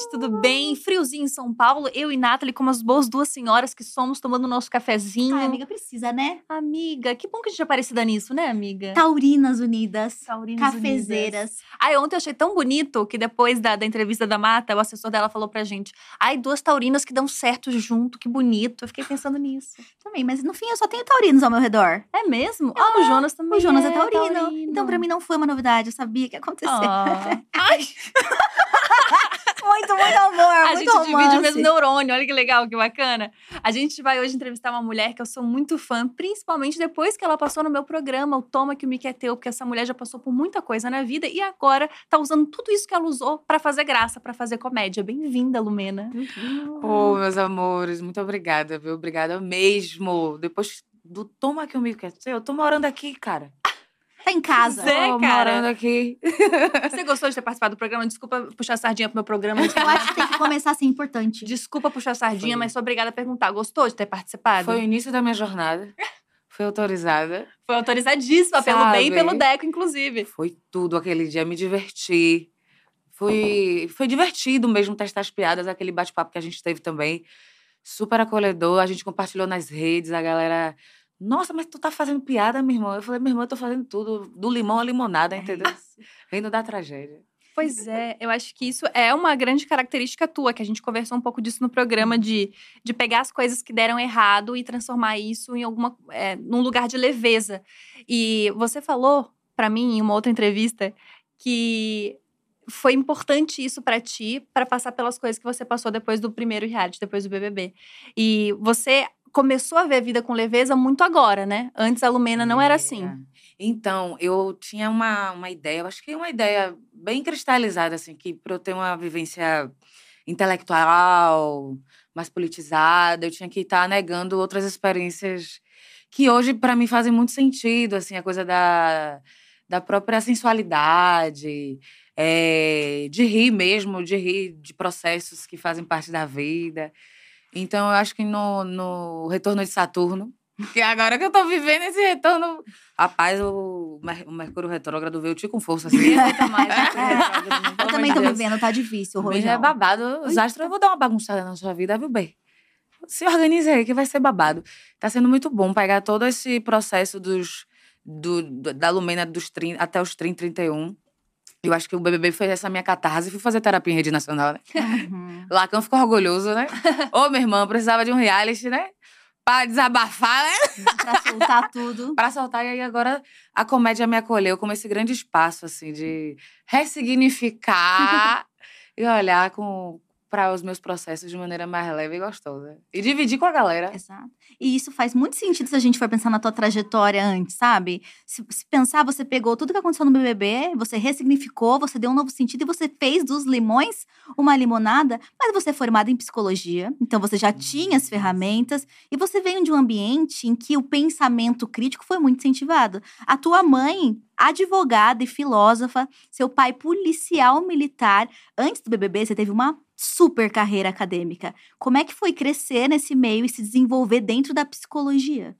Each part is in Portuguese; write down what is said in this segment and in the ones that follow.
gente, tudo bem? Friozinho em São Paulo, eu e Nathalie, como as boas duas senhoras que somos, tomando nosso cafezinho. Ai, amiga, precisa, né? Amiga, que bom que a gente é parecida nisso, né, amiga? Taurinas Unidas. Taurinas Cafezeiras. Unidas. Ai, ontem eu achei tão bonito que depois da, da entrevista da Mata, o assessor dela falou pra gente: ai, duas taurinas que dão certo junto, que bonito. Eu fiquei pensando nisso. Também, mas no fim eu só tenho taurinos ao meu redor. É mesmo? Ah, o Jonas também. O Jonas é, é taurino. Então, pra mim, não foi uma novidade. Eu sabia que ia acontecer. Ah. Ai, muito, muito amor, a muito gente divide o romance. mesmo neurônio, olha que legal, que bacana. A gente vai hoje entrevistar uma mulher que eu sou muito fã, principalmente depois que ela passou no meu programa, o Toma que o Mickey é teu, porque essa mulher já passou por muita coisa na vida e agora tá usando tudo isso que ela usou pra fazer graça, pra fazer comédia. Bem-vinda, Lumena. Ô, meus amores, muito obrigada, viu? Obrigada mesmo. Depois do toma que o mico quer ser, eu tô morando aqui, cara. Tá em casa. Zé. tô cara. morando aqui. Você gostou de ter participado do programa? Desculpa puxar a sardinha pro meu programa. Eu acho que tem que começar assim, importante. Desculpa puxar a sardinha, Foi. mas sou obrigada a perguntar. Gostou de ter participado? Foi o início da minha jornada. Fui autorizada. Foi autorizadíssima, pelo Sabe? bem e pelo Deco, inclusive. Foi tudo aquele dia, me diverti. Foi, foi divertido mesmo testar as piadas, aquele bate-papo que a gente teve também. Super acolhedor, a gente compartilhou nas redes, a galera. Nossa, mas tu tá fazendo piada, minha irmã? Eu falei, minha irmã, eu tô fazendo tudo, do limão à limonada, entendeu? Rindo da tragédia. Pois é, eu acho que isso é uma grande característica tua, que a gente conversou um pouco disso no programa, de, de pegar as coisas que deram errado e transformar isso em alguma. É, num lugar de leveza. E você falou pra mim em uma outra entrevista que foi importante isso pra ti, pra passar pelas coisas que você passou depois do primeiro reality, depois do BBB. E você começou a ver a vida com leveza muito agora, né? Antes a Lumena não era assim. É. Então, eu tinha uma, uma ideia, eu acho que uma ideia bem cristalizada, assim, que para eu ter uma vivência intelectual, mais politizada, eu tinha que estar negando outras experiências que hoje, para mim, fazem muito sentido, assim, a coisa da, da própria sensualidade, é, de rir mesmo, de rir de processos que fazem parte da vida. Então, eu acho que no, no retorno de Saturno, que agora que eu tô vivendo esse retorno. Rapaz, o, Mer- o Mercúrio retrógrado veio te com força, assim. Mais, né? Eu também tô vivendo, tá difícil, Hoje é Rojão. babado. Os astros, eu vou dar uma bagunçada na sua vida, viu, bem? Se organize aí, que vai ser babado. Tá sendo muito bom pegar todo esse processo dos, do, do- da Lumena dos 30, até os 30, 31. Eu acho que o BBB foi essa minha catarse. Fui fazer terapia em rede nacional, né? Uhum. Lacan ficou orgulhoso, né? Ô, minha irmã, precisava de um reality, né? Pra desabafar, né? pra soltar tudo. Pra soltar. E aí agora a comédia me acolheu como esse grande espaço, assim, de ressignificar e olhar com para os meus processos de maneira mais leve e gostosa. E dividir com a galera. Exato. E isso faz muito sentido se a gente for pensar na tua trajetória antes, sabe? Se, se pensar, você pegou tudo que aconteceu no BBB, você ressignificou, você deu um novo sentido e você fez dos limões uma limonada, mas você é formada em psicologia, então você já tinha as ferramentas e você veio de um ambiente em que o pensamento crítico foi muito incentivado. A tua mãe, advogada e filósofa, seu pai policial militar, antes do BBB você teve uma super carreira acadêmica. Como é que foi crescer nesse meio e se desenvolver dentro da psicologia?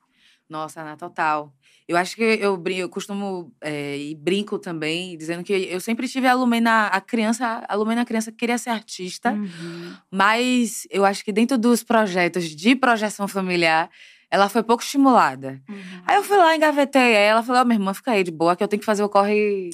Nossa, na total. Eu acho que eu, brin- eu costumo é, e brinco também, dizendo que eu sempre tive a Lumena, a criança, a Lumena criança que queria ser artista, Uhum. mas eu acho que dentro dos projetos de projeção familiar, ela foi pouco estimulada. Uhum. Aí eu fui lá, engavetei ela, falei, ó, minha irmã, fica aí de boa, que eu tenho que fazer o corre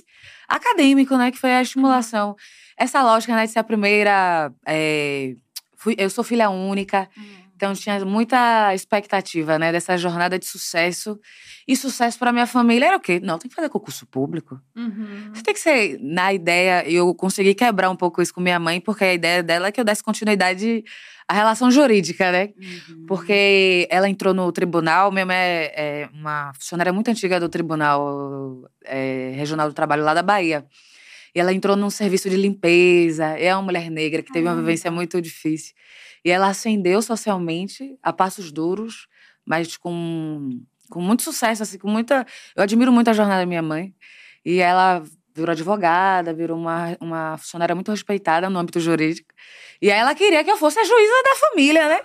acadêmico, né? Que foi a estimulação. Essa lógica, né, de ser a primeira. é, fui, eu sou filha única, então tinha muita expectativa, né, dessa jornada de sucesso. E sucesso para minha família era o quê? Não, tem que fazer concurso público. Uhum. Você tem que ser, na ideia, eu consegui quebrar um pouco isso com minha mãe, porque a ideia dela é que eu desse continuidade à relação jurídica, né? Uhum. Porque ela entrou no tribunal, minha mãe é, é uma funcionária muito antiga do Tribunal é, Regional do Trabalho lá da Bahia. E ela entrou num serviço de limpeza, é uma mulher negra que teve uma Ah, vivência legal. muito difícil. E ela ascendeu socialmente, a passos duros, mas com, com muito sucesso, assim, com muita... Eu admiro muito a jornada da minha mãe. E ela virou advogada, virou uma, uma funcionária muito respeitada no âmbito jurídico. E aí ela queria que eu fosse a juíza da família, né?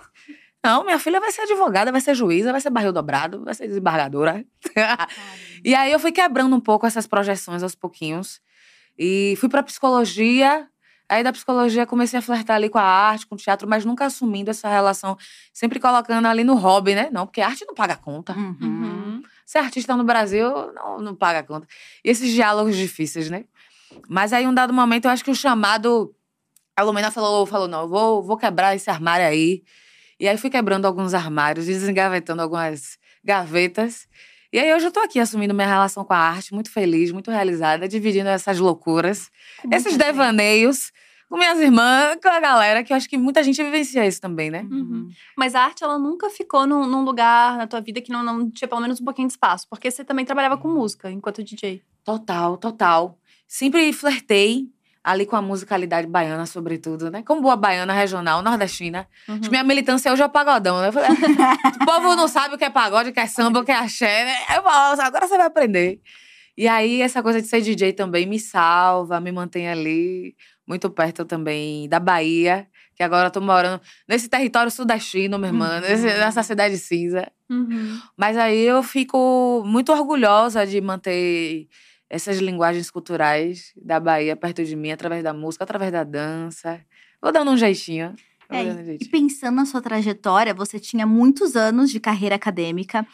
Não, minha filha vai ser advogada, vai ser juíza, vai ser barril dobrado, vai ser desembargadora. e aí eu fui quebrando um pouco essas projeções aos pouquinhos. E fui pra psicologia. Aí da psicologia comecei a flertar ali com a arte, com o teatro, mas nunca assumindo essa relação, sempre colocando ali no hobby, né? Não, porque a arte não paga conta. Uhum. Uhum. Ser artista no Brasil não, não paga conta. E esses diálogos difíceis, né? Mas aí, um dado momento, eu acho que o chamado. A Lumena falou, falou não, eu vou, vou quebrar esse armário aí. E aí fui quebrando alguns armários, desengavetando algumas gavetas. E aí hoje eu tô aqui assumindo minha relação com a arte, muito feliz, muito realizada, dividindo essas loucuras, Com esses devaneios com minhas irmãs, com a galera, que eu acho que muita gente vivencia isso também, né? Uhum. Mas a arte, ela nunca ficou num, num lugar na tua vida que não, não tinha pelo menos um pouquinho de espaço. Porque você também trabalhava com música enquanto DJ. Total, total. Sempre flertei ali com a musicalidade baiana, sobretudo, né? Como boa baiana regional, nordestina. Uhum. Minha militância hoje é o pagodão, né? Falei, o povo não sabe o que é pagode, o que é samba, o que é axé, né? Eu falo, agora você vai aprender. E aí, essa coisa de ser DJ também me salva, me mantém ali, muito perto também da Bahia, que agora eu tô morando nesse território sudestino, minha irmã, Uhum. nessa cidade cinza. Uhum. Mas aí eu fico muito orgulhosa de manter essas linguagens culturais da Bahia perto de mim, através da música, através da dança. Vou dando um jeitinho. É, dando um E jeitinho. pensando na sua trajetória, você tinha muitos anos de carreira acadêmica.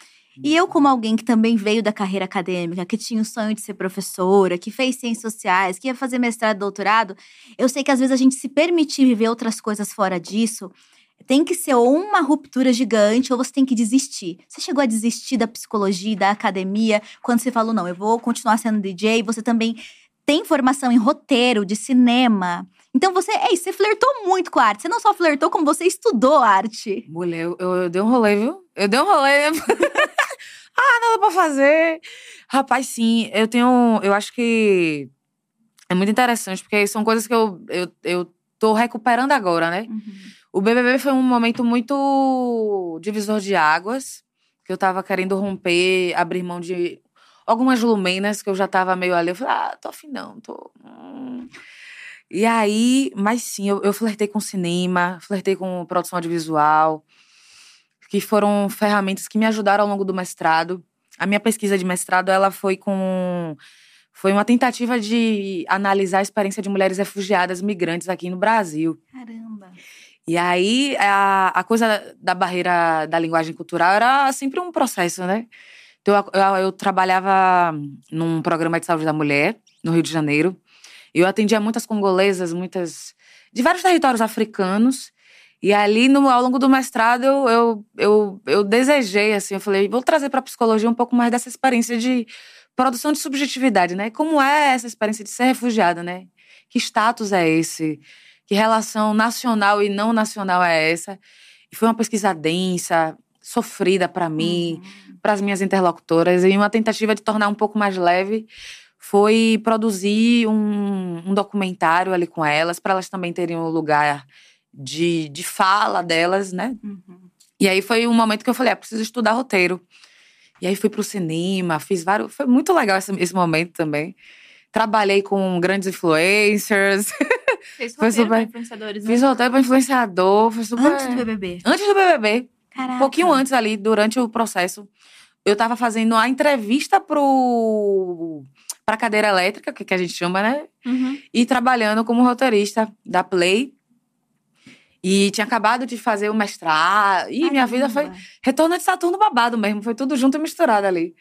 E eu, como alguém que também veio da carreira acadêmica, que tinha o sonho de ser professora, que fez ciências sociais, que ia fazer mestrado, doutorado, eu sei que às vezes a gente se permitir viver outras coisas fora disso, tem que ser ou uma ruptura gigante ou você tem que desistir. Você chegou a desistir da psicologia, da academia, quando você falou, não, eu vou continuar sendo DJ, você também tem formação em roteiro, de cinema. Então você, ei, você flertou muito com a arte. Você não só flertou, como você estudou arte. Mulher, eu, eu, eu dei um rolê, viu? Eu dei um rolê. ah, nada pra fazer. Rapaz, sim, eu tenho. Eu acho que é muito interessante, porque são coisas que eu, eu, eu tô recuperando agora, né? O BBB foi um momento muito divisor de águas, que eu tava querendo romper, abrir mão de algumas lumenas que eu já tava meio ali. Eu falei, ah, tô afim não, tô. hum. E aí, mas sim, eu, eu flertei com cinema, flertei com produção audiovisual, que foram ferramentas que me ajudaram ao longo do mestrado. A minha pesquisa de mestrado, ela foi com foi uma tentativa de analisar a experiência de mulheres refugiadas migrantes aqui no Brasil. Caramba. E aí, a, a coisa da barreira da linguagem cultural era sempre um processo, né? Então, eu, eu, eu trabalhava num programa de saúde da mulher, no Rio de Janeiro. Eu atendia muitas congolesas, muitas. de vários territórios africanos. E ali, no, ao longo do mestrado, eu, eu, eu, eu desejei, assim, eu falei, vou trazer para a psicologia um pouco mais dessa experiência de produção de subjetividade, né? Como é essa experiência de ser refugiada, né? Que status é esse? Que relação nacional e não nacional é essa? E foi uma pesquisa densa, sofrida para mim, para as minhas interlocutoras, e uma tentativa de tornar um pouco mais leve foi produzir um, um documentário ali com elas, para elas também terem um lugar de, de fala delas, né? Uhum. E aí foi um momento que eu falei, ah, preciso estudar roteiro. E aí fui pro cinema, fiz vários. Foi muito legal esse, esse momento também. Trabalhei com grandes influencers, Foi super- influenciadores, né? fiz roteiro pra influenciador, foi super. Antes do BBB. Antes do BBB. Caraca. Um pouquinho antes ali, durante o processo, eu tava fazendo a entrevista pro pra cadeira elétrica, que, que a gente chama, né? Uhum. E trabalhando como roteirista da Play. E tinha acabado de fazer o mestrado. E minha vida foi retorno de Saturno babado mesmo, foi tudo junto e misturado ali.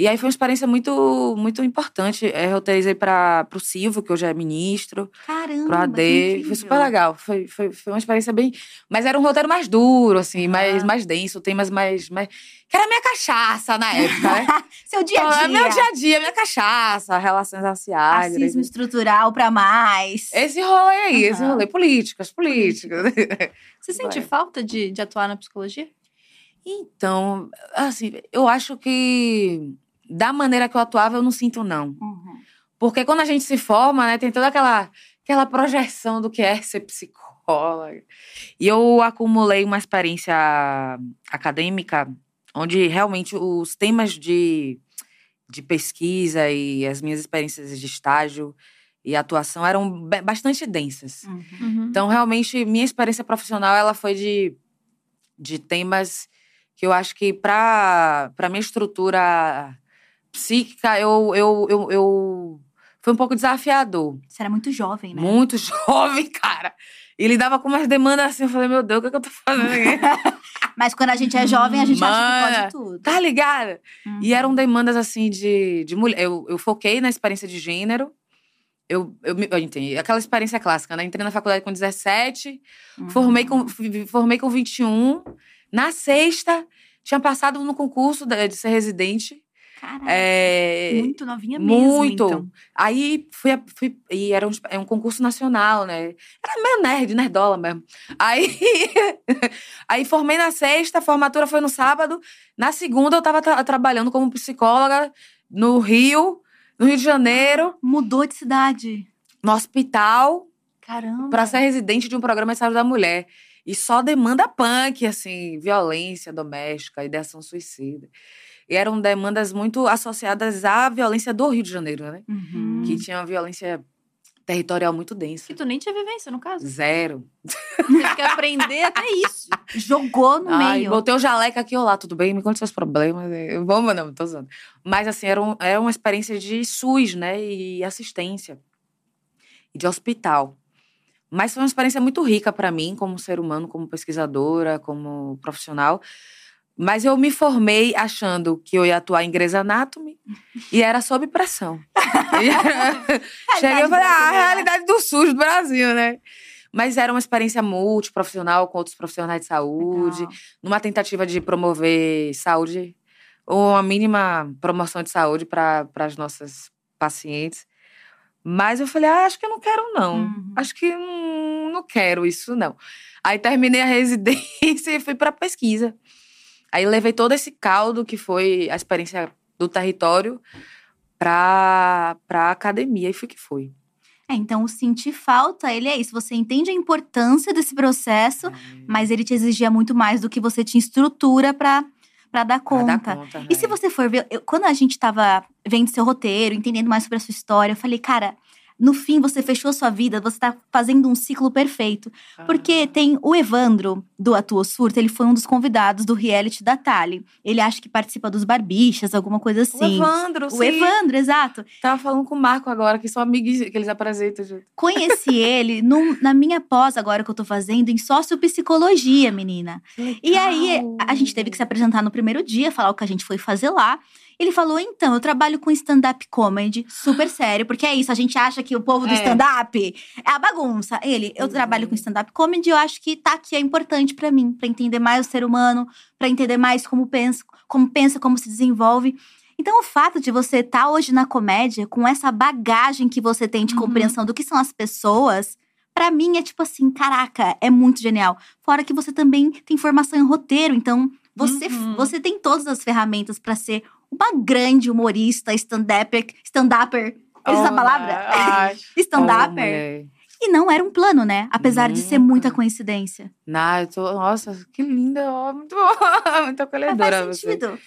E aí foi uma experiência muito muito importante. É, roteirizei para o Silvio, que hoje é ministro, Caramba. pro AD. Foi super legal. Foi, foi, foi uma experiência bem. Mas era um roteiro mais duro, assim, mais, Ah. mais denso, temas mais, mais. Que era minha cachaça na época, né? Seu dia a Então, dia. é meu dia a dia, minha cachaça, relações raciais. Racismo estrutural pra mais. Esse rolê aí, esse Aham. rolê. Políticas, políticas. Você sente falta de, de atuar na psicologia? Então, assim, eu acho que da maneira que eu atuava, eu não sinto, não. Uhum. Porque quando a gente se forma, né, tem toda aquela, aquela projeção do que é ser psicóloga. E eu acumulei uma experiência acadêmica onde realmente os temas de, de pesquisa e as minhas experiências de estágio e atuação eram ba- bastante densas. Uhum. Uhum. Então, realmente, minha experiência profissional ela foi de, de temas que eu acho que para minha estrutura psíquica, eu, eu, eu, eu foi um pouco desafiador. Você era muito jovem, né? Muito jovem, cara. E lidava com umas demandas assim. Eu falei, meu Deus, o que, é que eu tô fazendo aqui? Mas quando a gente é jovem, a gente acha que pode tudo. tá ligada? Uhum. E eram demandas assim de, de mulher. Eu, eu foquei na experiência de gênero. Eu, eu, eu entendi. Aquela experiência clássica, né? Entrei na faculdade com 17, Uhum. formei, com, formei com 21. Na sexta, tinha passado no concurso de ser residente. Caraca. É, Muito novinha mesmo, muito. então. Aí fui, fui e era um, é um concurso nacional, né? Era meio nerd, nerdola mesmo. Aí, aí formei na sexta, a formatura foi no sábado. Na segunda eu tava tra- trabalhando como psicóloga no Rio, no Rio de Janeiro, Mudou de cidade. no hospital, Caramba. para ser residente de um programa de saúde da mulher. E só demanda punk, assim, violência doméstica, ideação suicida. E eram demandas muito associadas à violência do Rio de Janeiro, né? Uhum. que tinha uma violência territorial muito densa. Que tu nem tinha vivência, no caso. Zero. Teve que aprender até isso. Jogou no Ai, meio. botei o jaleco aqui, olá, tudo bem? Me conte seus problemas. Eu, Vamos, não, tô usando. Mas, assim, era, um- era uma experiência de SUS, né? E assistência. E de hospital. Mas foi uma experiência muito rica para mim, como ser humano, como pesquisadora, como profissional. Mas eu me formei achando que eu ia atuar em Grey's Anatomy e era sob pressão. Cheguei e falei, ah, a brasileira. realidade do SUS do Brasil, né? Mas era uma experiência multiprofissional com outros profissionais de saúde, Legal. numa tentativa de promover saúde, ou uma mínima promoção de saúde para as nossas pacientes. Mas eu falei, ah, acho que eu não quero, não. Uhum. Acho que hum, não quero isso, não. Aí terminei a residência e fui para pesquisa. Aí levei todo esse caldo que foi a experiência do território para a academia e foi que foi. É, então o sentir falta, ele é isso. Você entende a importância desse processo, mas ele te exigia muito mais do que você tinha estrutura pra pra dar Pra conta. dar conta, E se é. você for ver, eu- quando a gente tava vendo seu roteiro, entendendo mais sobre a sua história, eu falei, cara, no fim você fechou sua vida, você tá fazendo um ciclo perfeito. Porque tem o Evandro, do Atuo Surto, ele foi um dos convidados do reality da Tali. Ele acha que participa dos Barbichas, alguma coisa O assim. Evandro, O sim. Evandro, exato. Tava falando com o Marco agora, que são amigos que eles apresentam junto. Conheci ele num- na minha pós agora que eu tô fazendo em sociopsicologia, menina. E aí, a gente teve que se apresentar no primeiro dia, falar o que a gente foi fazer lá. Ele falou: então, eu trabalho com stand-up comedy, super sério, porque é isso, a gente acha que o povo do É. stand-up é a bagunça. Ele, eu Uhum. trabalho com stand-up comedy, eu acho que tá aqui é importante pra mim, pra entender mais o ser humano, pra entender mais como pensa, como pensa, como se desenvolve. Então, o fato de você estar hoje na comédia, com essa bagagem que você tem de Uhum. compreensão do que são as pessoas, pra mim é tipo assim, caraca, é muito genial. Fora que você também tem formação em roteiro, então você, Uhum. você tem todas as ferramentas pra ser uma grande humorista, stand-upper, stand-upper. Essa Oh, palavra? oh, stand-upper. mulher. e não era um plano, né? Apesar de ser muita coincidência. Não, eu tô, nossa, que linda, ó, muito, muito Mas acolhedora faz você. sentido.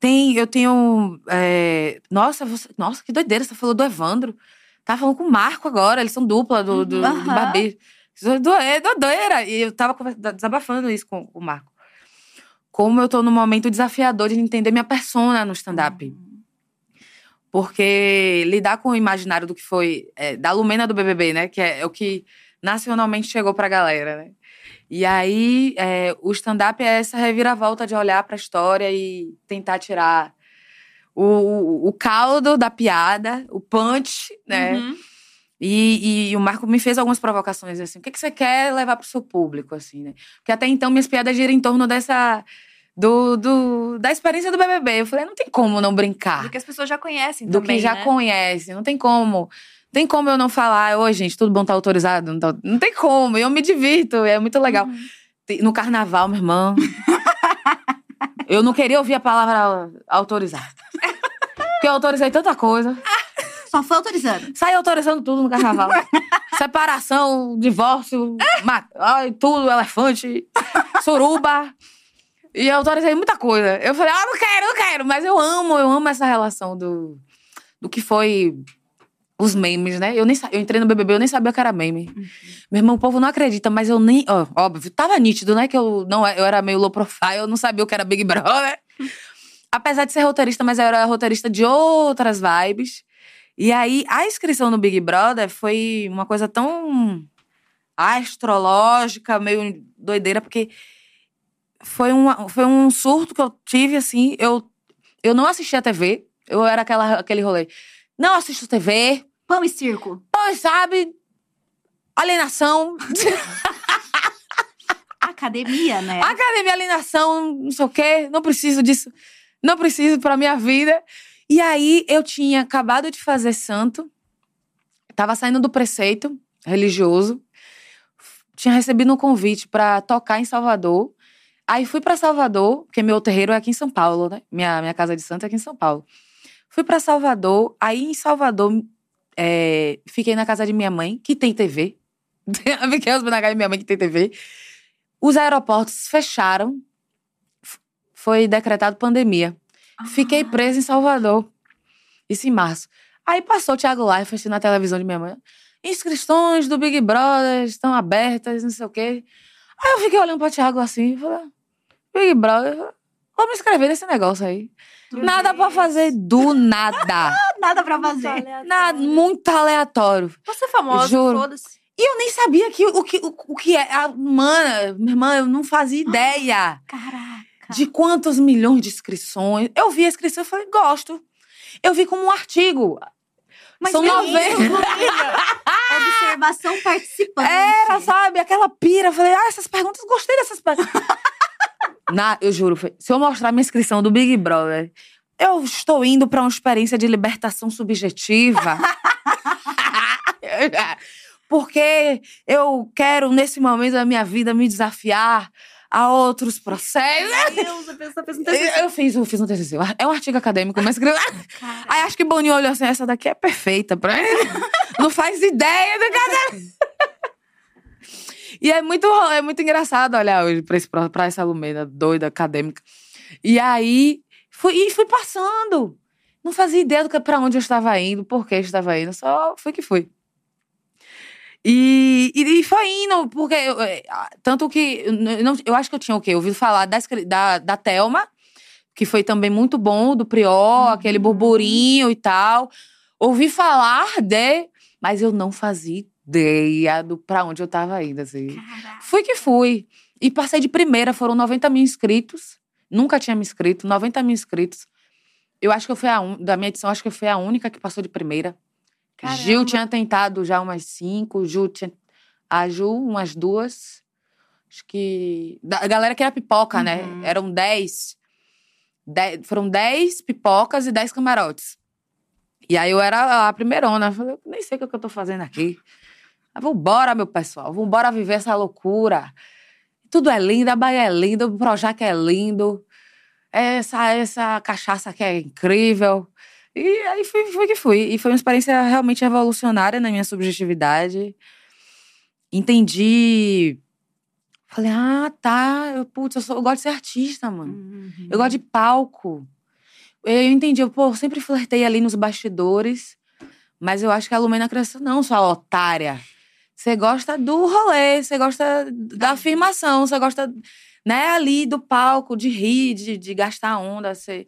Tem, eu tenho. é, nossa, você, nossa, que doideira, você falou do Evandro. Tava falando com o Marco agora, eles são dupla do, do, do Aham. Barbie. Isso é do- É. E eu tava desabafando isso com o Marco. Como eu tô num momento desafiador de entender minha persona no stand-up. Porque lidar com o imaginário do que foi. é, da Lumena do BBB, né? Que é, é o que nacionalmente chegou pra galera, né? E aí, é, o stand-up é essa reviravolta de olhar pra história e tentar tirar o, o, o caldo da piada, o punch, né? Uhum. E, e o Marco me fez algumas provocações assim. O que, que você quer levar pro seu público, assim, né? Porque até então minhas piadas giram em torno dessa. Do, do, da experiência do BBB. Eu falei, não tem como não brincar Do que as pessoas já conhecem do também, que já né? conhece. Não tem como. Tem como eu não falar, oi, gente, tudo bom, tá autorizado? Não, tá- não tem como. Eu me divirto, é muito legal. Uhum. No carnaval, minha irmã. eu não queria ouvir a palavra autorizado. Porque eu autorizei tanta coisa. Só foi autorizando. Saí autorizando tudo no carnaval. Separação, divórcio, ma- ai, tudo, elefante, suruba. E eu autorizei muita coisa. Eu falei, ah, não quero, não quero. Mas eu amo, eu amo essa relação do, do que foi os memes, né? Eu, nem, eu entrei no BBB, eu nem sabia que era meme. Meu irmão, o povo não acredita, mas eu nem. ó, óbvio, tava nítido, né? Que eu, não, eu era meio low profile, eu não sabia o que era Big Brother. Apesar de ser roteirista, mas eu era roteirista de outras vibes. E aí, a inscrição no Big Brother foi uma coisa tão astrológica, meio doideira, porque foi, uma, foi um surto que eu tive, assim. Eu, eu não assistia a TV, eu era aquela, aquele rolê. Não assisto TV, Pão e circo. pois sabe, alienação, Academia, né? academia, alienação, não sei o quê, não preciso disso, não preciso pra minha vida. E aí eu tinha acabado de fazer santo, tava saindo do preceito religioso, tinha recebido um convite pra tocar em Salvador. Aí fui pra Salvador, porque meu terreiro é aqui em São Paulo, né? Minha, minha casa de santo é aqui em São Paulo. Fui pra Salvador, aí em Salvador é, fiquei na casa de minha mãe, que tem TV. fiquei na casa de minha mãe, que tem TV. Os aeroportos fecharam. Foi decretado pandemia. Fiquei presa em Salvador. Isso em março. Aí passou o Thiago Leifert na televisão de minha mãe. Inscrições do Big Brother estão abertas, não sei o quê. Aí eu fiquei olhando pra Thiago assim, e falei, Big Brother, vou me inscrever nesse negócio aí. Nada pra fazer do nada. Nada pra fazer. Nada, muito aleatório. Você é famosa, Juro. foda-se. E eu nem sabia que, o, que, o, o que é. A, mana, minha irmã, eu não fazia ideia Caraca. De quantos milhões de inscrições. Eu vi a inscrição e falei, gosto. Eu vi como um artigo. Mas São menino, 90. Observação participante. Era, sabe? Aquela pira. Eu falei, ah, essas perguntas, gostei dessas perguntas. Na, eu juro, se eu mostrar minha inscrição do Big Brother, eu estou indo para uma experiência de libertação subjetiva. Porque eu quero, nesse momento da minha vida, me desafiar a outros processos. Meu Deus, a pessoa fez um Eu, TCC. eu fiz, eu fiz um TCC. É um artigo acadêmico, mas escrevi. Cara, Aí acho que Boninho olhou assim, essa daqui é perfeita pra ele. Não faz ideia do que E é muito, é muito engraçado olhar hoje pra, esse, pra essa Lumena doida, acadêmica. E aí, fui, e fui passando. Não fazia ideia do que, pra onde eu estava indo, por que eu estava indo. Só fui que fui. E, e, foi indo, porque... eu- é, tanto que... Eu, não, eu acho que eu tinha o quê? Ouvido falar da, da, da Thelma, que foi também muito bom, do Prior, aquele burburinho e tal. Ouvi falar de... Mas eu não fazia ideia do pra onde eu tava indo, assim. caraca. Fui que fui. E passei de primeira, foram 90 mil inscritos. Nunca tinha me inscrito, 90 mil inscritos. Eu acho que eu fui a un... da minha edição, acho que eu fui a única que passou de primeira. Caramba. Gil tinha tentado já umas cinco, Ju tinha... a Ju umas duas. Acho que. A galera que era pipoca, né? Uhum. Eram dez. Dez- Foram dez pipocas e dez camarotes. E aí eu era a primeirona. Eu falei, nem sei o que que eu tô fazendo aqui. Mas vambora, meu pessoal. Vambora viver essa loucura. Tudo é lindo, a Bahia é linda, o Projac é lindo. Essa, essa cachaça aqui é incrível. E aí fui, fui que fui. E foi uma experiência realmente revolucionária na minha subjetividade. Entendi. Falei, ah, tá. Eu, putz, eu, sou- eu gosto de ser artista, mano. Uhum. Eu gosto de palco. Eu entendi, eu pô, sempre flertei ali nos bastidores, mas eu acho que a Lumena cresceu, não, sua otária. Você gosta do rolê, você gosta da afirmação, você gosta, né, ali do palco, de rir, de, de gastar onda. Você,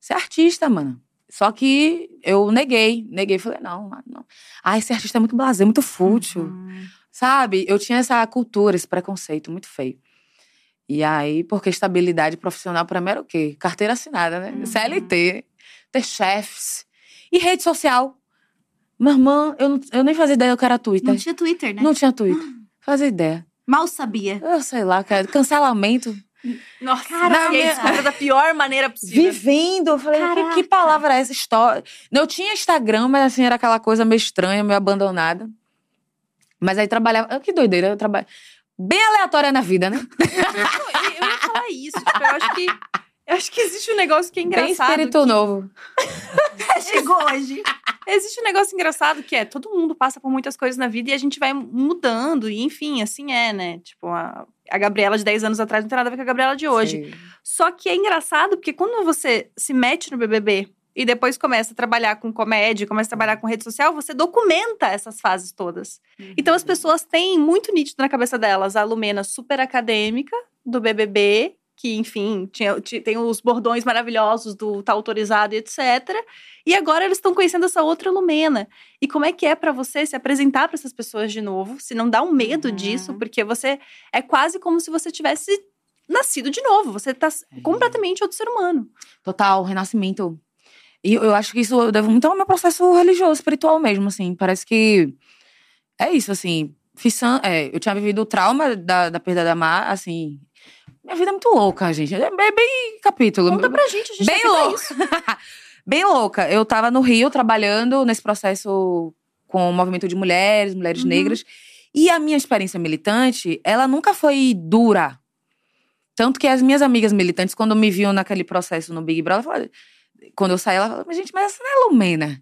você é artista, mano. Só que eu neguei, neguei. Falei, não, não. Ah, esse artista é muito blasé, muito fútil. Uhum. Sabe? Eu tinha essa cultura, esse preconceito muito feio. E aí, porque estabilidade profissional pra mim era o quê? Carteira assinada, né? Uhum. CLT, ter chefes. E rede social. Minha irmã, eu, não- eu nem fazia ideia que era Twitter. Não tinha Twitter, né? Não tinha Twitter. Fazia ideia. Mal sabia. Eu sei lá, cara. Cancelamento. Nossa, Caraca. aí descobriu da pior maneira possível. Vivendo. Eu falei, que, que palavra é essa? História. Eu tinha Instagram, mas assim, era aquela coisa meio estranha, meio abandonada. Mas aí trabalhava. ah, Que doideira, eu trabalho. Bem aleatória na vida, né? Não, eu, eu ia falar isso. Tipo, eu acho que. Eu acho que existe um negócio que é Bem engraçado. espírito que- novo. Chegou hoje. Existe um negócio engraçado que é todo mundo passa por muitas coisas na vida e a gente vai mudando, e enfim, assim é, né? Tipo, a, a Gabriela de 10 anos atrás não tem nada a ver com a Gabriela de hoje. Sim. Só que é engraçado porque quando você se mete no BBB e depois começa a trabalhar com comédia, começa a trabalhar com rede social, você documenta essas fases todas. Então as pessoas têm muito nítido na cabeça delas a Lumena super acadêmica do BBB, que, enfim, tinha, ti- tem os bordões maravilhosos do tá autorizado e etc. E agora eles estão conhecendo essa outra Lumena. E como é que é pra você se apresentar pra essas pessoas de novo? Se não dá um medo Uhum. disso, porque você é quase como se você tivesse nascido de novo. Você tá É. completamente outro ser humano. Total, renascimento. E eu acho que isso eu devo muito ao meu processo religioso, espiritual mesmo, assim. Parece que é isso, assim. Fiz é, eu tinha vivido o trauma da, da perda da Mar, assim. Minha vida é muito louca, gente. É bem, bem capítulo. Conta pra gente, a gente Bem tá isso. bem louca. Eu tava no Rio trabalhando nesse processo com o movimento de mulheres, mulheres Uhum. negras. E a minha experiência militante, ela nunca foi dura. Tanto que as minhas amigas militantes, quando me viam naquele processo no Big Brother, falaram- quando eu saí, ela falou, gente, mas essa não é Lumena.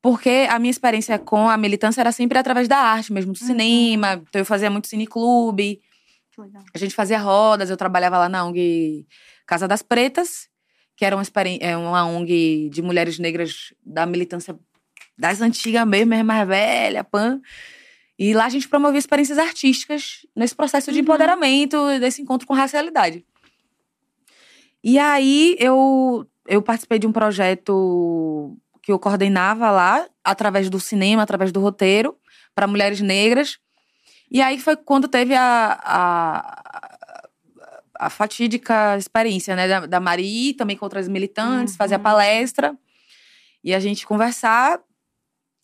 Porque a minha experiência com a militância era sempre através da arte mesmo, do Uhum. cinema. Então eu fazia muito cineclube. Que legal. A gente fazia rodas, eu trabalhava lá na ONG Casa das Pretas, que era uma, é uma ONG de mulheres negras da militância das antigas mesmo, mesmo mais velha, pan. E lá a gente promovia experiências artísticas nesse processo de Uhum. empoderamento, desse encontro com racialidade. E aí eu, eu participei de um projeto que eu coordenava lá, através do cinema, através do roteiro, para mulheres negras. E aí foi quando teve a, a, a fatídica experiência, né, da, da Mari, também com outras militantes, fazer a Uhum. palestra e a gente conversar.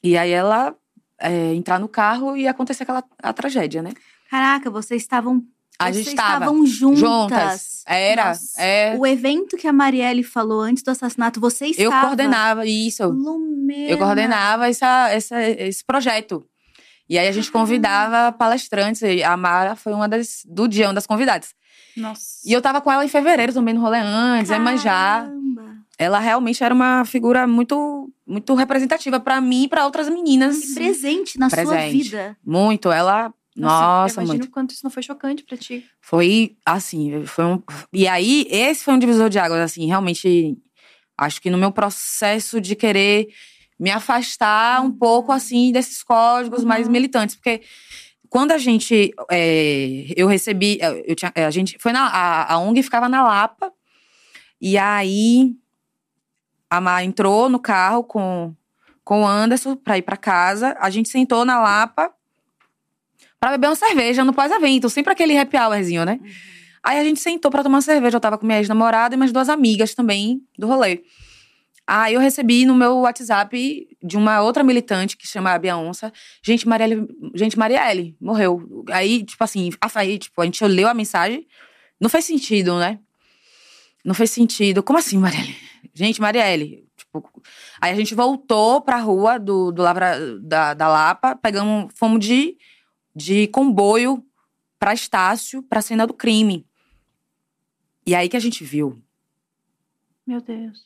E aí ela é, entrar no carro e acontecer aquela a tragédia, né? Caraca, vocês estavam. A vocês gente estava estavam juntas. juntas. Era, Nossa. é. O evento que a Marielle falou antes do assassinato, você Eu estava. coordenava isso. Lumena. Eu coordenava essa, essa, esse projeto. E aí a gente convidava palestrantes. E a Mara foi uma das do dia, uma das convidadas. Nossa. E eu tava com ela em fevereiro também no rolê antes. Caramba. Ela realmente era uma figura muito muito representativa pra mim e pra outras meninas. Que presente na sua Presente. vida. Muito, ela nossa, eu imagino quanto isso não foi chocante pra ti. Foi assim, foi um E aí esse foi um divisor de águas assim, realmente acho que no meu processo de querer me afastar um pouco assim desses códigos Uhum. mais militantes, porque quando a gente é, eu recebi eu tinha, a gente foi na a, a ONG ficava na Lapa e aí a Má entrou no carro com com o Anderson pra ir pra casa, a gente sentou na Lapa pra beber uma cerveja no pós-evento, sempre aquele happy hourzinho, né? Aí a gente sentou pra tomar uma cerveja. Eu tava com minha ex-namorada e mais duas amigas também do rolê. Aí eu recebi no meu WhatsApp de uma outra militante que chama a Bia Onça. Gente, Marielle, gente, Marielle morreu. Aí, tipo assim, aí, tipo, a gente leu a mensagem. Não fez sentido, né? Não fez sentido. Como assim, Marielle? Gente, Marielle. Tipo, aí a gente voltou pra rua do, do Lavra, da, da Lapa, pegamos, fomos de, de comboio pra Estácio, pra cena do crime. E aí que a gente viu. Meu Deus.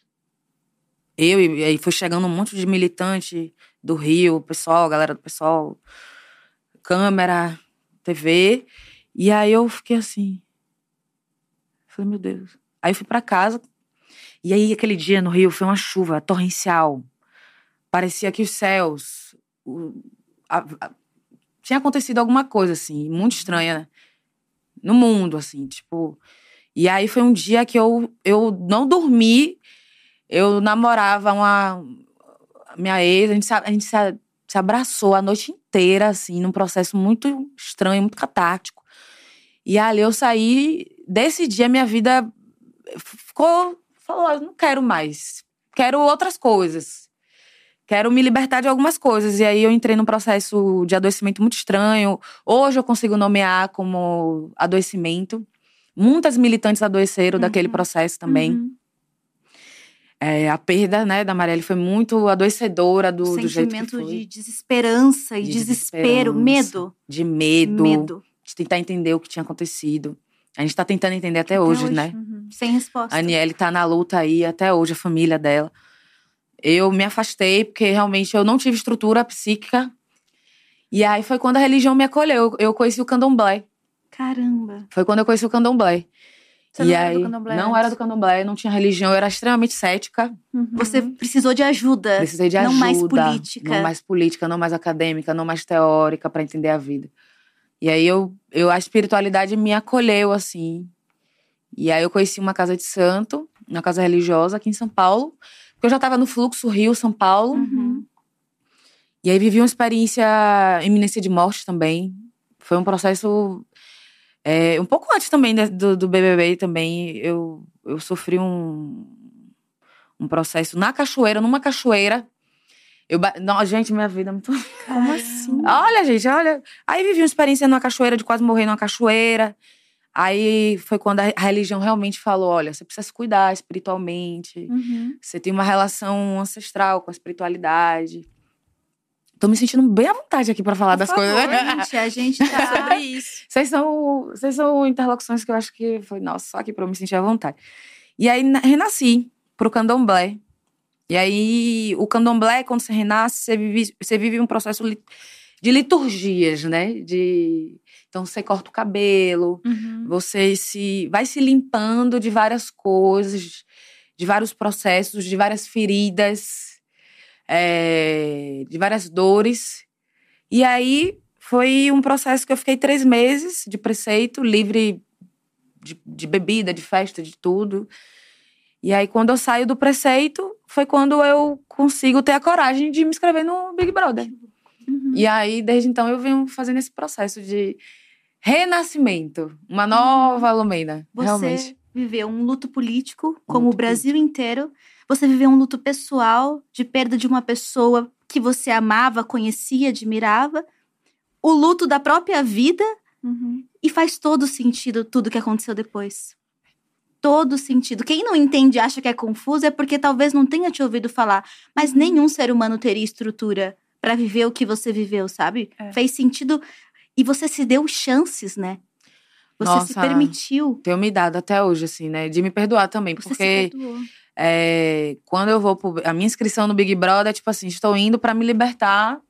Eu e aí foi chegando um monte de militante do Rio, pessoal, galera do pessoal, câmera, TV. E aí eu fiquei assim. Falei, meu Deus. Aí eu fui pra casa. E aí aquele dia no Rio foi uma chuva torrencial. Parecia que os céus. o- a- a- tinha acontecido alguma coisa, assim, muito estranha no mundo, assim, tipo. E aí foi um dia que eu, eu não dormi. Eu namorava uma. Minha ex, a gente, se, a gente se, se abraçou a noite inteira, assim, num processo muito estranho, muito catártico. E ali eu saí. Desse dia, minha vida ficou. Falou, não quero mais. Quero outras coisas. Quero me libertar de algumas coisas. E aí eu entrei num processo de adoecimento muito estranho. Hoje eu consigo nomear como adoecimento. Muitas militantes adoeceram daquele Uhum. processo também. Uhum. É, a perda, né, da Marielle foi muito adoecedora do, do jeito que sentimento foi. de desesperança e De desespero, medo. De medo, Medo. de tentar entender o que tinha acontecido. A gente tá tentando entender até, hoje, né? Uhum. Sem resposta. A Aniele tá na luta aí até hoje, a família dela. Eu me afastei porque realmente eu não tive estrutura psíquica. E aí foi quando a religião me acolheu. Eu conheci o candomblé. Caramba. Foi quando eu conheci o candomblé. Você e não era aí, do candomblé não antes? era do candomblé, não tinha religião, eu era extremamente cética. Uhum. Você precisou de ajuda. Precisei de não ajuda. mais política. Não mais política, não mais acadêmica, não mais teórica para entender a vida. E aí eu, eu a espiritualidade me acolheu assim. E aí eu conheci uma casa de santo, uma casa religiosa aqui em São Paulo. Porque eu já estava no fluxo Rio, São Paulo. Uhum. E aí vivi uma experiência iminência de morte também. Foi um processo é, um pouco antes também do, do BBB também. Eu, eu sofri um, um processo na cachoeira, numa cachoeira. Eu, não, gente, minha vida é muito Como assim? Olha, gente, olha. Aí vivi uma experiência numa cachoeira, de quase morrer numa cachoeira. Aí foi quando a a religião realmente falou: olha, você precisa se cuidar espiritualmente. Uhum. Você tem uma relação ancestral com a espiritualidade. Tô me sentindo bem à vontade aqui pra falar Por das coisas. favor, Gente, a gente tá. Sobre isso. Vocês são, vocês são interlocuções que eu acho que foi, nossa, só aqui pra eu me sentir à vontade. E aí na- renasci pro candomblé. E aí o candomblé, quando você renasce, você vive, você vive um processo de liturgias, né? De, então você corta o cabelo, Uhum. você se vai se limpando de várias coisas, de vários processos, de várias feridas, é, de várias dores. E aí foi um processo que eu fiquei três meses de preceito, livre de, de bebida, de festa, de tudo. E aí, quando eu saio do preceito, foi quando eu consigo ter a coragem de me inscrever no Big Brother. Uhum. E aí, desde então, eu venho fazendo esse processo de renascimento. Uma nova Lumena, Você realmente. viveu um luto político, como Luto o Brasil inteiro. Você viveu um luto pessoal de perda de uma pessoa que você amava, conhecia, admirava. O luto da própria vida Uhum. e faz todo sentido tudo que aconteceu depois. Todo sentido. Quem não entende e acha que é confuso é porque talvez não tenha te ouvido falar. Mas Uhum. nenhum ser humano teria estrutura pra viver o que você viveu, sabe? É. Fez sentido. E você se deu chances, né? Você se Nossa. permitiu. Tenho me dado até hoje, assim, né? De me perdoar também. Você porque se perdoou. É, quando eu vou pro, A minha inscrição no Big Brother é tipo assim: estou indo pra me libertar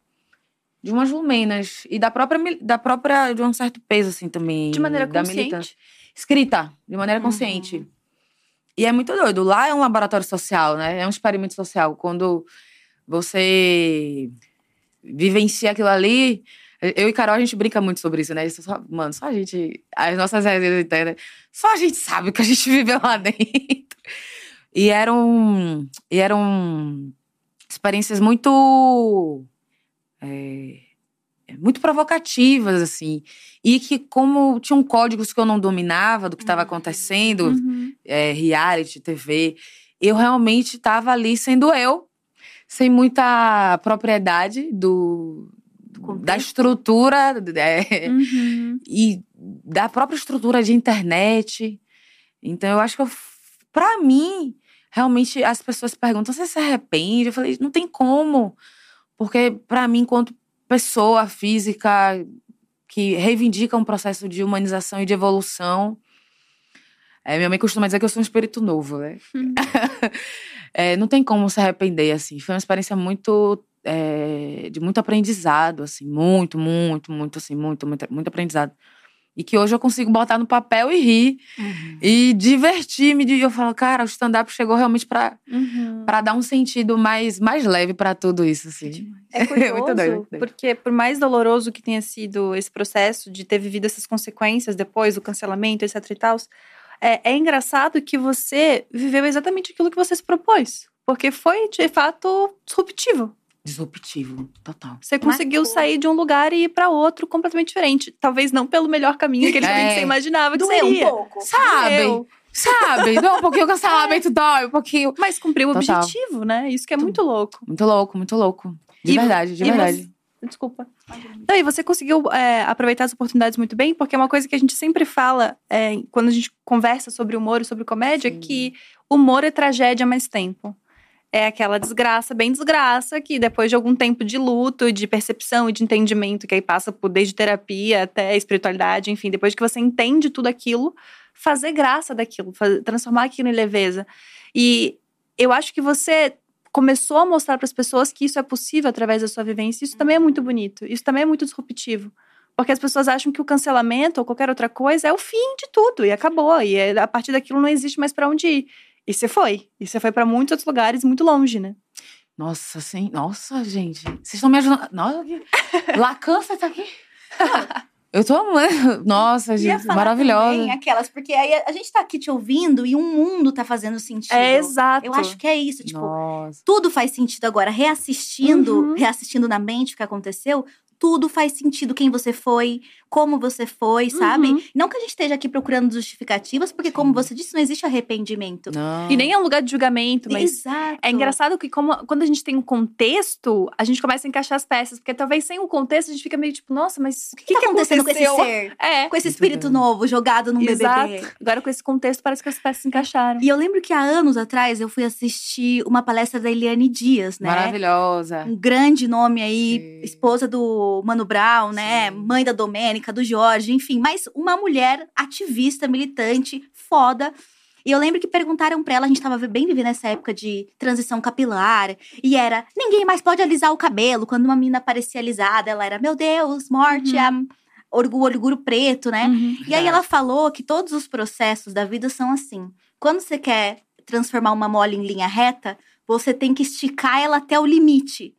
de umas lumenas. E da própria, da própria. de um certo peso, assim, também. De maneira consciente. Escrita, de maneira Uhum. consciente. E é muito doido. Lá é um laboratório social, né? É um experimento social. Quando você vivencia aquilo ali. Eu e Carol, a gente brinca muito sobre isso, né? Isso só- mano, só a gente. As nossas redes internas. Só a gente sabe o que a gente viveu lá dentro. E eram. E eram experiências muito. é, muito provocativas, assim. E que, como tinham códigos que eu não dominava do que estava acontecendo, Uhum. é, reality, TV, eu realmente estava ali sendo eu, sem muita propriedade do, da estrutura é, Uhum. e da própria estrutura de internet. Então, eu acho que, pra mim, realmente as pessoas perguntam: você se arrepende? Eu falei: não tem como. Porque, pra mim, enquanto pessoa física que reivindica um processo de humanização e de evolução, é, minha mãe costuma dizer que eu sou um espírito novo, né? Uhum. É, não tem como se arrepender, assim. Foi uma experiência muito. é, de muito aprendizado, assim. Muito, muito, muito, assim. Muito, muito, muito aprendizado. E que hoje eu consigo botar no papel e rir. E divertir-me. de- Eu falo, cara, o stand-up chegou realmente pra, Uhum. pra dar um sentido mais, mais leve pra tudo isso, assim. É curioso, Muito doido, muito doido. porque por mais doloroso que tenha sido esse processo de ter vivido essas consequências depois do cancelamento, etc e tal, é, é engraçado que você viveu exatamente aquilo que você se propôs. Porque foi, de fato, disruptivo. Disruptivo, total. Você conseguiu Marcou. sair de um lugar e ir pra outro completamente diferente. Talvez não pelo melhor caminho, que É. você imaginava que Doeu um seria. pouco. Sabe? Doeu. Sabe? Dói um pouquinho o cancelamento, dói um pouquinho. Mas cumpriu o Total. objetivo, né? Isso que é muito louco. Muito louco, muito louco. De E- verdade, de verdade. você- Desculpa. Não, e você conseguiu é, aproveitar as oportunidades muito bem, porque é uma coisa que a gente sempre fala é, quando a gente conversa sobre humor e sobre comédia, Sim. que humor é tragédia há mais tempo. É aquela desgraça, bem desgraça, que depois de algum tempo de luto, de percepção e de entendimento, que aí passa por desde terapia até espiritualidade, enfim, depois que você entende tudo aquilo, fazer graça daquilo, faz- transformar aquilo em leveza. E eu acho que você começou a mostrar para as pessoas que isso é possível através da sua vivência. Isso também é muito bonito. Isso também é muito disruptivo. Porque as pessoas acham que o cancelamento ou qualquer outra coisa é o fim de tudo e acabou. E é- a partir daquilo não existe mais para onde ir. E você foi. E você foi para muitos outros lugares muito longe, né? Nossa, sim. Nossa, gente. Vocês estão me ajudando. Nossa, que... Lacan, você tá aqui? Eu tô amando. Nossa, gente, maravilhosa. também aquelas, porque aí a- a gente tá aqui te ouvindo e um mundo tá fazendo sentido. É exato. Eu acho que é isso, tipo, Nossa. tudo faz sentido agora. Reassistindo, Uhum. reassistindo na mente o que aconteceu, tudo faz sentido. Quem você foi, como você foi, sabe? Uhum. Não que a gente esteja aqui procurando justificativas, porque, como você disse, não existe arrependimento. Não. E nem é um lugar de julgamento, mas Exato. É engraçado que como, quando a gente tem um contexto, a gente começa a encaixar as peças. Porque talvez sem o contexto, a gente fica meio tipo, nossa, mas o que, que, tá que acontecendo aconteceu? com esse ser? É, Com esse espírito novo jogado num exato. BBB. Agora com esse contexto, parece que as peças se encaixaram. E eu lembro que há anos atrás eu fui assistir uma palestra da Eliane Dias, né? Maravilhosa. Um grande nome aí, Sim. esposa do Mano Brown, né? Sim. Mãe da Domênica, do Jorge, enfim. Mas uma mulher ativista, militante, foda. E eu lembro que perguntaram pra ela, a gente tava bem vivendo essa época de transição capilar. E era, ninguém mais pode alisar o cabelo. Quando uma menina parecia alisada, ela era, meu Deus, morte, a orgulho, orgulho preto, né? Uhum. E aí ela falou que todos os processos da vida são assim. Quando você quer transformar uma mole em linha reta, você tem que esticar ela até o limite.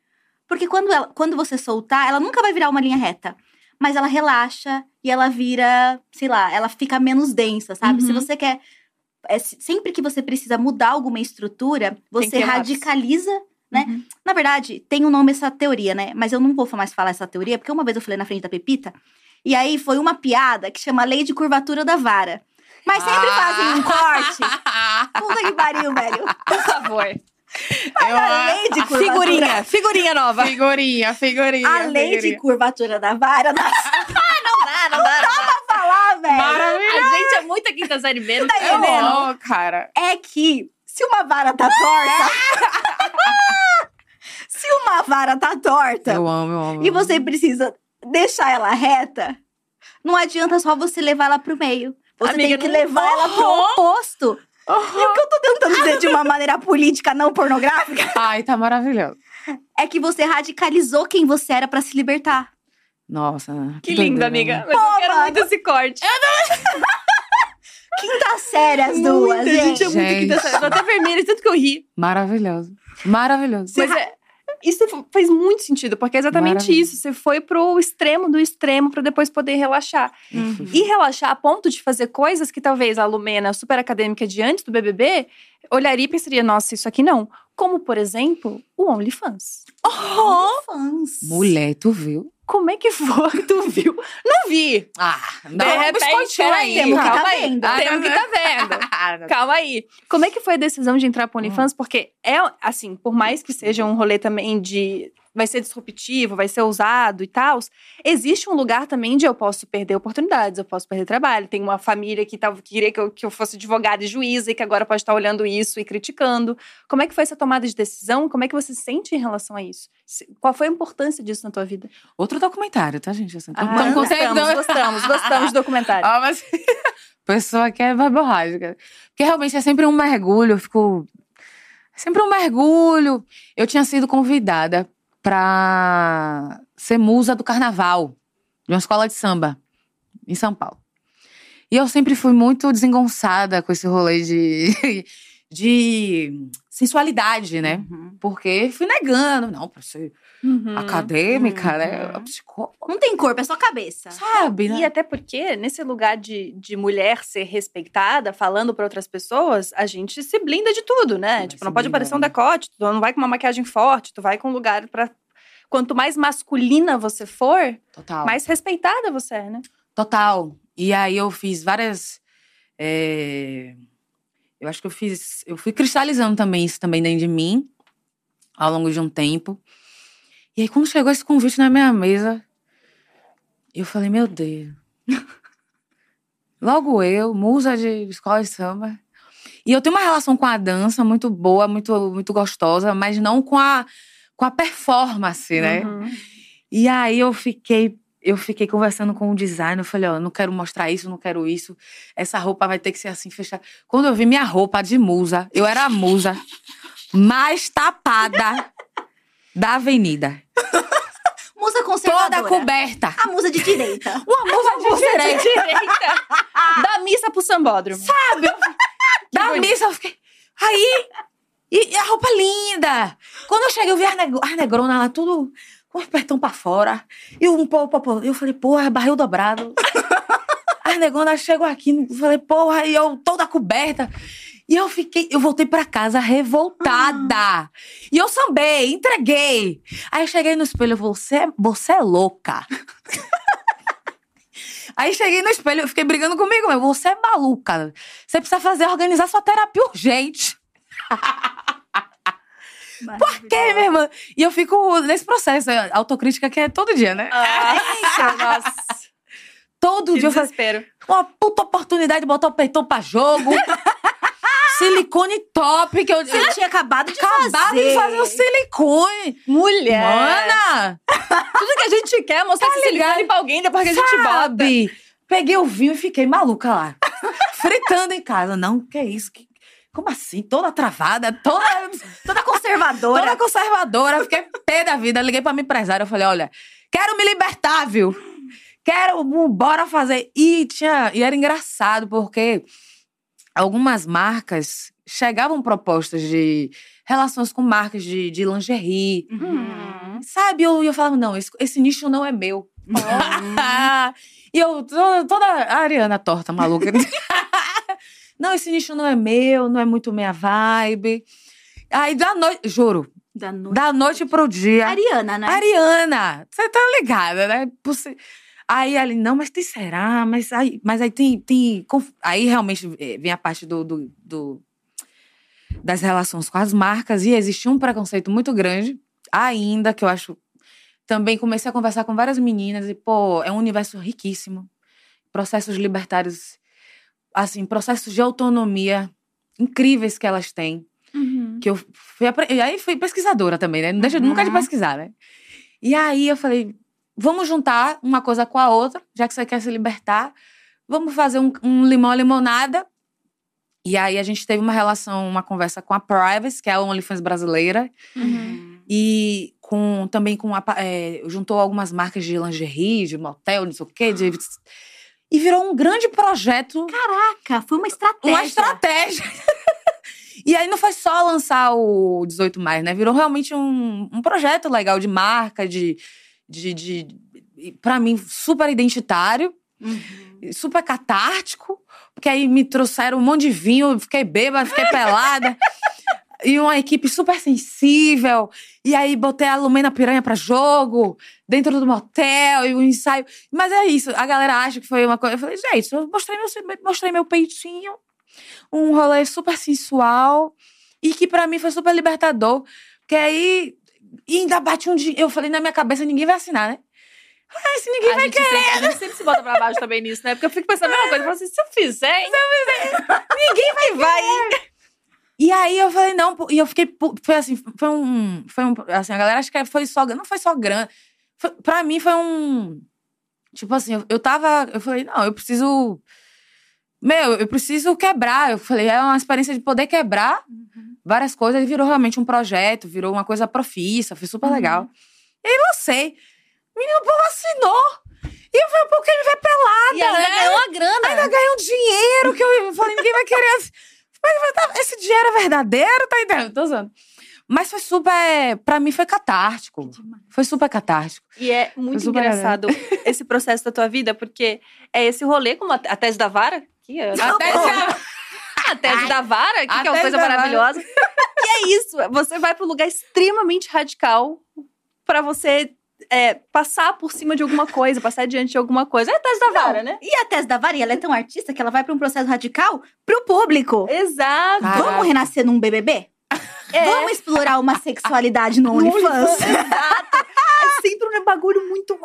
Porque quando, ela- quando você soltar, ela nunca vai virar uma linha reta. Mas ela relaxa e ela vira, sei lá, ela fica menos densa, sabe? Se Uhum. você quer. é, se- sempre que você precisa mudar alguma estrutura, você radicaliza né? Uhum. Na verdade, tem um nome essa teoria, né? Mas eu não vou mais falar essa teoria, porque uma vez eu falei na frente da Pepita, e aí foi uma piada que chama lei de curvatura da vara. Mas sempre fazem um corte. Puta que pariu, velho. Por favor. Eu A lei de curvatura. Figurinha, figurinha nova. Figurinha, figurinha. A lei de figurinha. curvatura da vara. Nossa, não dá, não dá, não dá pra falar, velho. Maravilhoso. A gente é muita quinta série B, não Tá entendendo? cara. É que se uma vara tá torta. se uma vara tá torta. Eu amo, eu amo. e você precisa deixar ela reta, não adianta só você levar ela pro meio. Você Amiga, tem que não- levar ela pro Uhum. E o que eu tô tentando dizer de uma maneira política não pornográfica Ai, tá maravilhoso. é que você radicalizou quem você era pra se libertar. Nossa. Que linda, doideira, amiga. né? Mas eu Pô, quero mano. muito esse corte. Quinta série as duas, Muito, a gente gente. é muito quinta série. Tô até vermelha, tanto que eu ri. Maravilhoso. Maravilhoso. Mas é, isso faz muito sentido, porque é exatamente Maravilha. isso. Você foi pro extremo do extremo pra depois poder relaxar. Uhum. E relaxar a ponto de fazer coisas que talvez a Lumena, super acadêmica de antes do BBB, olharia e pensaria, nossa, isso aqui não. Como, por exemplo, o OnlyFans. Fãs. Mulher, tu viu? Como é que foi? Tu viu? Não vi. Ah, De repente, peraí, temos que calma tá aí. vendo. Temos que tá vendo. Calma aí. Como é que foi a decisão de entrar pro OnlyFans? Porque é, assim, por mais que seja um rolê também de. Vai ser disruptivo, vai ser ousado e tal. Existe um lugar também de eu posso perder oportunidades, eu posso perder trabalho. Tem uma família que, tava, que queria que eu, que eu fosse advogada e juíza e que agora pode estar olhando isso e criticando. Como é que foi essa tomada de decisão? Como é que você se sente em relação a isso? Qual foi a importância disso na tua vida? Outro documentário, tá, gente? Assim, Ah, então, gostamos, gostamos, gostamos de documentário. Ah, mas pessoa que é verborrágica. Porque realmente é sempre um mergulho, eu fico. É sempre um mergulho. Eu tinha sido convidada pra ser musa do carnaval de uma escola de samba em São Paulo. E eu sempre fui muito desengonçada com esse rolê de, de sensualidade, né? Uhum. Porque fui negando. Não, pra ser Uhum. acadêmica, né? Uhum. Psicóloga, Não tem corpo, é só cabeça. sabe, né? E até porque, nesse lugar de, de mulher ser respeitada, falando pra outras pessoas, a gente se blinda de tudo, né? Vai tipo, não pode aparecer um né? decote, tu não vai com uma maquiagem forte, tu vai com um lugar pra. Quanto mais masculina você for, Total. mais respeitada você é, né? Total. E aí eu fiz várias. é, Eu acho que eu fiz. Eu fui cristalizando também isso também dentro de mim ao longo de um tempo. E aí, quando chegou esse convite na minha mesa, eu falei, meu Deus. Logo eu, musa de escola de samba. E eu tenho uma relação com a dança muito boa, muito, muito gostosa, mas não com a, com a performance, né? Uhum. E aí eu fiquei, eu fiquei conversando com o designer, eu falei, ó, eu não quero mostrar isso, não quero isso. Essa roupa vai ter que ser assim fechada. Quando eu vi minha roupa de musa, eu era a musa mais tapada da avenida. Musa conservadora. Toda coberta. A musa de direita. Uma musa de direita. Direita. da missa pro sambódromo. Da bonito. missa, eu fiquei. Aí. E, a roupa linda. Quando eu cheguei, eu vi as, nego, as negronas lá, tudo, com o apertão pra fora. E um pouco, eu falei, porra, barril dobrado. Aí, negona, chegou aqui, eu falei, porra, e eu toda coberta. E eu fiquei, eu voltei pra casa revoltada. E eu sambei, entreguei. Aí cheguei no espelho, você, você é louca. Aí cheguei no espelho, eu fiquei brigando comigo, mas você é maluca. Você precisa fazer, organizar sua terapia urgente. Por quê, minha irmã? E eu fico nesse processo, a autocrítica que é todo dia, né? Nossa, nossa. Todo Que dia eu faço desespero. uma puta oportunidade de botar o peitão pra jogo. silicone top, que eu Você tinha acabado de acabado fazer. de fazer o silicone. Mulher. Mana! Tudo que a gente quer é mostrar esse silicone pra alguém depois que a gente bota. Sabe? Peguei o vinho e fiquei maluca lá. Fritando em casa. Não, que é isso? Que- Como assim? Toda travada, toda, Toda conservadora. toda conservadora. Fiquei pé da vida. Liguei pra minha empresária. Eu falei, olha, quero me libertar, viu? Quero, bora fazer. E, tinha, e era engraçado, porque algumas marcas chegavam propostas de relações com marcas de, de lingerie. Uhum. Sabe? Eu, eu falava, não, esse, esse nicho não é meu. e eu, toda, toda a Ariana torta, maluca. não, esse nicho não é meu, não é muito minha vibe. Aí da noite, juro, Da noite. da noite pro dia. Ariana, né? Ariana, você tá ligada, né? Você- Aí ali, não, mas tem será? Mas aí, mas aí tem, tem. Aí realmente eh, vem a parte do, do, do- das relações com as marcas, e existia um preconceito muito grande, ainda, que eu acho. Também comecei a conversar com várias meninas, e, pô, é um universo riquíssimo. Processos libertários, assim, processos de autonomia incríveis que elas têm Uhum. que eu fui e aí fui pesquisadora também, né? Não deixa nunca de Uhum. pesquisar, né? E aí eu falei, vamos juntar uma coisa com a outra, já que você quer se libertar, vamos fazer um, um limão limonada. E aí a gente teve uma relação, uma conversa com a Privacy, que é a OnlyFans brasileira, Uhum. e com também com a, é, juntou algumas marcas de lingerie, de motel, não sei o quê, de, e virou um grande projeto Caraca, foi uma estratégia. uma estratégia. e aí não foi só lançar o 18 mais, né? Virou realmente um, um projeto legal de marca, de, de, de, para mim super identitário, Uhum. super catártico, porque aí me trouxeram um monte de vinho, fiquei bêbada, fiquei pelada. E uma equipe super sensível. E aí botei a Lumena Piranha pra jogo, dentro do motel, e o ensaio. Mas é isso, a galera acha que foi uma coisa. Eu falei, gente, eu mostrei meu, mostrei meu peitinho, um rolê super sensual, e que pra mim foi super libertador. Porque aí e ainda bate um dia. Eu falei na minha cabeça, ninguém vai assinar, né? Ah, se ninguém A vai gente, sempre, a gente sempre se bota pra baixo também nisso, né? Porque eu fico pensando a mesma coisa. Eu falo assim, se eu fizer, hein? Ninguém vai, vai. E aí eu falei, não, e eu fiquei, foi assim, foi um, foi um, assim, a galera acha que foi só, não foi só grana. Foi, pra mim foi um, tipo assim, eu, eu tava, eu falei, não, eu preciso, meu, eu preciso quebrar. Eu falei, é uma experiência de poder quebrar várias coisas e virou realmente um projeto, virou uma coisa profissa, foi super legal. E aí lancei. Menino, o povo assinou. E eu falei, pô, quem me vai pelada, E ainda né? ganhou uma grana. Ainda ganhei um dinheiro que eu falei, ninguém vai querer. Mas, esse dinheiro é verdadeiro, tá entendendo? Tô usando. Mas foi super. Pra mim foi catártico. Foi super catártico. E é muito engraçado esse processo da tua vida, porque é esse rolê, como a, a tese da vara, que é a tese da vara, que, que é A uma tese coisa da vara. maravilhosa. e é isso, você vai para um lugar extremamente radical pra você é, passar por cima de alguma coisa, passar diante de alguma coisa. É a tese da vara, né? E a tese da Varia, ela é tão artista que ela vai pra um processo radical pro público. Exato. Caraca. Vamos renascer num BBB? É. Vamos explorar uma sexualidade no OnlyFans? Exato. É sempre um bagulho muito.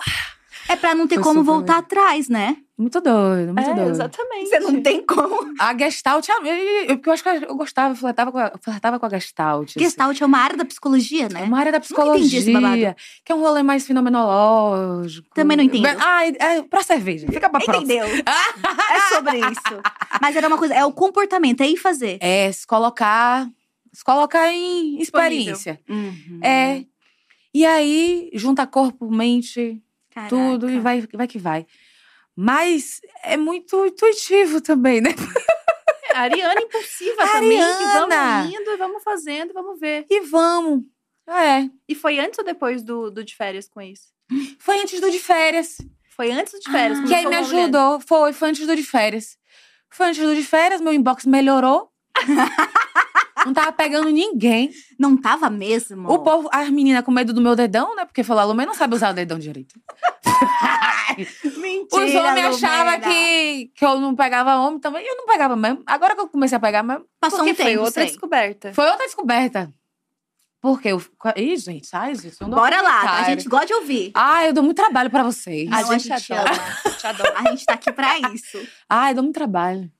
É pra não ter Foi como super voltar atrás, né? Muito doido, muito É, doido. exatamente. Você não tem como. A Gestalt, eu, eu, porque eu acho que eu gostava, eu flertava com a, flertava com a Gestalt. assim. Gestalt é uma área da psicologia, É né? uma área da Não entendi esse babado. psicologia, que é um rolê mais fenomenológico. Também não entendo. Ah, é, pra cerveja. Fica pra próxima. Entendeu? é sobre isso. Mas era uma coisa, é o comportamento, é ir fazer. É se colocar, se colocar em experiência. É. E aí, junta corpo, mente, Caraca. tudo e vai, vai que vai. Mas é muito intuitivo também, né? A Ariana impulsiva também, que Ariana. vamos indo e vamos fazendo e vamos ver. E vamos. É. E foi antes ou depois do, do de férias com isso? Foi antes do de férias. Foi antes do de férias. Ah. Que aí me ajudou. Foi, foi antes do de férias. Foi antes do de férias, meu inbox melhorou. Não tava pegando ninguém. Não tava mesmo? O povo, as meninas com medo do meu dedão, né? Porque falou, a não sabe usar o dedão direito. Mentira, Os homens achavam que, que eu não pegava homem também. E eu não pegava mesmo. Agora que eu comecei a pegar mesmo, Passou um foi tempo, outra sei. descoberta. foi outra descoberta. Porque eu. Ih, gente, sai, isso não dá Bora lá, a comentário. gente gosta de ouvir. Ah, eu dou muito trabalho pra vocês. Não, A a gente, gente adora. ama. A gente adora. A gente tá aqui pra isso. Ai, dá muito trabalho.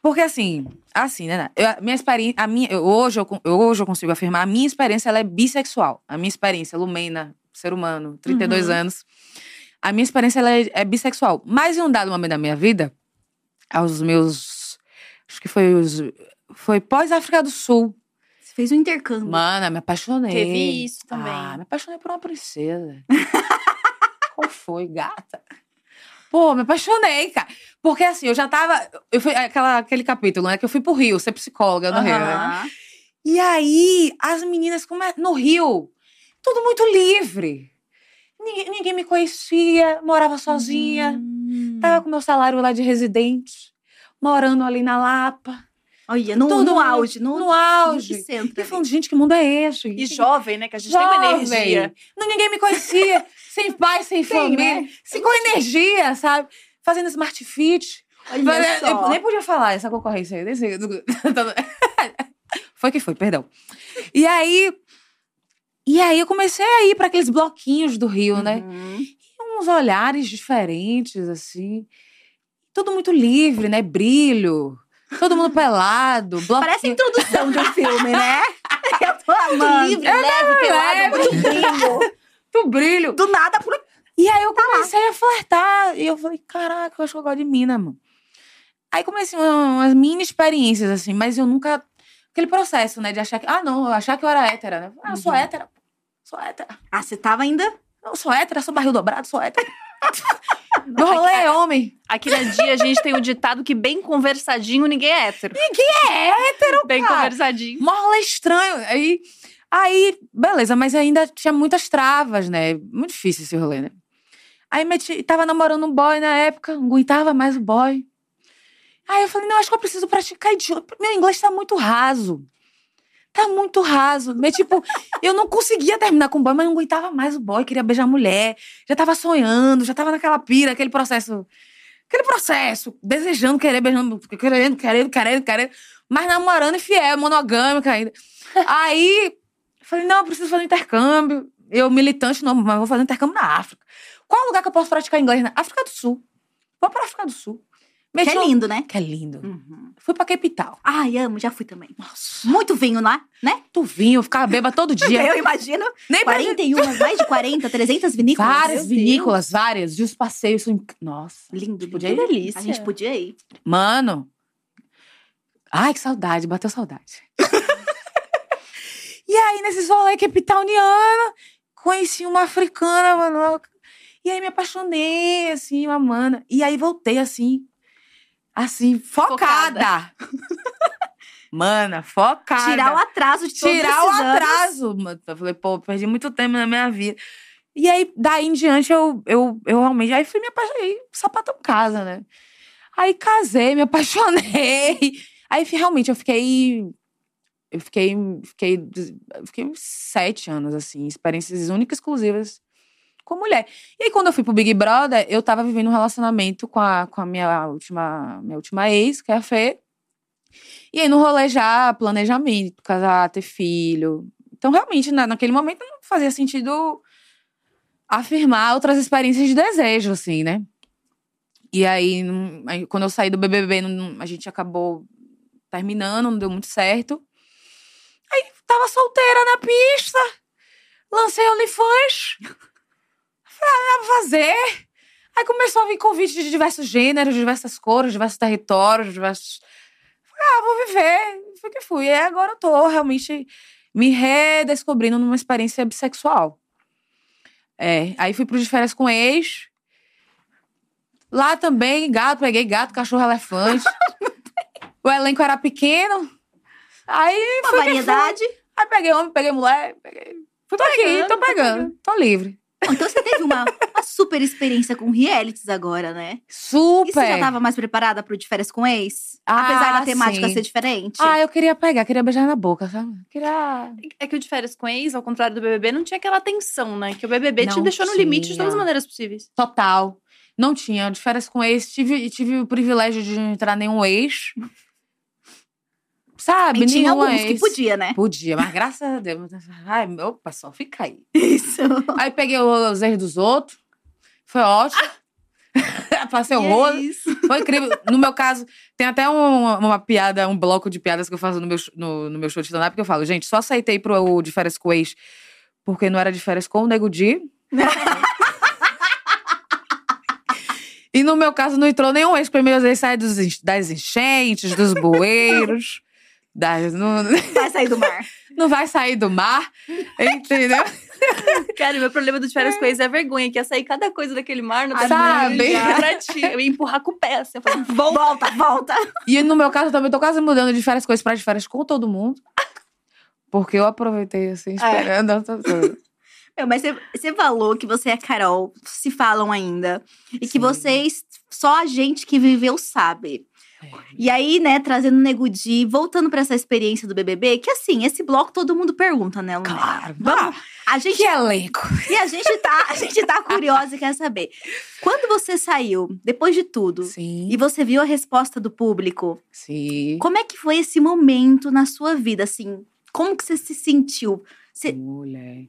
Porque assim, assim, né? Eu, a minha experiência, a minha, eu- hoje, eu, eu- hoje eu consigo afirmar, a minha experiência ela é bissexual. A minha experiência, Lumena, ser humano, 32 Uhum. anos. A minha experiência ela é, é bissexual. Mas em um dado momento da minha vida, aos meus. Acho que foi os. Foi pós-África do Sul. Você fez um intercâmbio. Mana, me apaixonei. Teve isso também. Ah, me apaixonei por uma princesa. Qual foi, gata? Pô, me apaixonei, cara. Porque assim, eu já tava. Eu fui, aquela, aquele capítulo, né? Que eu fui pro Rio, ser psicóloga no Rio, né? E aí, as meninas come... no Rio, tudo muito livre. Ninguém, ninguém me conhecia, morava sozinha. Hum. Tava com meu salário lá de residente, morando ali na Lapa. Olha, no, Tudo no auge. No, no auge. no centro E falando, gente, que mundo é esse? E jovem, né? Que a gente tem uma Jovem. energia. Não, ninguém me conhecia. sem pai, sem Tem, família. né? Sem com energia, sabe? Fazendo smart fit. Olha Mas só. Eu nem podia falar essa concorrência aí. foi que foi, perdão. E aí... E aí eu comecei a ir para aqueles bloquinhos do Rio, né? Uhum. E uns olhares diferentes, assim. Tudo muito livre, né? Brilho. Todo mundo pelado. Bloquinho. Parece a introdução de um filme, né? Eu tô amando. Livre, leve, leve. pelado, muito brilho. Muito brilho. Do nada, por... E aí eu comecei a flertar. E eu falei, caraca, eu acho que eu gosto de mina, mano. Aí comecei uma- umas mini experiências, assim, mas eu nunca. Aquele processo, né? De achar que. Ah, não, eu achar que eu era hétera, né? Ah, eu sou Uhum. hétera. Sou hétera. Ah, você tava ainda... Eu sou hétera, sou barril dobrado, sou hétera. Meu rolê é homem. Aqui na dia a gente tem o ditado que bem conversadinho ninguém é hétero. É hétero, Bem cara. conversadinho. Mó rolê estranho. Aí, aí, beleza, mas ainda tinha muitas travas, né? Muito difícil esse rolê, né? Aí meti, tava namorando um boy na época, não aguentava mais o boy. Aí eu falei, não, acho que eu preciso praticar idioma. Meu inglês tá muito raso. Tá muito raso. Mas, tipo, eu não conseguia terminar com o boy, mas não aguentava mais o boy, queria beijar a mulher. Já tava sonhando, já tava naquela pira, aquele processo. Aquele processo, desejando, querer, beijando, querendo, querendo, querendo, querendo. Mas namorando e fiel, monogâmica ainda. Aí, falei, não, eu preciso fazer um intercâmbio. Eu, militante, não, mas vou fazer um intercâmbio na África. Qual lugar que eu posso praticar inglês? Na África do Sul. Vou pra África do Sul. Que é lindo, né? Que é lindo. Uhum. Fui pra capital. Ai, amo, já fui também. Nossa. Muito vinho lá, né? Tu vinho, eu ficava bêbada todo dia. Eu imagino. Nem pra 41, mais de 40, 300 vinícolas. Várias vinícolas, várias. E os passeios são. Nossa. Lindo, Podia lindo. ir. delícia. A gente podia ir. Mano. Ai, que saudade, bateu saudade. e aí, nesses rolê capitaliana, conheci uma africana, mano. E aí me apaixonei, assim, uma mana. E aí voltei, assim, assim, focada. Mana, focada. Tirar o atraso de Tirar o anos. atraso. mano. Eu falei, pô, perdi muito tempo na minha vida. E aí, daí em diante, eu, eu, eu realmente. Aí fui me apaixonei, sapatão casa, né? Aí casei, me apaixonei. Aí realmente eu fiquei. Eu fiquei. Fiquei, fiquei sete anos, assim, experiências únicas, exclusivas com mulher. E aí, quando eu fui pro Big Brother, eu tava vivendo um relacionamento com a, com a minha, última, minha última ex, que é a Fê. E aí, no rolê já, planejamento, casar, ter filho. Então, realmente, na, naquele momento, não fazia sentido afirmar outras experiências de desejo, assim, né? E aí, quando eu saí do BBB, a gente acabou terminando, não deu muito certo. Aí, tava solteira na pista, lancei OnlyFans. Falei, ah, dá pra fazer. Aí começou a vir convite de diversos gêneros, de diversas cores, diversos territórios, diversos. Falei, ah, vou viver. Foi que fui. E agora eu tô realmente me redescobrindo numa experiência bissexual. É, aí fui pro de férias com ex. Lá também, gato, peguei gato, cachorro, elefante. o elenco era pequeno. Aí Uma variedade. Aí peguei homem, peguei mulher, peguei Tô aqui, tô pegando, tô livre. Bom, Então você teve uma, uma super experiência com realities agora, né? Super. E você já tava mais preparada pro de férias com ex? Apesar Ah, da temática sim. ser diferente? Ah, eu queria pegar, queria beijar na boca, sabe? Queria. É que o de férias com ex, ao contrário do BBB, não tinha aquela tensão, né? Que o BBB te Não deixou no limite de tinha. todas as maneiras possíveis. Total. Não tinha. De férias com ex, tive, tive o privilégio de não entrar nenhum ex. Sabe? e tinha alguns ex. que podia, né? Podia, mas graças a Deus. Ai, opa, só fica aí. Isso. Aí peguei os erros dos outros. Foi ótimo. Passei o E é rolo. isso. Foi incrível. No meu caso, tem até um- uma piada, um bloco de piadas que eu faço no meu, no, no meu show de stand-up, que eu falo, gente, só aceitei pro de férias com o ex, porque não era de férias com o Nego Di. e no meu caso, não entrou nenhum ex, porque meus ex saem dos, das enchentes, dos bueiros. Não, Vai sair do mar. não vai sair do mar, entendeu? Cara, meu problema do de férias com ex é a vergonha, que ia sair cada coisa daquele mar no Sabe? pra ti. Eu ia empurrar com o pé, assim. Eu falei, Volta, volta. E no meu caso, eu também tô quase mudando de férias com ex pra de férias com todo mundo. Porque eu aproveitei, assim, esperando. essa coisa. Meu, mas você, você falou que você e a Carol se falam ainda. E que Sim. vocês, só a gente que viveu sabe. E aí, né, trazendo o Nego Di, voltando pra essa experiência do BBB, que assim, esse bloco todo mundo pergunta, né, Lumena? Claro. Vamos, a gente, Que elenco. e a gente tá, a gente tá curiosa e quer saber. Quando você saiu, depois de tudo, Sim. e você viu a resposta do público, Sim. como é que foi esse momento na sua vida, assim? Como que você se sentiu? Você... Mulher.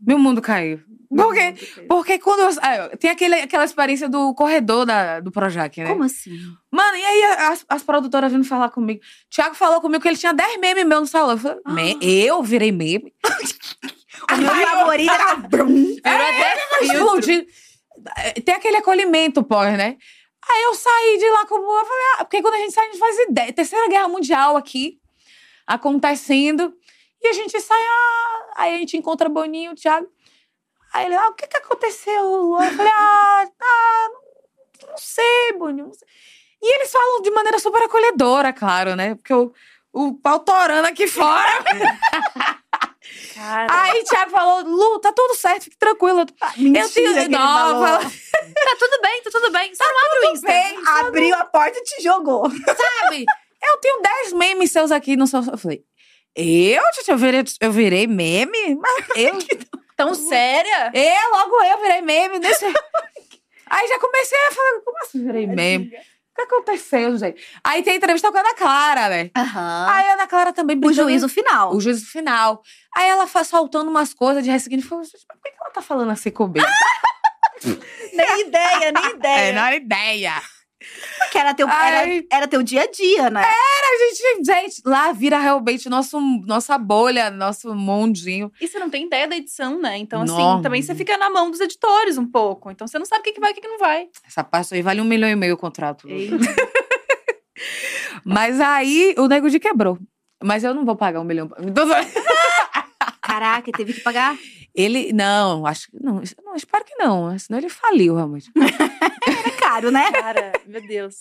Meu mundo caiu. Por quê? Porque quando eu. ah, tem aquele, aquela experiência do corredor da, do Projac, né? Como assim? Mano, e aí as, as produtoras vindo falar comigo. Thiago falou comigo que ele tinha 10 memes meus no salão. Eu falei, "Me- eu virei meme? O meu favorito era... Brum. Virou até filtro. Explodindo. Tem aquele acolhimento pós, né? Aí eu saí de lá com eu falei, ah, porque quando a gente sai, a gente faz ideia. Terceira Guerra Mundial aqui, acontecendo. E a gente sai, ah, aí a gente encontra Boninho, o Thiago. Aí ele, ah, o que que aconteceu, Luan? Eu falei, ah, ah, não sei, Boninho. não sei. E eles falam de maneira super acolhedora, claro, né? Porque o, o pau torando aqui fora. Cara, Aí o Thiago falou, Lu, tá tudo certo, fique tranquila. Mentira eu tenho. Não, fala- tá tudo bem, tá tudo bem. Só não abre o Insta. bem, Abriu a porta e te jogou. sabe? Eu tenho 10 memes seus aqui no seu. Eu falei, eu, gente, eu virei, eu virei meme? Mas eu, Tão séria? eu, logo eu virei meme. Nesse... Aí já comecei a falar, como assim virei meme? O que aconteceu, gente? Aí tem entrevista com a Ana Clara, né? Aham. Aí a Ana Clara também O juízo final. O juízo final. Aí ela faz soltando umas coisas de ressignificação. Mas Por que que ela tá falando assim comigo? Nem ideia, nem ideia. É, não era ideia. Porque era teu, era, Ai. era teu dia a dia, né? A gente, gente, lá vira realmente nosso, nossa bolha, nosso mundinho. E você não tem ideia da edição, né? Então, assim, Não. também você fica na mão dos editores um pouco. Então, você não sabe o que, que vai e o que, que não vai. Essa parte aí vale um milhão e meio o contrato. Mas aí o nego de quebrou. Mas eu não vou pagar um milhão. Caraca, teve que pagar. Ele, não, acho que não, não, espero que não, senão ele faliu realmente. Caro, né? Cara, meu Deus.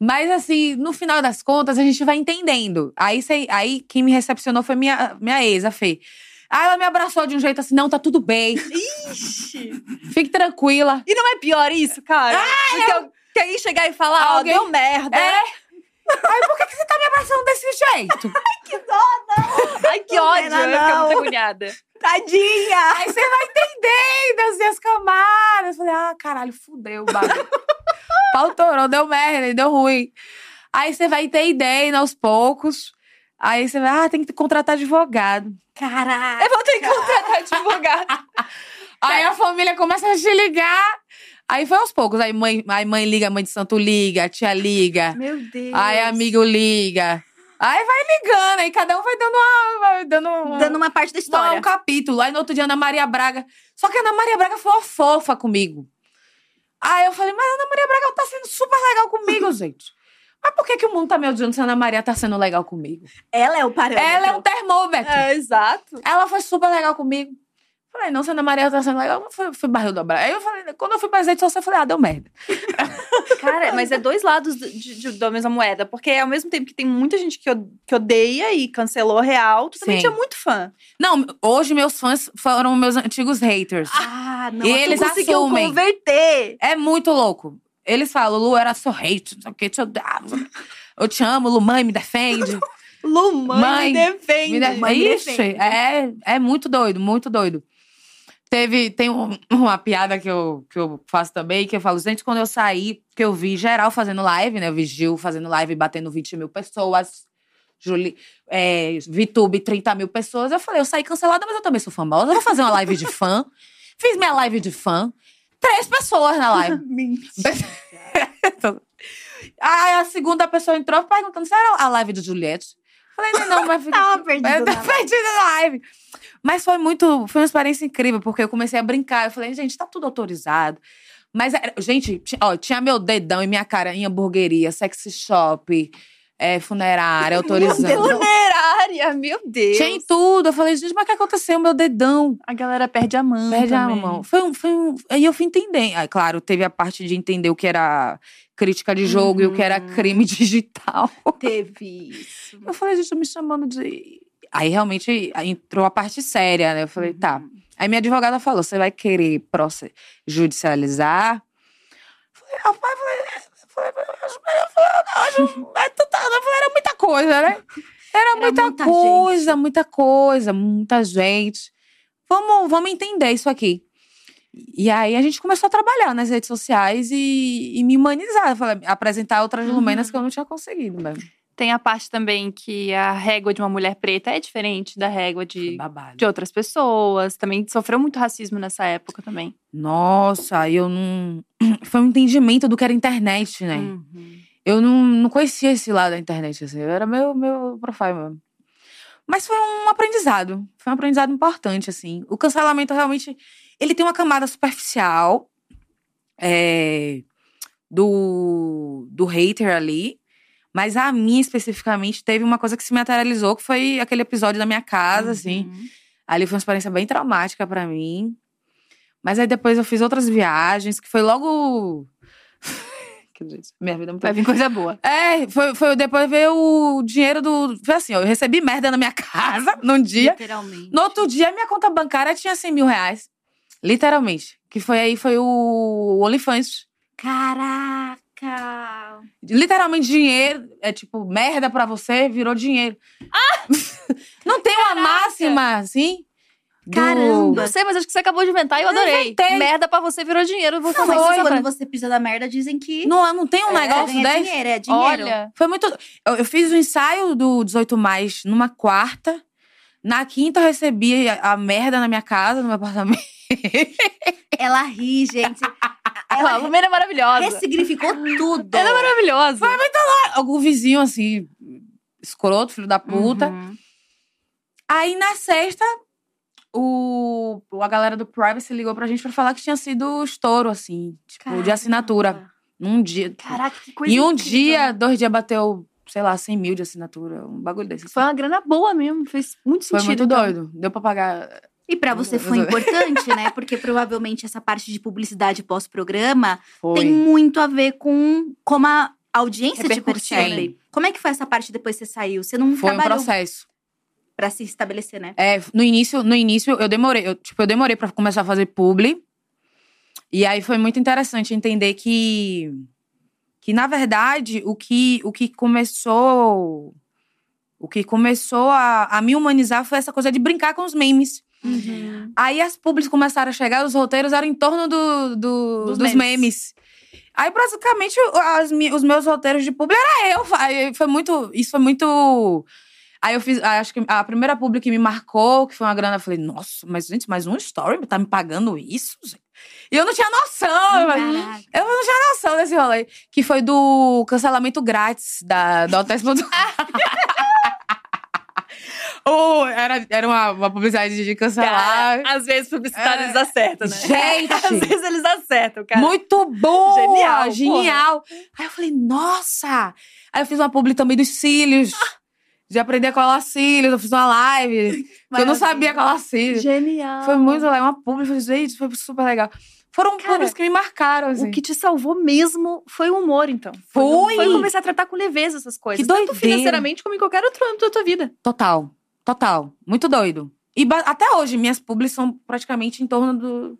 Mas assim, no final das contas, a gente vai entendendo. Aí, cê- aí quem me recepcionou foi minha, minha ex, a Fê. Aí ela me abraçou de um jeito assim, não, tá tudo bem, Ixi. fique tranquila. E não é pior isso, cara? Porque eu... que aí chegar e falar, ó, Alguém- deu merda. É. Aí por que, que você tá me abraçando desse jeito? Ai, que ódio. Não, Eu ia ficar não. muito agoniada. Tadinha! Aí você vai entendendo as camadas. Eu falei, ah, caralho, fudeu o bagulho. Pau torou, deu merda, deu ruim. Aí você vai ter ideia aos poucos. Aí você vai, ah, tem que contratar advogado. Caraca! Eu vou ter que contratar advogado. Aí a família começa a te ligar. Aí foi aos poucos. Aí mãe, aí mãe liga, mãe de santo liga, a tia liga. Meu Deus. Aí amigo liga. Aí vai ligando, aí cada um vai dando uma. Vai dando uma, Dando uma parte da Não, história. um capítulo. Aí no outro dia, Ana Maria Braga. Só que a Ana Maria Braga foi uma fofa comigo. Aí eu falei, mas Ana Maria Braga tá sendo super legal comigo, gente. Mas por que, que o mundo tá me odiando se a Ana Maria tá sendo legal comigo? Ela é o parâmetro. Ela é um termômetro. É, exato. Ela foi super legal comigo. Falei, não, se a Ana Maria tá sendo legal, eu fui, fui barril dobrar. Aí eu falei, quando eu fui pra redes sociais, eu falei, ah, deu merda. Cara, mas é dois lados de- de- da mesma moeda. Porque ao mesmo tempo que tem muita gente que, que odeia e cancelou real, tu também Sim. tinha muito fã. Não, hoje meus fãs foram meus antigos haters. Ah, não. E eles conseguiu assumem. converter. É muito louco. Eles falam, Lu, era seu hate, não sei o que, te odiava. Eu te amo, Lu, mãe, me defende. Lu, mãe, Mãe, me defende. Me Mãe, me Ixi, defende. é, é muito doido, muito doido. Teve, tem um- uma piada que eu, que eu faço também, que eu falo, gente, quando eu saí, que eu vi geral fazendo live, né? Eu vi Gil fazendo live, batendo 20 mil pessoas. Juli, é, VTube, 30 mil pessoas. Eu falei, eu saí cancelada, mas eu também sou famosa. Eu vou fazer uma live de fã. Fiz minha live de fã. Três pessoas na live. Aí a segunda pessoa entrou perguntando se era a live do Juliette. Falei, não, não, mas fica. Tava perdida tô perdida na live. Mas foi muito. Foi uma experiência incrível, porque eu comecei a brincar. Eu falei, gente, tá tudo autorizado. Mas, gente, ó, tinha meu dedão e minha cara em hamburgueria, sexy shop, é, funerária, autorizando. Funerária, meu Deus. Tinha em tudo. Eu falei, gente, mas o que aconteceu? Meu dedão. A galera perde a mão. Perde a também. mão. Foi um, foi um. Aí eu fui entender. Aí, claro, teve a parte de entender o que era crítica de jogo e o que era Uhum. crime digital. Teve isso. Eu falei, gente, tô me chamando de. Aí realmente entrou a parte séria, né? Eu falei, tá. Uhum. Aí minha advogada falou: você vai querer judicializar? Eu falei, rapaz, era muita coisa, né? Era, Era muita, muita coisa, muita coisa, muita gente. Vamos, vamos entender isso aqui. E aí a gente começou a trabalhar nas redes sociais e, e me humanizar, apresentar outras Uhum. lumenas que eu não tinha conseguido mesmo. Tem a parte também que a régua de uma mulher preta é diferente da régua de, babado. de outras pessoas. Também sofreu muito racismo nessa época também. Nossa, eu não. Foi um entendimento do que era internet, né? Uhum. Eu não, não conhecia esse lado da internet, assim. Eu era meu, meu profile mesmo. Mas foi um aprendizado. Foi um aprendizado importante, assim. O cancelamento realmente. Ele tem uma camada superficial é, do, do hater ali. Mas a mim, especificamente, teve uma coisa que se materializou, que foi aquele episódio da minha casa, assim. Uhum. Ali foi uma experiência bem traumática pra mim. Mas aí depois eu fiz outras viagens, que foi logo. minha vida é muito. Vai vir coisa boa. É, foi, foi depois veio o dinheiro do. Foi assim, ó, eu recebi merda na minha casa num dia. Literalmente. No outro dia, minha conta bancária tinha 100 mil reais. Literalmente. Que foi aí, foi o OnlyFans. Caraca! Literalmente dinheiro, é tipo, merda pra você, virou dinheiro. Não tem uma máxima, assim? do- Caramba! Não sei, mas acho que você acabou de inventar e eu Eu adorei. inventei. Merda pra você virou dinheiro. Eu vou Não, mas quando você pisa da merda, dizem que Não, não tem um é, negócio desse? dinheiro, é dinheiro. Olha, Foi muito. Eu, eu fiz o ensaio do 18 mais numa quarta. Na quinta, eu recebi a, a merda na minha casa, no meu apartamento. Ela ri, gente. a Ela Lumena é maravilhosa. ressignificou tudo. Ela é maravilhosa. Algum vizinho, assim, escroto, filho da puta. Uhum. Aí na sexta, o, a galera do Privacy ligou pra gente pra falar que tinha sido estouro, assim, tipo, de assinatura. Num dia. Caraca, que coisa em um incrível, dia, dois dias bateu, sei lá, 100 mil de assinatura. Um bagulho desse. assim. Foi uma grana boa mesmo. Fez muito Foi sentido. muito então. doido. Deu pra pagar. E pra você foi importante, né? Porque provavelmente essa parte de publicidade pós-programa tem muito a ver com como a audiência te Repercutiu. percebe. Como é que foi essa parte depois que você saiu? Você não Foi um trabalhou processo. pra se estabelecer, né? É, no início, no início eu demorei, eu, tipo, eu demorei para começar a fazer publi. E aí foi muito interessante entender que que na verdade o que o que começou o que começou a, a me humanizar foi essa coisa de brincar com os memes. Uhum. Aí as publis começaram a chegar, os roteiros eram em torno do, do- Dos dos, memes. memes. Aí, basicamente, as os meus roteiros de publi era eu. Aí foi muito. Isso foi muito. Aí eu fiz. Acho que a primeira publi que me marcou, que foi uma grana, eu falei, nossa, mas gente, mais um story tá me pagando isso? gente?" E eu não tinha noção. eu eu não tinha noção desse rolê. Que foi do cancelamento grátis da, da Ponto- Ou era, era uma, uma publicidade de cancelar. Cara, às vezes publicitário É. eles acertam, né? Gente! Às vezes eles acertam, cara. Muito boa! Genial, Genial! Aí eu falei, nossa! Aí eu fiz uma publi também dos cílios. de aprender a colar cílios. Eu fiz uma live. eu não sabia colar cílios. Genial. Foi muito legal. Uma publi, foi, gente, foi super legal. Foram Cara, públicos que me marcaram, assim. O que te salvou mesmo foi o humor, então. Foi! Foi começar a tratar com leveza essas coisas. Que Tanto financeiramente como em qualquer outro âmbito da tua vida. Total. Total. Muito doido. E até hoje, minhas publis são praticamente em torno do,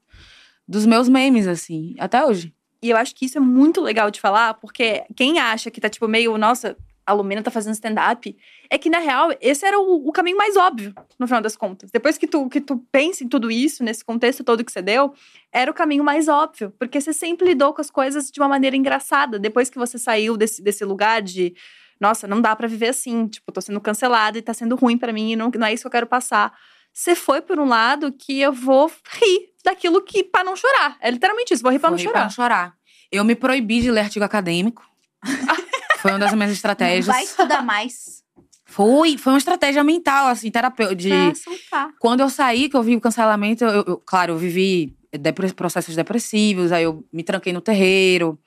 dos meus memes, assim. Até hoje. E eu acho que isso é muito legal de falar, porque quem acha que tá, tipo, meio, nossa, a Lumena tá fazendo stand-up, é que, na real, esse era o, o caminho mais óbvio, no final das contas. Depois que tu, que tu pensa em tudo isso, nesse contexto todo que você deu, era o caminho mais óbvio. Porque você sempre lidou com as coisas de uma maneira engraçada. Depois que você saiu desse, desse lugar de, nossa, não dá pra viver assim, tipo, tô sendo cancelada e tá sendo ruim pra mim e não, não é isso que eu quero passar. Você foi por um lado que eu vou rir daquilo que pra não chorar. É literalmente isso, vou rir pra não Foi chorar. chorar. Eu me proibi de ler artigo acadêmico. foi uma das minhas estratégias. Vai estudar mais. Foi, foi uma estratégia mental, assim, terapêutica. De... Pra soltar. Quando eu saí, que eu vi o cancelamento, eu, eu- claro, eu vivi depre- processos depressivos, aí eu me tranquei no terreiro,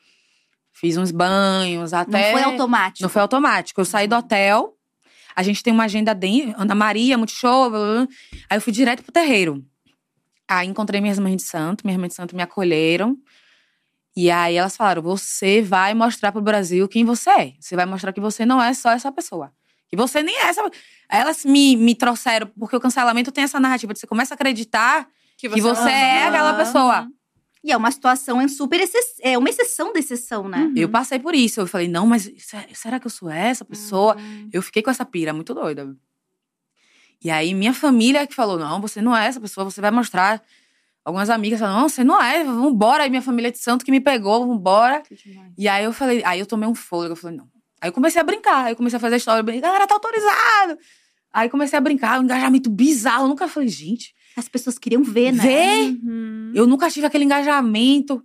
fiz uns banhos, até. Não foi automático. Não foi automático. Eu saí do hotel, a gente tem uma agenda dentro, Ana Maria, Multishow, blá, blá, blá. aí eu fui direto pro terreiro. Aí encontrei minhas mães de santo, minhas mães de santo me acolheram. E aí elas falaram: você vai mostrar pro Brasil quem você é. Você vai mostrar que você não é só essa pessoa. Que você nem é essa. Aí Elas me, me trouxeram, porque o cancelamento tem essa narrativa de você começa a acreditar que você é aquela pessoa. E é uma situação em super é uma exceção da exceção, né? Uhum. Eu passei por isso. Eu falei, não, mas se- será que eu sou essa pessoa? Uhum. Eu fiquei com essa pira muito doida. E aí, minha família que falou: não, você não é essa pessoa, você vai mostrar. Algumas amigas falaram: não, você não é, vambora. Aí minha família de santo que me pegou, vambora. E aí eu falei, aí eu tomei um fôlego, eu falei, não. Aí eu comecei a brincar, aí eu comecei a fazer a história, galera, tá autorizado. Aí comecei a brincar, um engajamento bizarro. Eu nunca falei, gente, As pessoas queriam ver, né? vê! Uhum. Eu nunca tive aquele engajamento.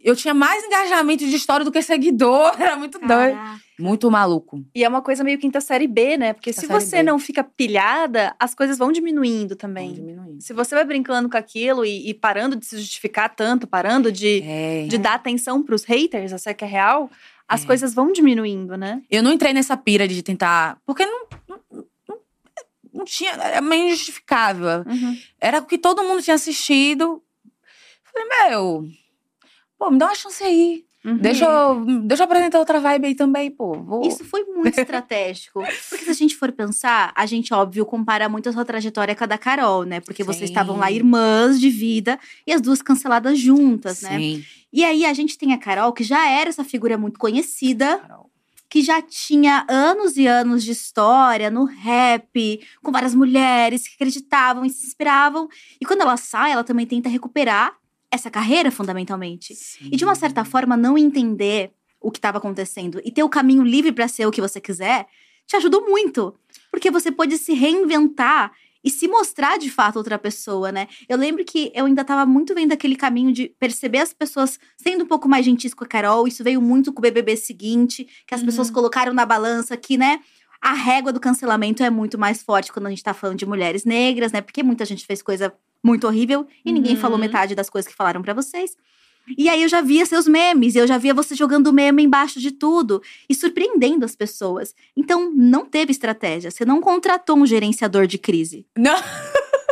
Eu tinha mais engajamento de história do que seguidor. Era muito doido. Caraca. Muito maluco. E é uma coisa meio quinta série B, né? Porque Quinta se você B. não fica pilhada, as coisas vão diminuindo também. Vamos diminuindo. Se você vai brincando com aquilo e, e parando de se justificar tanto, parando de, É. de dar atenção pros haters, essa que é real, as É. coisas vão diminuindo, né? Eu não entrei nessa pira de tentar. Porque não, não- não tinha. Era meio injustificável. Era o que todo mundo tinha assistido. Falei, meu. Pô, me dá uma chance aí. Uhum. Deixa eu, deixa eu apresentar outra vibe aí também, pô. Vou... Isso foi muito estratégico. Porque se a gente for pensar, a gente, óbvio, compara muito a sua trajetória com a da Carol, né? Porque vocês Sim. estavam lá irmãs de vida e as duas canceladas juntas, né? Sim. E aí a gente tem a Carol, que já era essa figura muito conhecida, Carol. Que já tinha anos e anos de história no rap, com várias mulheres que acreditavam e se inspiravam. E quando ela sai, ela também tenta recuperar essa carreira, fundamentalmente. E de uma certa forma, não entender o que estava acontecendo e ter o caminho livre para ser o que você quiser, te ajudou muito. Porque você pôde se reinventar e se mostrar de fato outra pessoa, né? Eu lembro que eu ainda tava muito vendo aquele caminho de perceber as pessoas sendo um pouco mais gentis com a Carol. Isso veio muito com o BBB seguinte, que as Uhum. pessoas colocaram na balança que, né? A régua do cancelamento é muito mais forte quando a gente tá falando de mulheres negras, né? Porque muita gente fez coisa muito horrível e ninguém Uhum. falou metade das coisas que falaram pra vocês. E aí eu já via seus memes, eu já via você jogando meme embaixo de tudo e surpreendendo as pessoas. Então não teve estratégia, você não contratou um gerenciador de crise. Não.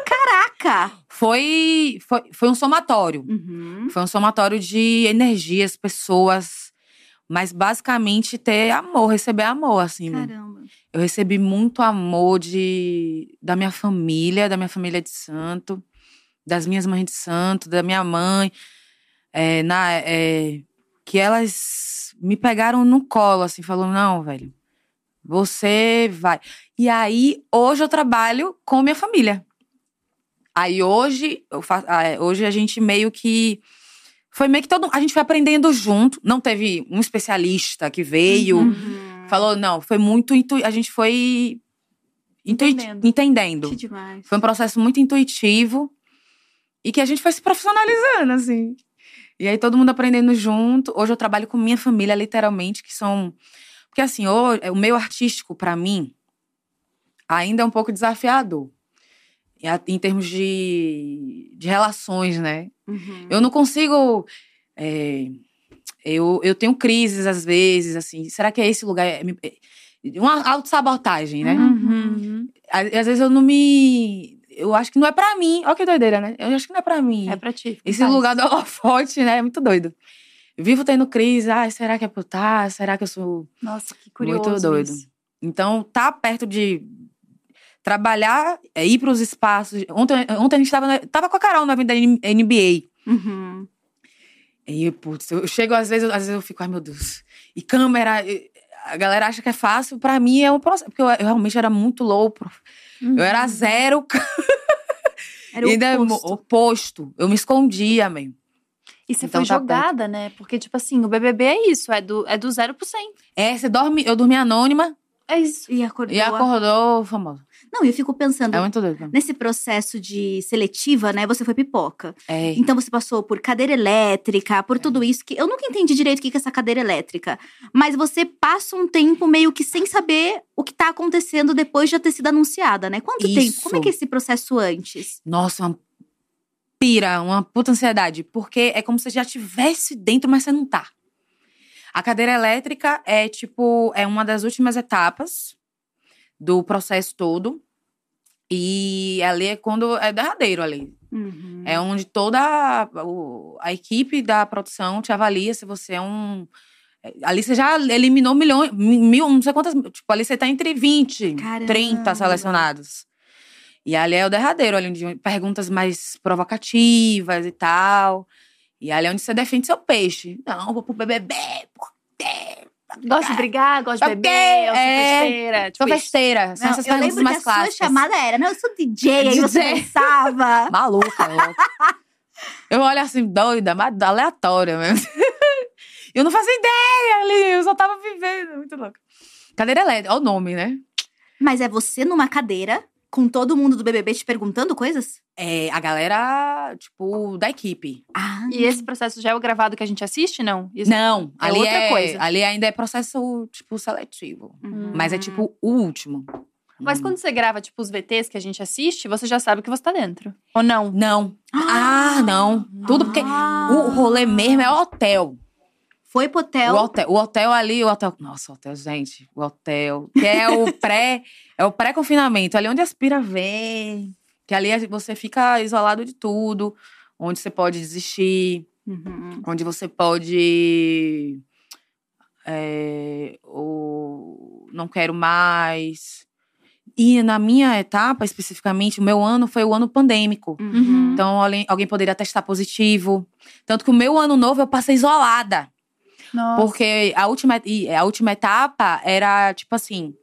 Caraca! Foi, foi, foi um somatório. Uhum. Foi um somatório de energias, pessoas. Mas basicamente ter amor, receber amor, assim. Caramba. Eu recebi muito amor de, da minha família, da minha família de santo, das minhas mães de santo, da minha mãe. É, na, é, que elas me pegaram no colo, assim, falou não, velho, você vai. E aí, hoje eu trabalho com minha família. Aí hoje, eu fa- ah, é, hoje a gente meio que. Foi meio que todo. A gente foi aprendendo junto. Não teve um especialista que veio. Uhum. Falou, não, foi muito. Intu... A gente foi. Entendendo. entendendo. Que demais. Foi um processo muito intuitivo e que a gente foi se profissionalizando, assim. E aí todo mundo aprendendo junto. Hoje eu trabalho com minha família, literalmente, que são. Porque, assim, o, o meio artístico, pra mim, ainda é um pouco desafiador. Em termos de, de relações, né? Uhum. Eu não consigo. é, eu, eu tenho crises às vezes, assim. Será que é esse lugar? É, é, Uma autossabotagem, né? Uhum. Às, às vezes eu não me. Eu acho que não é pra mim. Olha que doideira, né? Eu acho que não é pra mim. É pra ti. Esse faz. lugar do holofote, né? É muito doido. Vivo tendo crise. Ai, será que é por tá? Será que eu sou. Nossa, que curioso. Muito doido. isso. Então, tá perto de trabalhar, é, ir pros espaços. Ontem, ontem a gente tava, na- tava com a Carol no evento da NBA. Uhum. E, putz, eu chego, às vezes, às vezes eu fico, ai meu Deus. E câmera, a galera acha que é fácil. Pra mim é um processo. Porque eu, eu realmente era muito low. prof. Eu era zero. Era o e ainda oposto. oposto. Eu me escondia, mesmo. E você Então foi tá jogada, né? Porque, tipo assim, o BBB é isso, é do, é do 0%. É, você dorme, eu dormi anônima É isso. E acordou. e acordou famosa. Não, eu fico pensando, É muito doido. nesse processo de seletiva, né? Você foi pipoca. É. Então você passou por cadeira elétrica, por tudo isso que eu nunca entendi direito o que é essa cadeira elétrica. Mas você passa um tempo meio que sem saber o que tá acontecendo depois de já ter sido anunciada, né? Quanto tempo? Isso. Como é que é esse processo antes? Nossa, uma pira, uma puta ansiedade. Porque é como se você já estivesse dentro, mas você não tá. A cadeira elétrica é tipo, é uma das últimas etapas do processo todo. E ali é quando é derradeiro ali. Uhum. É onde toda a, a equipe da produção te avalia se você é um. é, Ali você já eliminou milhões, mi- mil, não sei quantas. Tipo, ali você tá entre 20, Caramba. 30 selecionados. E ali é o derradeiro, ali onde perguntas mais provocativas e tal. E ali é onde você defende seu peixe. Não, vou pro BBB, porque Gosto de brigar, gosto de Sabe beber, quê? eu sou É. festeira. Tipo sou festeira. São Não, essas eu lembro que a sua chamada era, não, eu sou DJ, aí você DJ. dançava. Maluca, louca. Eu olho assim, doida, mas aleatória mesmo. Eu não fazia ideia ali, eu só tava vivendo, muito louca. Cadeira elétrica, olha o nome, né? Mas é você numa cadeira, com todo mundo do BBB te perguntando coisas? É, a galera, tipo, da equipe. Ah, E esse processo já é o gravado que a gente assiste, não? Isso- Não, é ali outra é, coisa. Ali ainda é processo, tipo, seletivo. Uhum. Mas é, tipo, o último. Mas Hum. quando você grava, tipo, os VTs que a gente assiste, você já sabe que você tá dentro. Ou não? Não. Ah, não. Tudo porque Ah. o rolê mesmo é hotel. Foi pro hotel. O hotel, o hotel ali, o hotel. Nossa, o hotel, gente, o hotel. Que é o pré, é o pré-confinamento, ali onde aspira vem. Que ali é- você fica isolado de tudo, onde você pode desistir, Uhum. onde você pode. É, ou não quero mais. E na minha etapa, especificamente, o meu ano foi o ano pandêmico. Uhum. Então, alguém, alguém poderia testar positivo. Tanto que o meu ano novo eu passei isolada. Nossa. Porque a última, e a última etapa era tipo assim.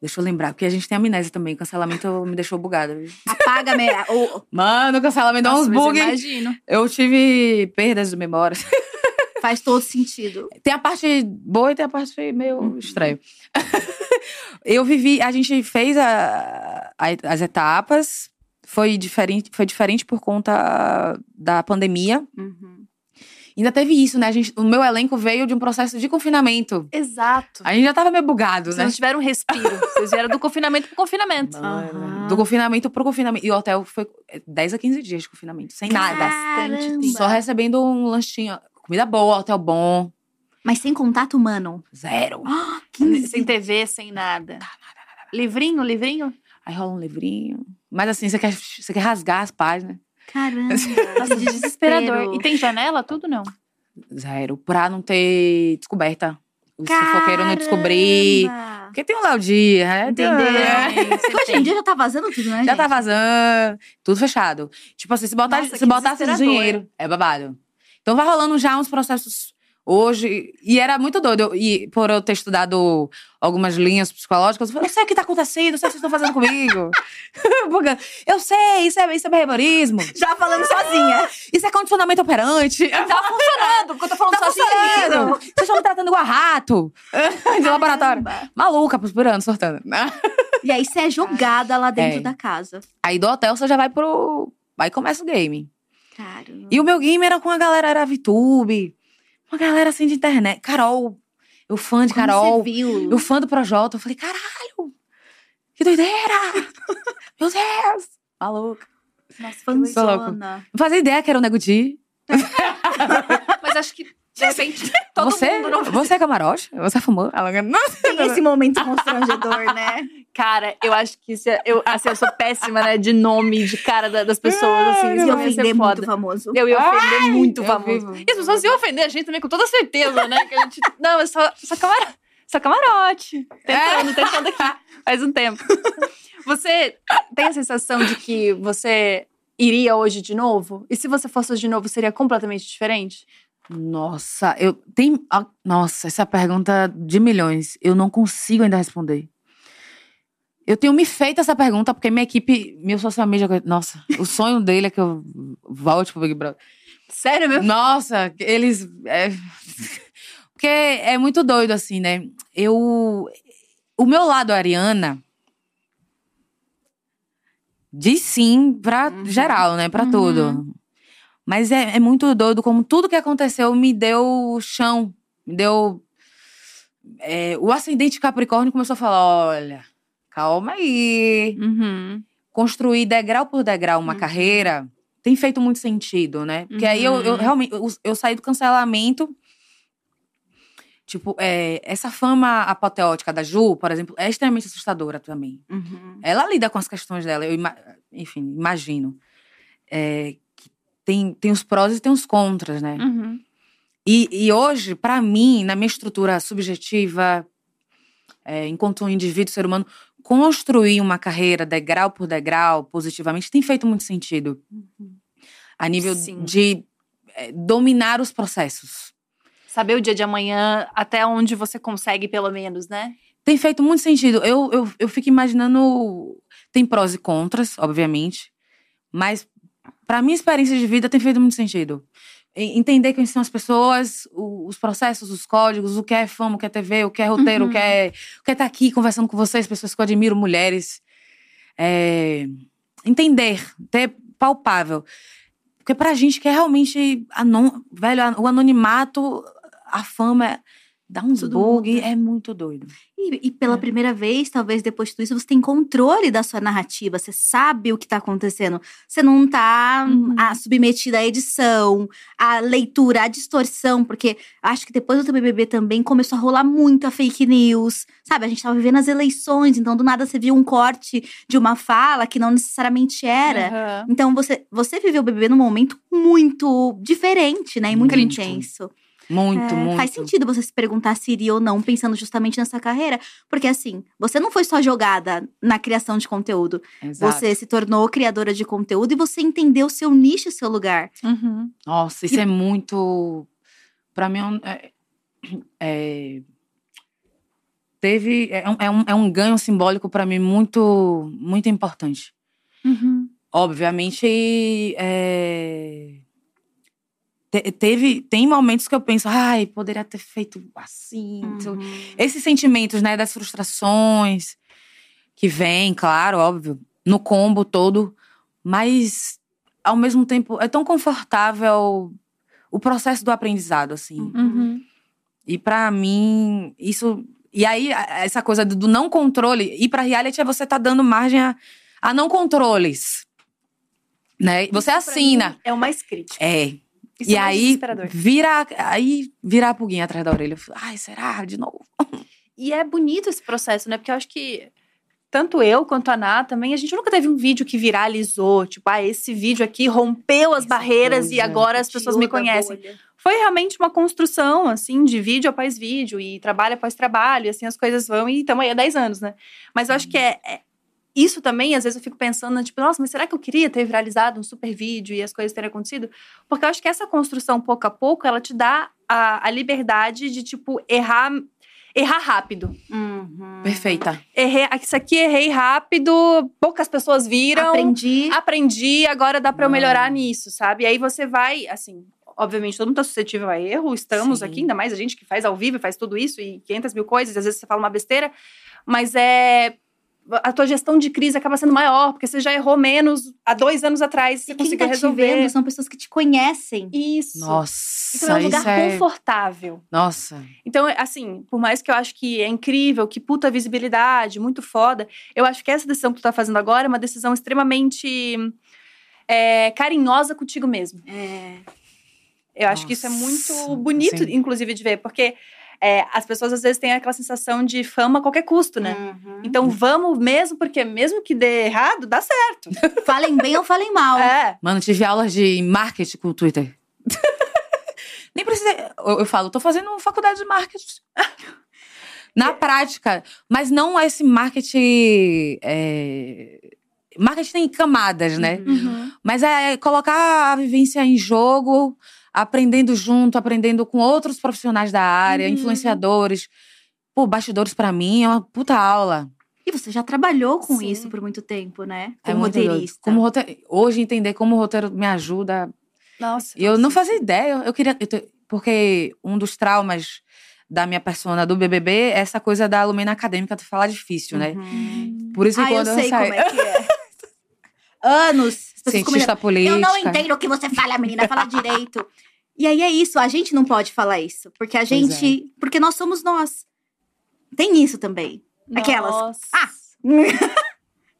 Deixa eu lembrar, porque a gente tem amnésia também. Cancelamento me deixou bugada. Apaga me... o... Mano, o cancelamento dá uns Nossa, mas eu bugs. imagino. Eu tive perdas de memória. Faz todo sentido. Tem a parte boa e tem a parte meio estranha. eu vivi, a gente fez a- a- as etapas. Foi diferente, foi diferente por conta da pandemia. Uhum. Ainda teve isso, né? A gente, o meu elenco veio de um processo de confinamento. Exato. A gente já tava meio bugado, Vocês né? não tiveram um respiro. Vocês vieram do confinamento pro confinamento. Aham. Do confinamento pro confinamento. E o hotel foi 10 a 15 dias de confinamento, sem nada. Bastante Caramba. tempo. Só recebendo um lanchinho. Comida boa, hotel bom. Mas sem contato humano. Zero. Ah, 15. Sem TV, sem nada. Livrinho, livrinho? Aí rola um livrinho. Mas assim, você quer, você quer rasgar as páginas. Caramba. Nossa, desesperador. E tem janela, tudo não? Zero. Pra não ter descoberta. O fofoqueiro não descobrir. Porque tem o Léo Dias, né? Entendeu? é. Hoje em dia já tá vazando tudo, né, Já gente? tá vazando. Tudo fechado. Tipo assim, se, botar, Nossa, se botasse dinheiro, é babado. Então vai rolando já uns processos hoje. E era muito doido. Eu- E por eu ter estudado algumas linhas psicológicas, eu falei, eu sei o que tá acontecendo, eu sei o que vocês estão fazendo comigo. Eu sei, isso é, isso é behaviorismo. Já falando sozinha. Isso é condicionamento operante. Tá funcionando, porque eu tô falando Tá sozinha. funcionando. Vocês estão me tratando igual a rato. De laboratório. Maluca, prosperando, sortando. E aí você é jogada lá dentro É. da casa. Aí do hotel você já vai pro. Aí começa o game. Caramba. E o meu game era com a galera, era VTube. Uma galera assim de internet. Carol. Eu fã de Como Carol. Você viu? Eu fã do Projota. Eu falei, caralho! Que doideira! Meu Deus! Maluca. Nossa, Sou louco. Fanzona. Não fazia ideia que era o Nego Di. Mas acho que De repente, todo você, mundo não você é camarote? Você é famoso? Ela, Tem esse momento constrangedor, né? Cara, eu acho que isso é, eu, assim, eu sou péssima, né? De nome, de cara da- das pessoas, assim. Isso não ia ser ofender foda. muito famoso. Eu ia ofender muito eu famoso. E as pessoas iam ofender a gente também, com toda certeza, né? Que a gente, não, é só, só, camar, só camarote. Tentando, tentando aqui. Faz um tempo. Você tem a sensação de que você iria hoje de novo? E se você fosse hoje de novo, seria completamente diferente? Nossa, eu tem, ah, nossa, essa pergunta de milhões, eu não consigo ainda responder. Eu tenho me feito essa pergunta porque minha equipe, meu social media, nossa, o sonho dele é que eu volte pro Big Brother. Sério mesmo? Nossa, eles. é, Porque é muito doido, assim, né? Eu. O meu lado Ariana. Diz sim pra Uhum. geral, né? Pra Uhum. tudo. Mas é, é muito doido como tudo que aconteceu me deu chão. Me deu. é, o ascendente Capricórnio começou a falar: olha, calma aí Uhum. construir degrau por degrau uma Uhum. carreira tem feito muito sentido, né? Porque aí eu, eu Uhum. realmente eu, eu saí do cancelamento. Tipo, é, essa fama apoteótica da Ju, por exemplo, é extremamente assustadora também. Uhum. Ela lida com as questões dela, eu ima- enfim, imagino. É, tem, tem os prós e tem os contras, né? Uhum. E, e hoje, pra mim, na minha estrutura subjetiva, é, enquanto um indivíduo, ser humano, construir uma carreira degrau por degrau, positivamente, tem feito muito sentido. A nível Sim. de é, dominar os processos. Saber o dia de amanhã, até onde você consegue, pelo menos, né? Tem feito muito sentido. Eu, eu, eu fico imaginando. Tem prós e contras, obviamente. Mas, pra minha experiência de vida, tem feito muito sentido. Entender quem são as pessoas, os processos, os códigos, o que é fama, o que é TV, o que é roteiro, Uhum. o que é o que é estar aqui conversando com vocês, pessoas que eu admiro, mulheres. É, entender, ter palpável. Porque pra gente que é realmente. anon- velho, o anonimato, a fama, dá uns Tudo bug, muda. é muito doido. E, e pela É. primeira vez, talvez depois de tudo isso, você tem controle da sua narrativa. Você sabe o que tá acontecendo. Você não tá Uhum. ah, submetida à edição, à leitura, à distorção. Porque acho que depois do BBB também começou a rolar muita fake news. Sabe, a gente tava vivendo as eleições, então do nada você viu um corte de uma fala que não necessariamente era. Aham. Então você, você viveu o BBB num momento muito diferente, né? E muito Crítico. intenso. Muito, É, muito. Faz sentido você se perguntar se iria ou não, pensando justamente nessa carreira. Porque assim, você não foi só jogada na criação de conteúdo. Exato. Você se tornou criadora de conteúdo e você entendeu o seu nicho e seu lugar. Uhum. Nossa, isso é muito. Pra mim, é um- é, é- teve. É um, é um, é um ganho simbólico pra mim muito, muito importante. Uhum. Obviamente, é, te- teve, tem momentos que eu penso, ai, poderia ter feito assim. Uhum. Esses sentimentos, né, das frustrações que vêm, claro, óbvio, no combo todo, mas ao mesmo tempo é tão confortável o processo do aprendizado, assim. Uhum. E pra mim, isso. E aí, essa coisa do não controle, ir pra reality é você tá dando margem a, a não controles. Né? Você Isso assina. É o mais crítico. É. Isso e é aí vira, aí vira a pulguinha atrás da orelha. Ai, será? De novo? E é bonito esse processo, né? Porque eu acho que tanto eu quanto a Ná também, a gente nunca teve um vídeo que viralizou. Tipo, ah, esse vídeo aqui rompeu as Essa barreiras e coisa. agora as pessoas me conhecem. bolha. Foi realmente uma construção, assim, de vídeo após vídeo e trabalho após trabalho. E assim as coisas vão e estamos aí há 10 anos, né? Mas eu acho que é, é- Isso também, às vezes, eu fico pensando, tipo, nossa, mas será que eu queria ter viralizado um super vídeo e as coisas terem acontecido? Porque eu acho que essa construção, pouco a pouco, ela te dá a, a liberdade de, tipo, errar, errar rápido. Uhum. Perfeita. Errei, isso aqui errei rápido, poucas pessoas viram. Aprendi. Aprendi, agora dá pra eu melhorar nisso, sabe? E aí você vai, assim, obviamente todo mundo tá suscetível a erro, estamos Sim. aqui, ainda mais a gente que faz ao vivo, faz tudo isso e 500 mil coisas, às vezes você fala uma besteira, mas é. A tua gestão de crise acaba sendo maior, porque você já errou menos há dois anos atrás, você E quem conseguiu tá te resolver. vendo são pessoas que te conhecem. Isso. Nossa, Então é um lugar isso é... confortável. Nossa. Então, assim, por mais que eu acho que é incrível, que puta visibilidade, muito foda, eu acho que essa decisão que tu tá fazendo agora é uma decisão extremamente é, carinhosa contigo mesmo. É. Eu acho que isso é muito bonito, sim. inclusive, de ver, porque é, as pessoas às vezes têm aquela sensação de fama a qualquer custo, né? Uhum. Então vamos mesmo, porque mesmo que dê errado, dá certo. Falem bem ou falem mal. É. Mano, tive aulas de marketing com o Twitter. Nem precisa. Eu, eu falo, tô fazendo faculdade de marketing. Na prática. Mas não esse marketing. é, Marketing tem camadas, né? Uhum. Mas é colocar a vivência em jogo, aprendendo junto, aprendendo com outros profissionais da área, Uhum. influenciadores. Pô, bastidores pra mim é uma puta aula. E você já trabalhou com Sim. isso por muito tempo, né? É Como doido. roteirista. Como rote- Hoje, entender como o roteiro me ajuda Nossa. Eu não fazia ideia. Eu queria. eu te- porque um dos traumas da minha persona do BBB é essa coisa da alumina acadêmica tu falar difícil, né? Uhum. Por isso que Ah, eu quando eu, sei saí. como é que é. Anos. pessoas Cientista política. Eu não entendo o que você fala, menina. Fala direito. E aí é isso. A gente não pode falar isso. Porque a Pois gente… Porque nós somos nós. Tem isso também. Aquelas. Nossa. Ah!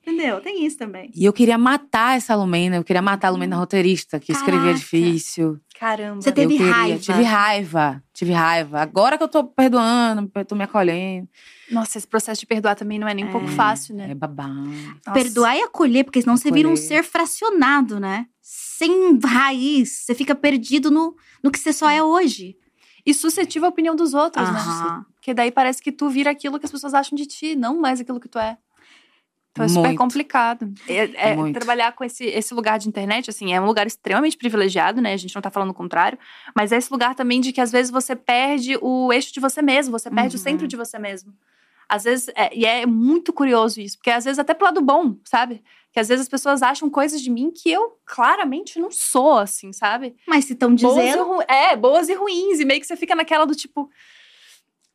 Entendeu? Tem isso também. E eu queria matar essa Lumena, eu queria matar a Lumena roteirista, que escrevia Caraca. difícil. Caramba. Você teve eu queria, raiva. Tive raiva, tive raiva. Agora que eu tô perdoando, tô me acolhendo. Nossa, esse processo de perdoar também não é nem um pouco É. fácil, né? É babado. Nossa. Perdoar e acolher, porque senão você vira um Acolher. ser fracionado, né? Sem raiz. Você fica perdido no, no que você só é hoje. E suscetível à opinião dos outros, né? Aham. Porque daí parece que tu vira aquilo que as pessoas acham de ti, não mais aquilo que tu é. Então é super Muito. complicado. É, é, trabalhar com esse, esse lugar de internet, assim, é um lugar extremamente privilegiado, né? A gente não tá falando o contrário. Mas é esse lugar também de que às vezes você perde o eixo de você mesmo, você perde Uhum. o centro de você mesmo. Às vezes, é, e é muito curioso isso, porque às vezes até pro lado bom, sabe? Que às vezes as pessoas acham coisas de mim que eu claramente não sou, assim, sabe? Mas se estão Boas e dizendo. ru- é, boas e ruins. E meio que você fica naquela do tipo.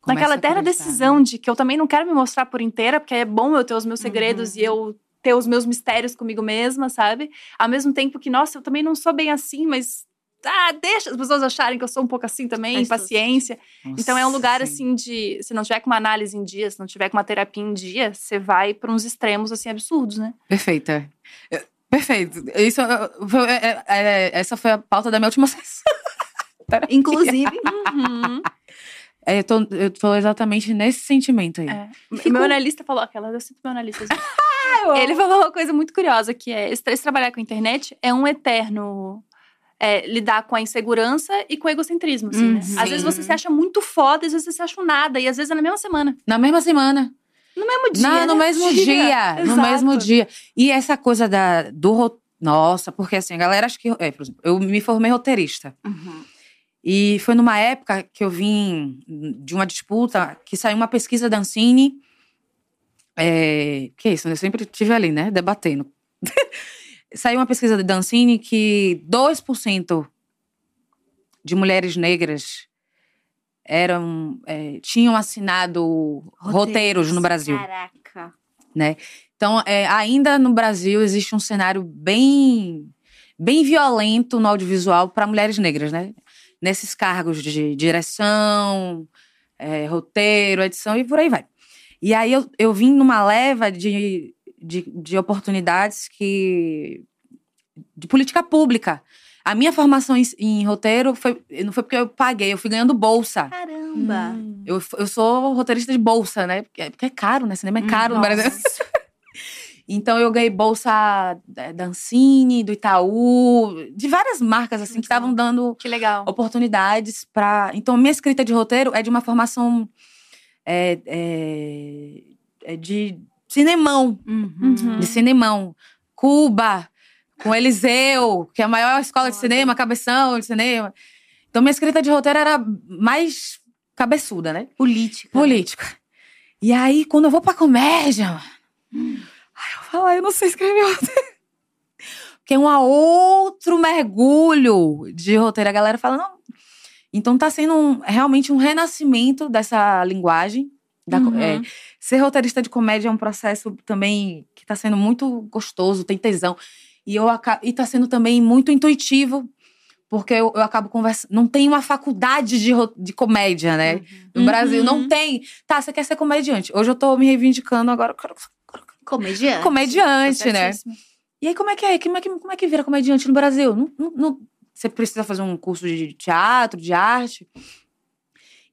Naquela eterna decisão de que eu também não quero me mostrar por inteira, porque é bom eu ter os meus segredos Uhum. e eu ter os meus mistérios comigo mesma, sabe? Ao mesmo tempo que, nossa, eu também não sou bem assim, mas. Ah, deixa as pessoas acharem que eu sou um pouco assim também, paciência. Então é um lugar sim. assim de. Se não tiver com uma análise em dia, se não tiver com uma terapia em dia, você vai para uns extremos assim absurdos, né? Perfeita. É, Perfeito. Isso, foi- é- é- é- essa foi a pauta da minha última sessão. Inclusive. Uhum. É, eu, tô, eu tô exatamente nesse sentimento aí. É. Fico- Meu analista falou aquela, eu sinto meu analista. vezes. Ele falou uma coisa muito curiosa, que é esse, trabalhar com a internet é um eterno é, lidar com a insegurança e com o egocentrismo, assim, né? Uhum. Às vezes você se acha muito foda, às vezes você se acha um nada, e às vezes é na mesma semana. Na mesma semana. No mesmo dia, Não, no né? mesmo dia. No Exato. mesmo dia. E essa coisa da, do. Nossa, porque assim, a galera acha que. É, por exemplo, eu me formei roteirista. Uhum. E foi numa época que eu vim de uma disputa que saiu uma pesquisa da Ancine. É, que é isso, eu sempre estive ali, né? Debatendo. saiu uma pesquisa da Ancine que 2% de mulheres negras eram é, tinham assinado roteiros, no Brasil. Caraca. Então, é, ainda no Brasil existe um cenário bem, bem violento no audiovisual para mulheres negras, né? Nesses cargos de direção, é, roteiro, edição e por aí vai. E aí eu, eu vim numa leva de, de, de oportunidades que. de política pública. A minha formação em, em roteiro foi, não foi porque eu paguei, eu fui ganhando bolsa. Caramba. Hum. Eu, eu sou roteirista de bolsa, né? Porque, porque é caro, né? Cinema é caro no Brasil. Então eu ganhei bolsa da da Ancine, do Itaú, de várias marcas assim que estavam dando Que oportunidades para. Então minha escrita de roteiro é de uma formação é, é- é de cinemão, Uhum. De cinemão, Cuba, com Eliseu, que é a maior escola de cinema, cabeção de cinema. Então minha escrita de roteiro era mais cabeçuda, né? Política. política. E aí, quando eu vou pra comédia, aí eu falo, "Ai, eu não sei escrever roteiro. Porque é um outro mergulho de roteiro. A galera fala, não. Então tá sendo um- realmente um renascimento dessa linguagem. Da, Uhum. é, ser roteirista de comédia é um processo também que tá sendo muito gostoso, tem tesão. E, eu, e tá sendo também muito intuitivo, porque eu, eu acabo conversando. Não tem uma faculdade de, de comédia, né? No Uhum. Brasil não tem. Tá, você quer ser comediante. Hoje eu tô me reivindicando, agora eu quero Comediante. comediante, né? E aí, como é que é? Como é que, como é que vira comediante no Brasil? Não, não- não- você precisa fazer um curso de teatro, de arte.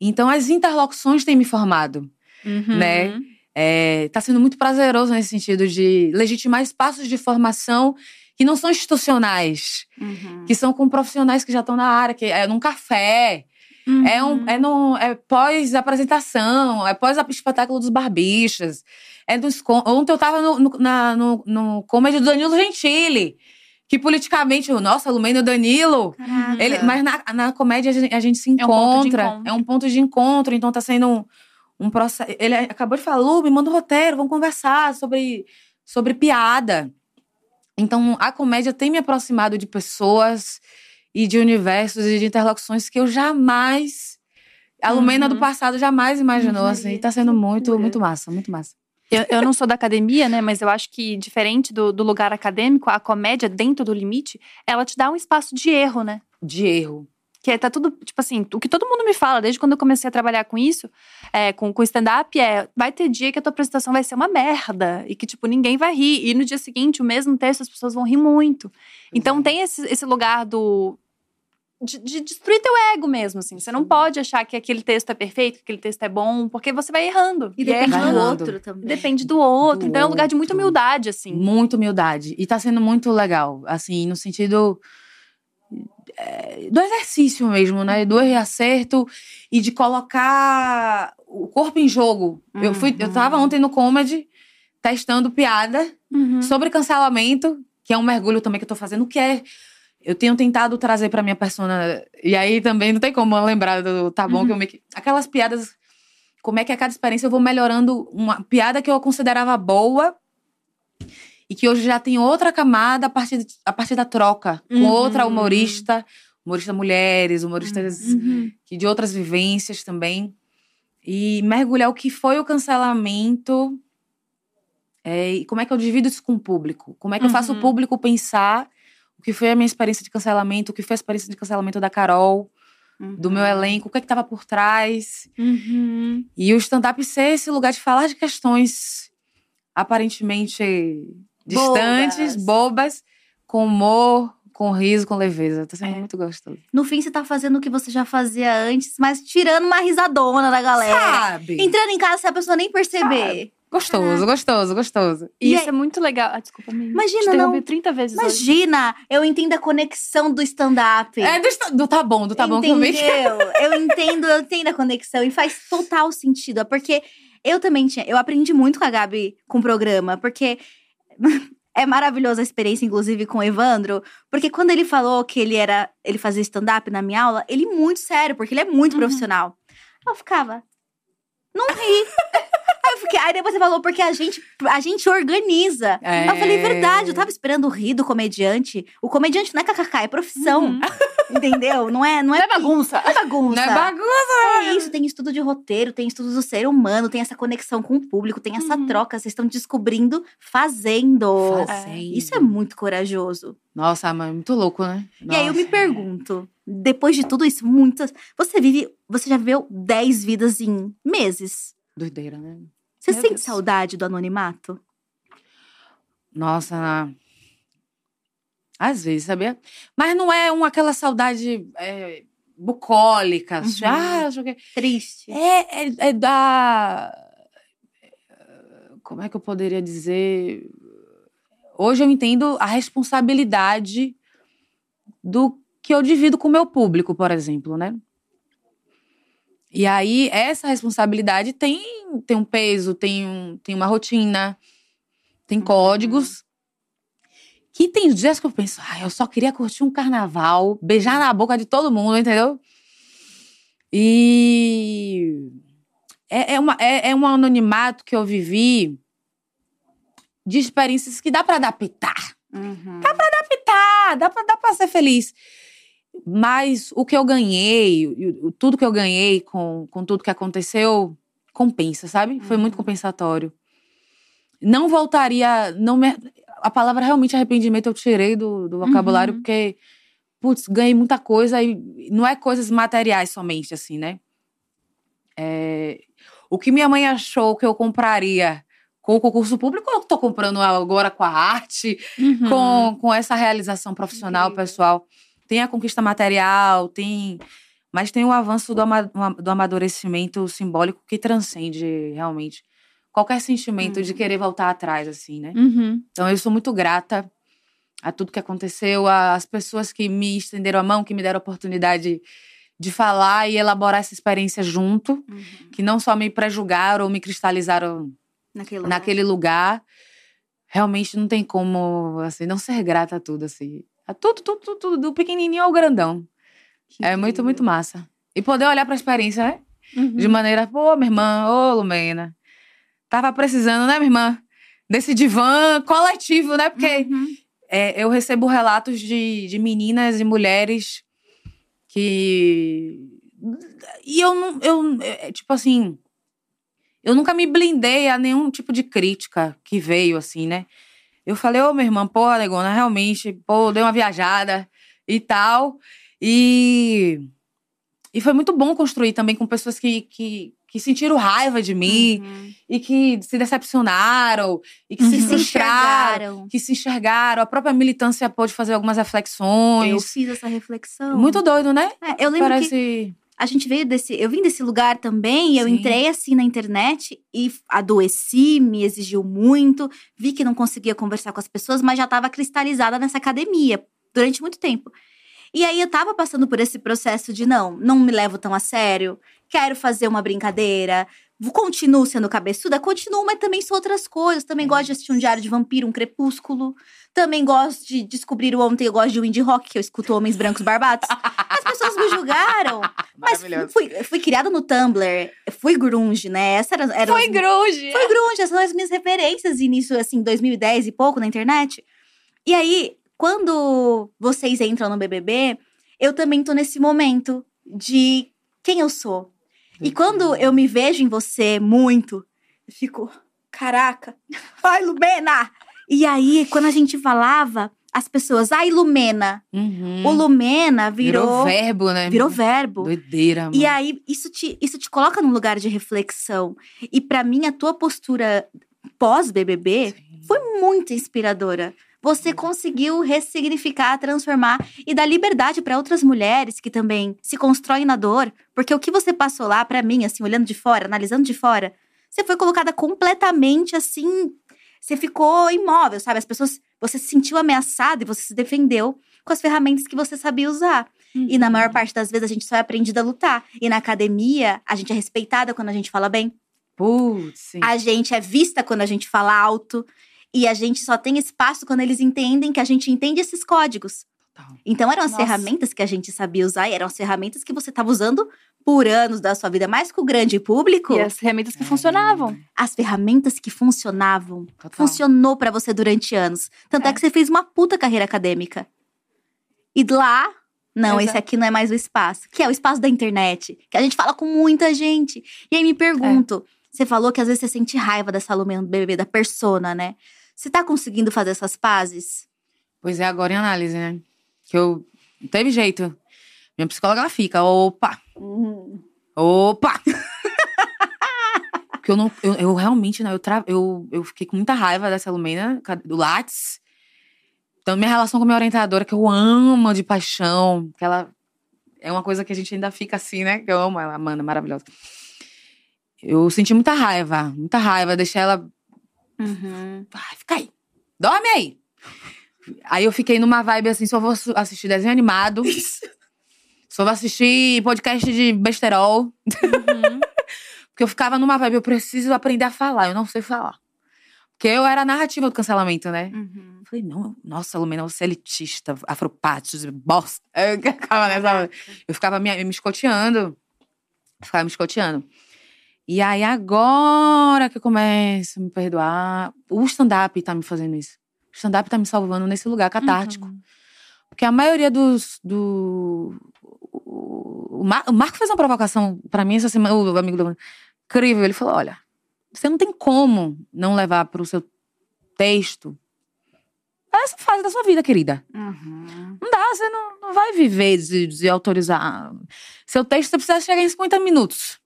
Então, as interlocuções têm me formado, Uhum. né? É, tá sendo muito prazeroso nesse sentido de legitimar espaços de formação que não são institucionais, Uhum. que são com profissionais que já estão na área, que é num café, Uhum. é, um, é, no, é pós-apresentação, é pós-espetáculo dos barbichas. É dos, ontem eu tava no, no, na, no, no comedy do Danilo Gentili, que politicamente, nossa, Lumena e o Danilo. Caraca. Ele, mas na, na comédia a gente, a gente se É um encontra. encontro. É um ponto de encontro, então tá sendo um, um processo. Ele acabou de falar, Lu, me manda um roteiro, vamos conversar sobre, sobre piada. Então, a comédia tem me aproximado de pessoas e de universos e de interlocuções que eu jamais. A Lumena do Uhum. passado jamais imaginou, Maria, assim. E tá sendo que muito, muito massa, muito massa. Eu, eu não sou da academia, né? Mas eu acho que, diferente do, do lugar acadêmico, a comédia, dentro do limite, ela te dá um espaço de erro, né? De erro. Que é, tá tudo, tipo assim, o que todo mundo me fala, desde quando eu comecei a trabalhar com isso, é, com, com stand-up, é vai ter dia que a tua apresentação vai ser uma merda. E que, tipo, ninguém vai rir. E no dia seguinte, o mesmo texto, as pessoas vão rir muito. Então tem esse, esse lugar do. De, de destruir teu ego mesmo, assim. Você não pode achar que aquele texto é perfeito, que aquele texto é bom, porque você vai errando. E depende erra. Vai do outro também. Depende do outro. Do então é um lugar de muita humildade, assim. Muita humildade. E tá sendo muito legal, assim, no sentido é, do exercício mesmo, né? Do e acerto e de colocar o corpo em jogo. Eu fui, eu tava ontem no comedy testando piada Uhum. sobre cancelamento, que é um mergulho também que eu tô fazendo, que é eu tenho tentado trazer pra minha persona e aí também não tem como lembrar do tá bom que eu meio que aquelas piadas como é que a cada experiência eu vou melhorando uma piada que eu considerava boa e que hoje já tem outra camada a partir, de- a partir da troca com Uhum. outra humorista, humorista mulheres, humoristas Uhum. que de outras vivências também. E mergulhar o que foi o cancelamento é, e como é que eu divido isso com o público. Como é que eu faço o Uhum. público pensar o que foi a minha experiência de cancelamento, o que foi a experiência de cancelamento da Carol, do meu elenco, o que é que estava por trás. Uhum. E o stand-up ser esse lugar de falar de questões aparentemente distantes, Bobas. bobas, com humor, com riso, com leveza. Tá sendo É. muito gostoso. No fim, você tá fazendo o que você já fazia antes, mas tirando uma risadona da galera. Sabe? Entrando em casa sem a pessoa nem perceber. Gostoso, gostoso, gostoso. E E isso é muito legal. Ah, desculpa, me Imagina, não- 30 vezes hoje. Imagina, eu entendo a conexão do stand-up. É do, do tá bom, do tá bom que eu Entendeu? Eu entendo, eu entendo a conexão e faz total sentido. É Porque eu também tinha. Eu aprendi muito com a Gabi com o programa, porque é maravilhosa a experiência, inclusive, com o Evandro. Porque quando ele falou que ele era. ele fazia stand-up na minha aula, ele muito sério, porque ele é muito Uhum. profissional. Eu ficava. Não ri. Fiquei, aí depois você falou, porque a gente, a gente organiza. É. Eu falei, verdade, eu tava esperando rir do comediante. O comediante não é kkk, é profissão. Uhum. Entendeu? Não é, não é, Não é bagunça. não é bagunça. Não é bagunça. É isso, tem estudo de roteiro, tem estudo do ser humano, tem essa conexão com o público, tem essa Uhum. troca. Vocês estão descobrindo fazendo. Fazendo. Isso é muito corajoso. Nossa, mas é muito louco, né? E aí eu me Nossa. pergunto, depois de tudo isso, muitas. Você vive. Você já viveu 10 vidas em meses. Doideira, né? Você Meu sente Deus. saudade do anonimato? Nossa, às vezes, sabia? Mas não é uma aquela saudade é, bucólica. Uhum. Ah, acho que... Triste. É, é, é da. Como é que eu poderia dizer? Hoje eu entendo a responsabilidade do que eu divido com o meu público, por exemplo, né? E aí, essa responsabilidade tem, tem um peso, tem, um, tem uma rotina, tem códigos. Que tem dias que eu penso, ah, eu só queria curtir um carnaval, beijar na boca de todo mundo, entendeu? E é, é, uma, é, é um anonimato que eu vivi de experiências que dá pra adaptar. Uhum. Adaptar, dá pra, dá pra ser feliz. Mas o que eu ganhei, tudo que eu ganhei com, com tudo que aconteceu, compensa, sabe? Foi muito compensatório. Não voltaria. Não me, a palavra realmente arrependimento eu tirei do, do vocabulário, Uhum. porque, putz, ganhei muita coisa e não é coisas materiais somente, assim, né? É, o que minha mãe achou que eu compraria com o concurso público, eu tô comprando agora com a arte, Uhum. com, com essa realização profissional, pessoal. Tem a conquista material, tem. Mas tem o avanço do, ama do amadurecimento simbólico que transcende realmente qualquer sentimento de querer voltar atrás, assim, né? Uhum. Então eu sou muito grata a tudo que aconteceu, às pessoas que me estenderam a mão, que me deram a oportunidade de falar e elaborar essa experiência junto, que não só me pré-julgaram ou me cristalizaram Naquele lugar. naquele lugar. Realmente não tem como, assim, não ser grata a tudo, assim. A tudo, tudo, tudo, tudo, do pequenininho ao grandão. Que É muito, incrível. muito massa. E poder olhar pra experiência, né? Uhum. De maneira, pô, minha irmã, ô, Lumena. Tava precisando, né, minha irmã? Desse divã coletivo, né? Porque Uhum. é, eu recebo relatos de, de meninas e mulheres que. E eu não. Eu, é, tipo assim. Eu nunca me blindei a nenhum tipo de crítica que veio, assim, né? Eu falei, ô, minha irmã, pô, Negona, realmente, pô, dei uma viajada e tal. E. E foi muito bom construir também com pessoas que, que, que sentiram raiva de mim Uhum. e que se decepcionaram e que Uhum. se frustraram enxergaram. que se enxergaram. A própria militância pôde fazer algumas reflexões. Eu fiz essa reflexão. Muito doido, né? É, eu lembro que Parece. A gente veio desse. Eu vim desse lugar também, eu Sim. entrei assim na internet e adoeci, me exigiu muito, vi que não conseguia conversar com as pessoas, mas já estava cristalizada nessa academia durante muito tempo. E aí eu tava passando por esse processo de não, não me levo tão a sério, quero fazer uma brincadeira, continuo sendo cabeçuda, continuo, mas também sou outras coisas. Também gosto de assistir um diário de vampiro, um crepúsculo. Também gosto de descobrir o ontem, eu gosto de indie rock, que eu escuto homens brancos barbados. As pessoas me julgaram. Mas fui, fui criada no Tumblr, fui grunge, né? Essa era, era Foi grunge. Foi grunge, essas são as minhas referências início, assim, 2010 e pouco na internet. E aí, quando vocês entram no BBB, eu também tô nesse momento de quem eu sou. E quando eu me vejo em você muito, eu fico, caraca, ai, Lumena! E aí, quando a gente falava, as pessoas, ai, Lumena. Uhum. O Lumena virou, Virou verbo, né? virou verbo. Doideira, mano. E aí, isso te, isso te coloca num lugar de reflexão. E pra mim, a tua postura pós-BBB foi muito inspiradora. Você conseguiu ressignificar, transformar e dar liberdade pra outras mulheres que também se constroem na dor. Porque o que você passou lá, pra mim, assim, olhando de fora, analisando de fora, você foi colocada completamente assim. Você ficou imóvel, sabe? As pessoas. Você se sentiu ameaçada e você se defendeu com as ferramentas que você sabia usar. E na maior parte das vezes a gente só é aprendida a lutar. E na academia, a gente é respeitada quando a gente fala bem. Putz. A gente é vista quando a gente fala alto. E a gente só tem espaço quando eles entendem que a gente entende esses códigos. Total. Então eram as Nossa. ferramentas que a gente sabia usar e eram as ferramentas que você estava usando por anos da sua vida, mais com o grande público. E as ferramentas que funcionavam. As ferramentas que funcionavam. Total. Funcionou pra você durante anos. Tanto é. É. que você fez uma puta carreira acadêmica. E lá, não, Exato. esse aqui não é mais o espaço. Que é o espaço da internet. Que a gente fala com muita gente. E aí me pergunto: você falou que às vezes você sente raiva dessa Lumena do BBB, da persona, né? Você tá conseguindo fazer essas pazes? Pois é, agora em análise, né? Que eu. Não teve jeito. Minha psicóloga ela fica, opa, opa! Porque eu não. Eu, eu realmente, né? Eu, tra... eu, eu fiquei com muita raiva dessa Lumena, do Lattes. Então, minha relação com a minha orientadora, que eu amo de paixão, que ela é uma coisa que a gente ainda fica assim, né? Que eu amo ela, Amanda, maravilhosa. Eu senti muita raiva, muita raiva, deixei ela Uhum. Ai, fica aí. Dorme aí. Aí eu fiquei numa vibe assim, só vou assistir desenho animado. só vou assistir podcast de besterol. Uhum. Porque eu ficava numa vibe, eu preciso aprender a falar, eu não sei falar. Porque eu era a narrativa do cancelamento, né? Uhum. Eu falei, não, nossa, Lumena, você é elitista, afropátios, bosta. Eu ficava nessa. Eu ficava me, me escoteando. Ficava me escoteando. E aí, agora que eu começo a me perdoar, o stand-up tá me fazendo isso. O stand-up tá me salvando nesse lugar catártico. Uhum. Porque a maioria dos. Do... O, Mar- o Marco fez uma provocação pra mim essa semana, o amigo do. Incrível. Ele falou: olha, você não tem como não levar pro seu texto essa fase da sua vida, querida. Uhum. Não dá, você não, não vai viver de, de autorizar. Seu texto você precisa chegar em 50 minutos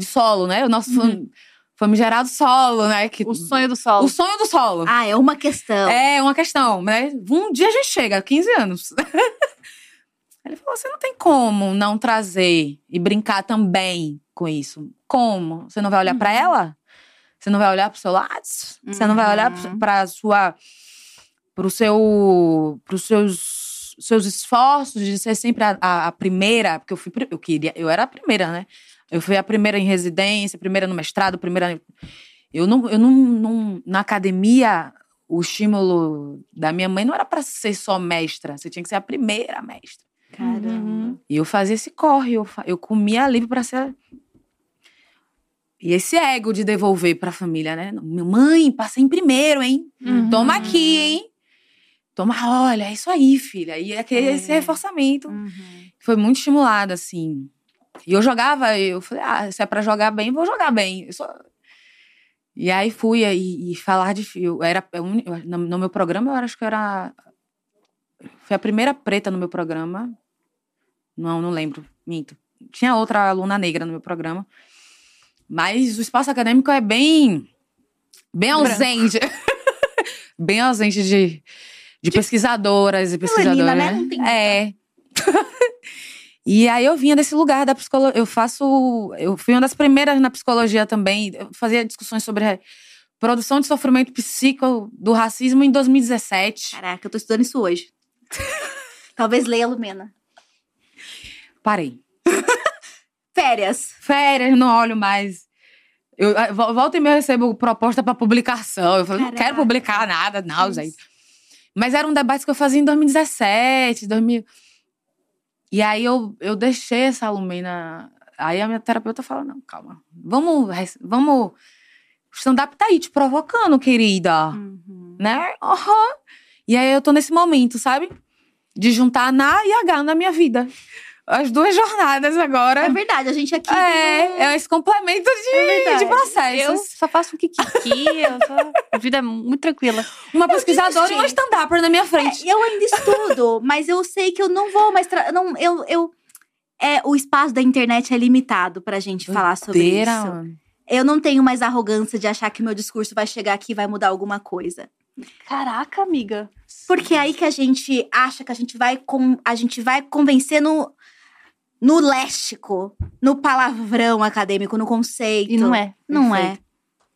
de solo, né? O nosso fam- famigerado solo, né? Que, O sonho do solo. o sonho do solo. Ah, é uma questão. É uma questão, né? Um dia a gente chega, 15 anos. Ele falou: você não tem como não trazer e brincar também com isso. Como? Você não vai olhar pra ela? Você não vai olhar pro seu lado? Você não vai olhar Uhum. pra sua. pro seu. pros seus, seus esforços de ser sempre a, a- a primeira, porque eu fui. Eu queria. Eu era a primeira, né? Eu fui a primeira em residência, a primeira no mestrado, a primeira. Eu não. Eu não, não na academia, o estímulo da minha mãe não era pra ser só mestra. Você tinha que ser a primeira mestra. Caramba. E eu fazia esse corre, eu, eu comia livre pra ser. E esse ego de devolver pra família, né? Mãe, passei em primeiro, hein? Uhum. Toma aqui, hein? Toma, olha, é isso aí, filha. E é que É. esse reforçamento Uhum. foi muito estimulado, assim. E eu jogava, eu falei, ah, se é pra jogar bem, vou jogar bem. Eu só... E aí fui e, e falar de. Eu era, eu, no, no meu programa, eu acho que eu era. Foi a primeira preta no meu programa. Não, não lembro, minto. Tinha outra aluna negra no meu programa. Mas o espaço acadêmico é bem. bem Branco. ausente. bem ausente de, de pesquisadoras e pesquisadores. né? Não tem É. E aí eu vinha desse lugar da psicologia. Eu faço. Eu fui uma das primeiras na psicologia também. Eu fazia discussões sobre produção de sofrimento psíquico do racismo em 2017. Caraca, eu tô estudando isso hoje. Talvez leia a Lumena. Parei. Férias. Férias, não olho mais. Eu, vol- volta e meia eu recebo proposta para publicação. Eu falo, não quero Caraca. publicar nada, não, gente. Mas era um debate que eu fazia em 2017, 2000. E aí eu, eu deixei essa Lumena. Aí a minha terapeuta fala: não, calma. Vamos. vamos. O stand-up tá aí te provocando, querida. Uhum. Né? Aham. E aí eu tô nesse momento, sabe? De juntar Na e H na minha vida. As duas jornadas agora. É verdade, a gente aqui. um- É, é esse complemento de, verdade. de Eu só faço um kikiki, eu só... a vida é muito tranquila. Uma pesquisadora e uma stand-upper na minha frente. É, eu ainda estudo, mas eu sei que eu não vou mais. tra- Não, eu, eu, é, o espaço da internet é limitado pra gente falar sobre isso. Eu não tenho mais arrogância de achar que meu discurso vai chegar aqui e vai mudar alguma coisa. Caraca, amiga. Porque é aí que a gente acha que a gente vai, com, a gente vai convencer no, léxico, no palavrão acadêmico, no conceito. E não é. Não Perfeito.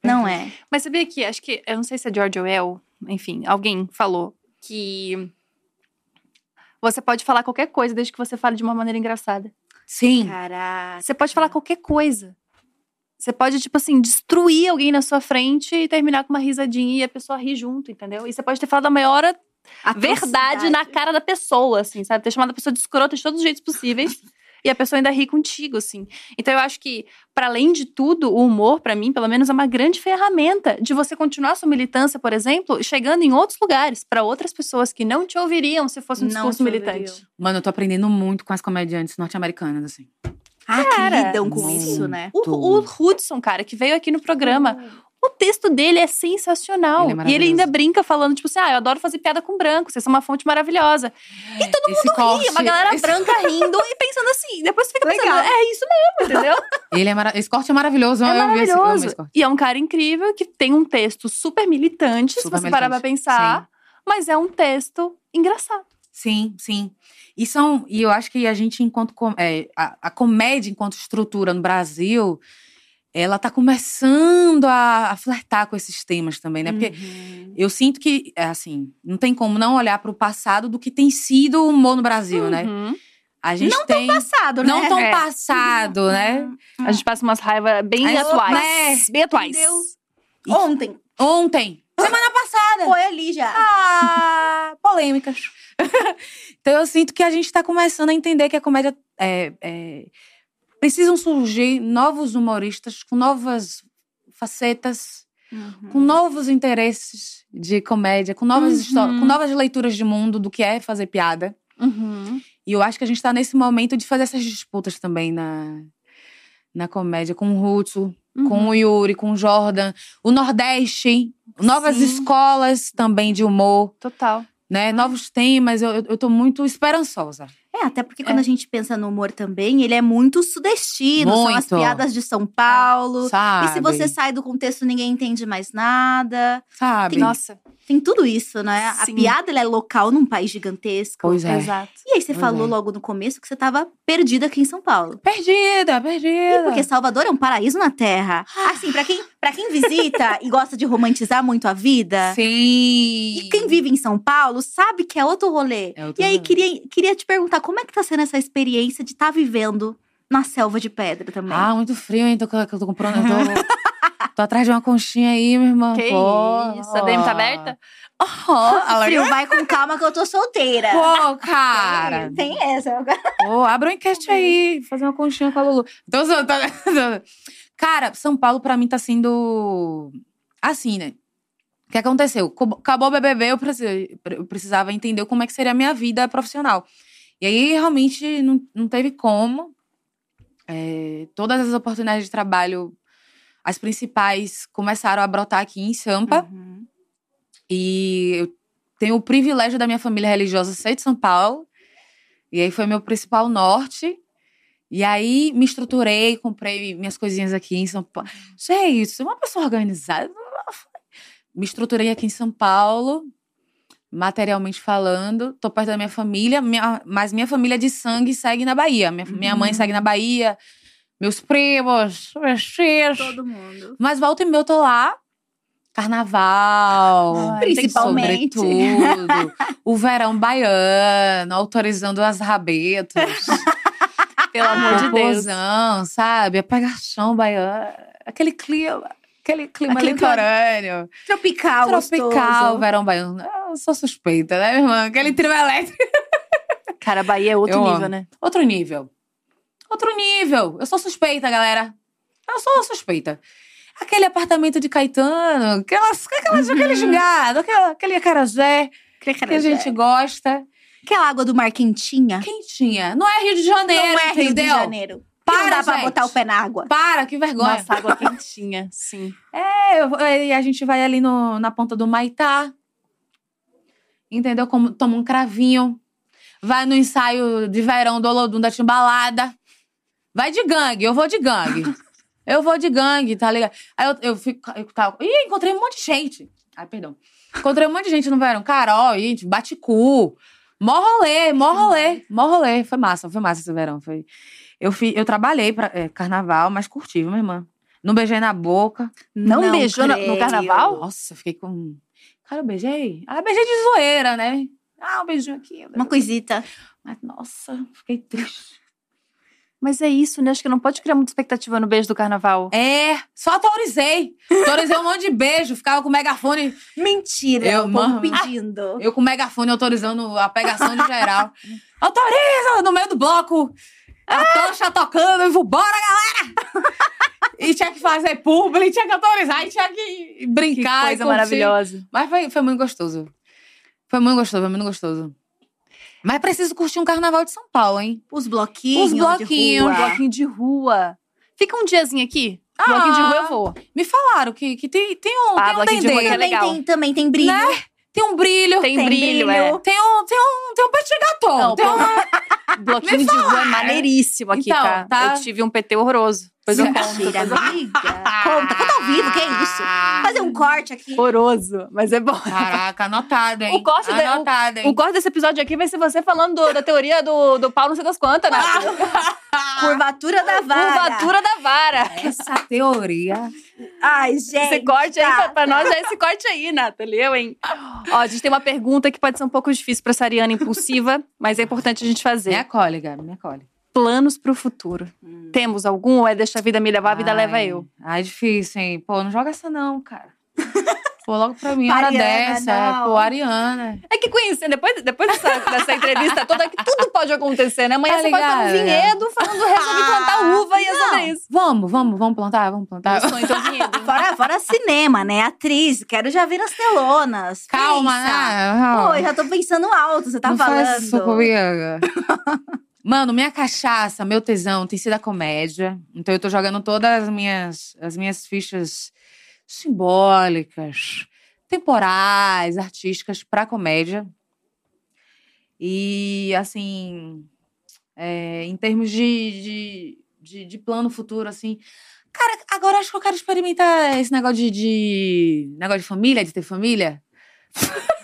é. Não é. Mas sabia que, acho que, eu não sei se é George Orwell, enfim, alguém falou que você pode falar qualquer coisa desde que você fale de uma maneira engraçada. Sim. Caraca. Você pode falar qualquer coisa. Você pode, tipo assim, destruir alguém na sua frente e terminar com uma risadinha e a pessoa rir junto, entendeu? E você pode ter falado a maior verdade na cara da pessoa, assim, sabe? Ter chamado a pessoa de escrota de todos os jeitos possíveis. E a pessoa ainda ri contigo, assim. Então eu acho que, para além de tudo, o humor, pra mim, pelo menos, é uma grande ferramenta de você continuar sua militância, por exemplo, chegando em outros lugares, pra outras pessoas que não te ouviriam se fosse um Não discurso te militante. ouviriam. Mano, eu tô aprendendo muito com as comediantes norte-americanas, assim. Ah, Cara, que lidam com muito. isso, né? O, o Hudson, cara, que veio aqui no programa, o texto dele é sensacional. Ele é e ele ainda brinca falando, tipo assim, ah, eu adoro fazer piada com branco, vocês são uma fonte maravilhosa. E todo mundo corte, E uma galera esse, branca rindo e pensando assim. Depois você fica pensando, Legal. é isso mesmo, entendeu? Ele é mara... Esse corte é maravilhoso. É eu esse, esse maravilhoso. corte. E é um cara incrível que tem um texto super militante, Super se você parar pra militante, pensar. Mas é um texto engraçado. Sim, sim. E são, e eu acho que a gente, enquanto com- é, a, a comédia enquanto estrutura no Brasil, ela tá começando a, a flertar com esses temas também, né? Porque Uhum. eu sinto que, é, assim, não tem como não olhar para o passado do que tem sido o humor no Brasil, né? Uhum. A gente tem Passado, né? não tão É. passado, né? A gente passa umas raivas bem Aí, atuais. né? Bem atuais. Ontem. Ontem, semana passada. Foi ali já. Ah, polêmicas. então eu sinto que a gente está começando a entender que a comédia é, é, precisam surgir novos humoristas com novas facetas, com novos interesses de comédia, com novas Uhum. histórias, com novas leituras de mundo do que é fazer piada. Uhum. E eu acho que a gente está nesse momento de fazer essas disputas também na, na comédia, com o Hudson, com o Yuri, com o Jordan, o Nordeste, novas Sim. escolas também de humor Total. né? Novos temas, eu, eu, eu tô muito esperançosa. É, até porque quando a gente pensa no humor também, ele é muito sudestino. São as Muito. piadas de São Paulo. Sabe? E se você sai do contexto, ninguém entende mais nada. Sabe? Nossa, Tem tudo isso, né? A Sim. piada ela é local num país gigantesco. Pois é. exato. E aí você Pois falou é. logo no começo que você tava perdida aqui em São Paulo. Perdida, E perdida. porque Salvador é um paraíso na terra. Assim, pra quem, pra quem visita e gosta de romantizar muito a vida. Sim. E quem vive em São Paulo sabe que é outro rolê. É outro e aí, rolê. queria, queria te perguntar, como é que tá sendo essa experiência de estar vivendo na selva de pedra também? Ah, muito frio, hein? Tô, eu tô comprando. Tô, tô atrás de uma conchinha aí, minha irmã. Que Pô. isso? A DM tá aberta? Oh, Frio, vai com calma que eu tô solteira. Pô, cara. Tem essa. Pô, abre um enquete aí, fazer uma conchinha com a Lulu. Então, só- tá- cara, São Paulo pra mim tá sendo assim, né? O que aconteceu? Co- Acabou o BBB, eu precisava entender como é que seria a minha vida profissional. E aí, realmente, não, não teve como. É, todas as oportunidades de trabalho, as principais, começaram a brotar aqui em Sampa. Uhum. E eu tenho o privilégio da minha família religiosa ser de São Paulo. E aí foi meu principal norte. E aí me estruturei, comprei minhas coisinhas aqui em São Paulo. Gente, sou uma pessoa organizada. Me estruturei aqui em São Paulo, materialmente falando. Tô perto da minha família, minha- mas minha família de sangue segue na Bahia. Minha, minha mãe Uhum. segue na Bahia, meus primos, meus tios. Todo mundo. Mas volta e meia eu tô lá. Carnaval. Ai, Principalmente. Sobretudo. o verão baiano, autorizando as rabetos. Pelo amor de Deus. Sabe? A pegação baiana. Aquele clima. Aquele clima Aquele litorâneo. Tropical, Tropical, gostoso. verão baiano. Eu sou suspeita, né, minha irmã? Aquele trio elétrico. Cara, Bahia é outro Eu nível, amo. né? Outro nível. Outro nível. Eu sou suspeita, galera. Eu sou suspeita. Aquele apartamento de Caetano, aquelas, aquelas, Uhum. aquele gingado, aquela, aquele acarajé que a gente gosta. Aquela água do mar quentinha. Quentinha. Não é Rio de Janeiro, Não é Rio de entendeu? Janeiro. Para, não dá pra gente. botar o pé na água. Para, que vergonha. Nossa, água quentinha, sim. É, eu- e a gente vai ali no, na ponta do Maitá. Entendeu? Como, toma um cravinho. Vai no ensaio de verão do Olodum da Timbalada. Vai de gangue, eu vou de gangue. eu vou de gangue, tá ligado? Aí eu, eu fico. Eu tava, ih, encontrei um monte de gente. Ai, perdão. Encontrei um monte de gente no verão. Carol, gente, bate cu. Mó rolê, mó rolê, mó rolê. Foi massa, foi massa esse verão. Foi. Eu, fi, eu trabalhei pra é, carnaval, mas curti, minha irmã. Não beijei na boca. Não, beijou no- no carnaval? Nossa, fiquei com. Cara, eu beijei. Ah, beijei de zoeira, né? Ah, um beijinho aqui. Uma coisita. Mas, nossa, fiquei triste. Mas é isso, né? Acho que não pode criar muita expectativa no beijo do carnaval. É, só autorizei. Autorizei um monte de beijo, ficava com o megafone. Mentira. Eu, mano. pedindo. Eu com o megafone autorizando a pegação de geral. Autoriza! No meio do bloco. A tocha tocando, e vambora, galera! E tinha que fazer publi, tinha que autorizar, e tinha que Que brincar. e coisa maravilhosa. Mas foi, foi muito gostoso. Foi muito gostoso, foi muito gostoso. Mas preciso curtir um carnaval de São Paulo, hein? Os bloquinhos. Os bloquinhos, de Um rua. bloquinho de rua. Fica um diazinho aqui. Ah. bloquinho de rua eu vou. Me falaram que, que tem, tem um, Ah, tem um bloquinho de rua que é dendê, Também legal. tem, também tem brilho. Né? Tem um brilho, Tem, Tem brilho, brilho. é. tem um, tem um, tem um petit gâteau. Não, tem um... Bloquinho de rua é maneiríssimo aqui, Então, tá? tá. Eu tive um PT horroroso. Depois eu conto. Mentira, amiga. Conta, conta ao vivo, que é isso? Fazer um corte aqui. Horroroso, mas é bom. Caraca, anotado, hein? O corte anotado, hein? O corte desse episódio aqui vai ser você falando do- da teoria do, do pau não sei das quantas, né? Curvatura da vara. Curvatura da vara. Essa teoria. Ai, gente. Esse corte aí, tá. pra, pra nós, é esse corte aí, Nathalie. Eu, hein? Ó, a gente tem uma pergunta que pode ser um pouco difícil pra essa Ariana impulsiva, mas é importante a gente Me fazer. acolhe, Gabi, me acolhe. Planos pro futuro. Hum. Temos algum ou é deixa a vida me levar, a vida Ai, leva eu? Ai, difícil, hein? Pô, não joga essa não, cara. Pô, logo pra mim, Pra hora dessa. é, não. Pô, Ariana. É que conhecendo, depois, depois dessa, dessa entrevista toda, que tudo pode acontecer, né? Amanhã Tá você pode estar ligado? vinhedo falando, resolvi plantar uva e é sobre isso. Vamos, vamos, vamos plantar, vamos plantar. Eu sonho então vinhedo. Fora, fora cinema, né? Atriz, quero já ver as telonas. Calma, Pensa. né? Pô, eu já tô pensando alto, você tá não falando. faz isso comigo. Mano, minha cachaça, meu tesão tem sido a comédia. Então eu tô jogando todas as minhas, as minhas fichas simbólicas, temporais, artísticas pra comédia. E assim, É, em termos de, de, de, de plano futuro, assim. Cara, agora acho que eu quero experimentar esse negócio de, de negócio de família, de ter família.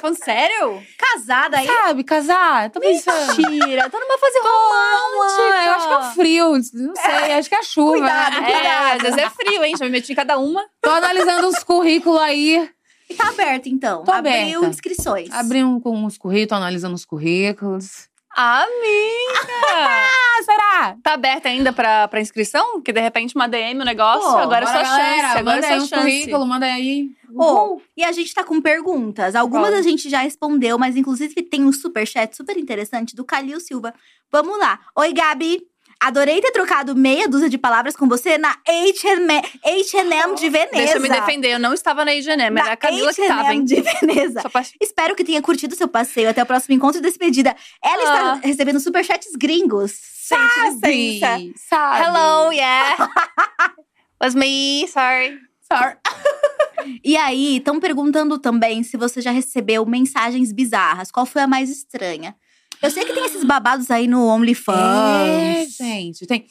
Falando sério? Casada aí. Sabe, casar. Eu Tô pensando. Mentira, tá numa fase romântica. Eu acho que é o frio, não sei, acho que é a chuva. Cuidado? É, às vezes é frio, hein? Já me meti em cada uma. Tô analisando uns currículos aí. E tá aberto, então. Tô Abriu aberta. inscrições. Abri um, com uns currículos, tô analisando os currículos. Amiga! Será? tá aberta ainda pra, pra inscrição? Porque de repente uma DM o negócio, Pô, agora é sua chance. galera, Agora manda é sua chance. currículos, manda aí. Ô, e a gente tá com perguntas. Algumas a gente já respondeu, mas inclusive tem um superchat super interessante do Calil Silva. Vamos lá. Oi, Gabi. Adorei ter trocado meia dúzia de palavras com você na H&M de Veneza. Deixa eu me defender, eu não estava na H&M, era a Camila que tava, hein? De Veneza. Espero que tenha curtido seu passeio. Até o próximo encontro e despedida. Ela Ah. está recebendo superchats gringos. Gente, licença. sabe. Hello, yeah. Was me, sorry. Sorry. E aí, estão perguntando também se você já recebeu mensagens bizarras. Qual foi a mais estranha? Eu sei que tem esses babados aí no É, OnlyFans. gente, tem.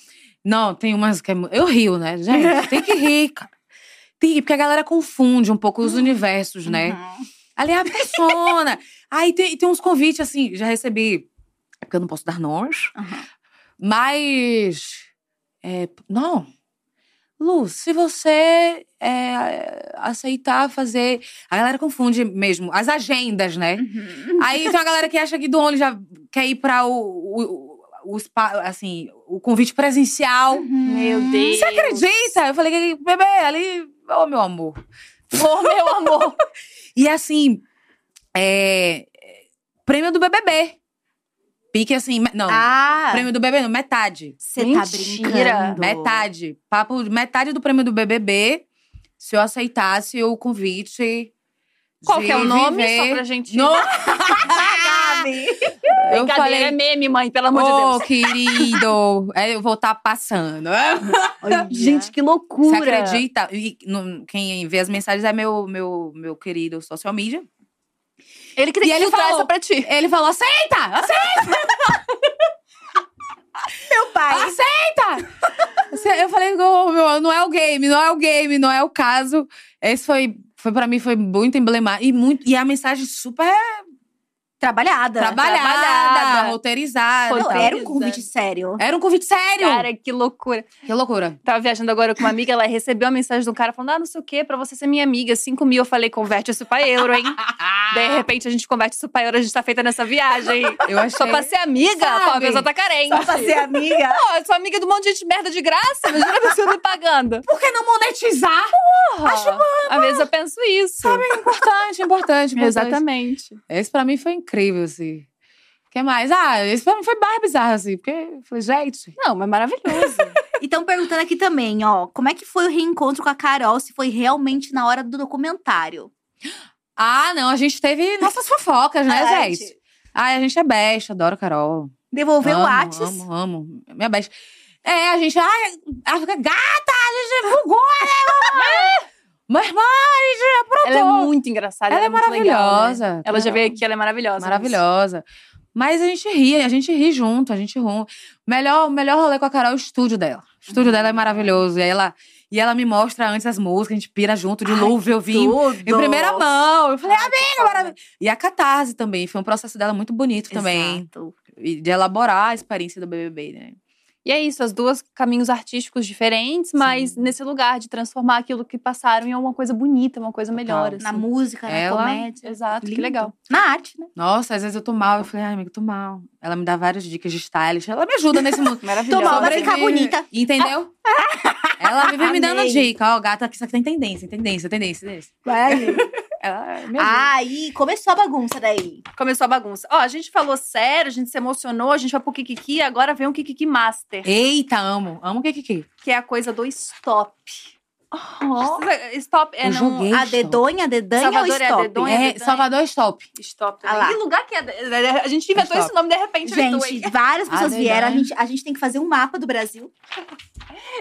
Não, tem umas que é. Eu rio, né, gente? Tem que rir, cara. Tem que rir, porque a galera confunde um pouco os universos, né? Uhum. Ali é a persona. Aí tem, tem uns convites, assim, já recebi. É porque eu não posso dar nomes. Uhum. Mas. é, não. Lu, se você é, aceitar fazer. A galera confunde mesmo as agendas, né? Uhum. Aí tem uma galera que acha que do Only já quer ir pra o, o, o, assim, o convite presencial. Meu Deus. Você acredita? Eu falei, bebê, ali. Ô, meu amor. Oh, meu amor. E assim, é, prêmio do BBB. Pique assim, não. Ah, Prêmio do BBB, não, metade. você tá brincando. Metade. Papo, metade do prêmio do BBB, se eu aceitasse o convite. Qual de que é o nome? viver Só pra gente... No... Gabi. eu Brincadeira, falei, é meme, mãe, pelo amor de ô, Deus. querido, é, eu vou estar passando. Olha. Gente, que Você loucura. acredita? E no- quem vê as mensagens é meu, meu, meu querido social media. Ele que tem E que ele filtrar falou- essa pra ti. Ele falou: aceita! Aceita! Meu pai. Aceita! Eu falei, "Ô, meu, não é o game, não é o game, não é o caso. Esse foi, foi para mim, foi muito emblemático. E, muito, e a mensagem super Trabalhada. trabalhada, trabalhada. roteirizada. Não, tal. era um convite sério. Era um convite sério. Cara, que loucura. que loucura. Tava viajando agora com uma amiga, ela recebeu uma mensagem de um cara falando: Ah, não sei o quê, pra você ser minha amiga, 5 mil. Eu falei, converte isso pra euro, hein? De repente a gente converte isso pra euro, a gente tá feita nessa viagem. Eu achei. Só pra ser amiga, Sabe? pô, a pessoa tá carente. Só pra ser amiga. Pô, eu sou amiga de um monte de gente merda de graça, imagina a pessoa me pagando. Por que não monetizar? Porra, Às vezes eu penso isso. Importante, importante, importante. Exatamente. Esse pra mim foi incrível, assim. O que mais? Ah, esse pra mim foi mais bizarro, assim. Porque eu falei, gente. Não, mas maravilhoso. E estão perguntando aqui também, ó. Como é que foi o reencontro com a Carol? Se foi realmente na hora do documentário. Ah, não, a gente teve nossas fofocas, né, É, gente? Ah, a gente é besta, adoro Carol. Devolveu o amo, Whats. Amo, amo. Minha besta. É, a gente. Ai, ela fica gata, a gente bugou, né? Mas, já aprontou. ela é muito engraçada. Ela é muito legal, né? maravilhosa. Ela já veio aqui, ela é maravilhosa. Maravilhosa. Mas a gente ri, a gente ri junto, a gente ri. Melhor, melhor rolê com a Carol é o estúdio dela. O estúdio dela é maravilhoso. E ela, e ela me mostra antes as músicas, a gente pira junto de Louvre, eu vim Tudo. em primeira mão. Eu falei, Ai, que amiga, maravilhoso. E a catarse também, foi um processo dela muito bonito também. Exato. E de elaborar a experiência do BBB, né? E é isso, as duas caminhos artísticos diferentes, mas nesse lugar de transformar aquilo que passaram em alguma coisa bonita, uma coisa Total. melhor. Assim. Na música, na Ela- comédia. Exato, que Lindo. legal. Na arte, né? Nossa, às vezes eu tô mal. Eu falei, ai, amiga, tô mal. Ela me dá várias dicas de stylist. Ela me ajuda nesse mundo. Maravilhoso. Tô mal, vai ficar bonita. Entendeu? Ela vive me dando dica. Ó, gata, isso aqui tem tendência, tendência, tendência, tendência. Me ajuda. Aí, começou a bagunça daí. Começou a bagunça. Ó, a gente falou sério, a gente se emocionou, a gente vai pro Kikiki, agora vem um Kikiki Master, Eita, amo. Amo o que que é a coisa do stop. Oh. Stop é Eu não... A dedonha, a dedanha Salvador ou é a stop? dedonha? É, Dedanha. Salvador Stop. Stop Ah lá. Que lugar que é? A gente inventou Stop. esse nome, de repente inventou, Gente, várias pessoas A vieram. A dedonha. gente, a gente tem que fazer um mapa do Brasil.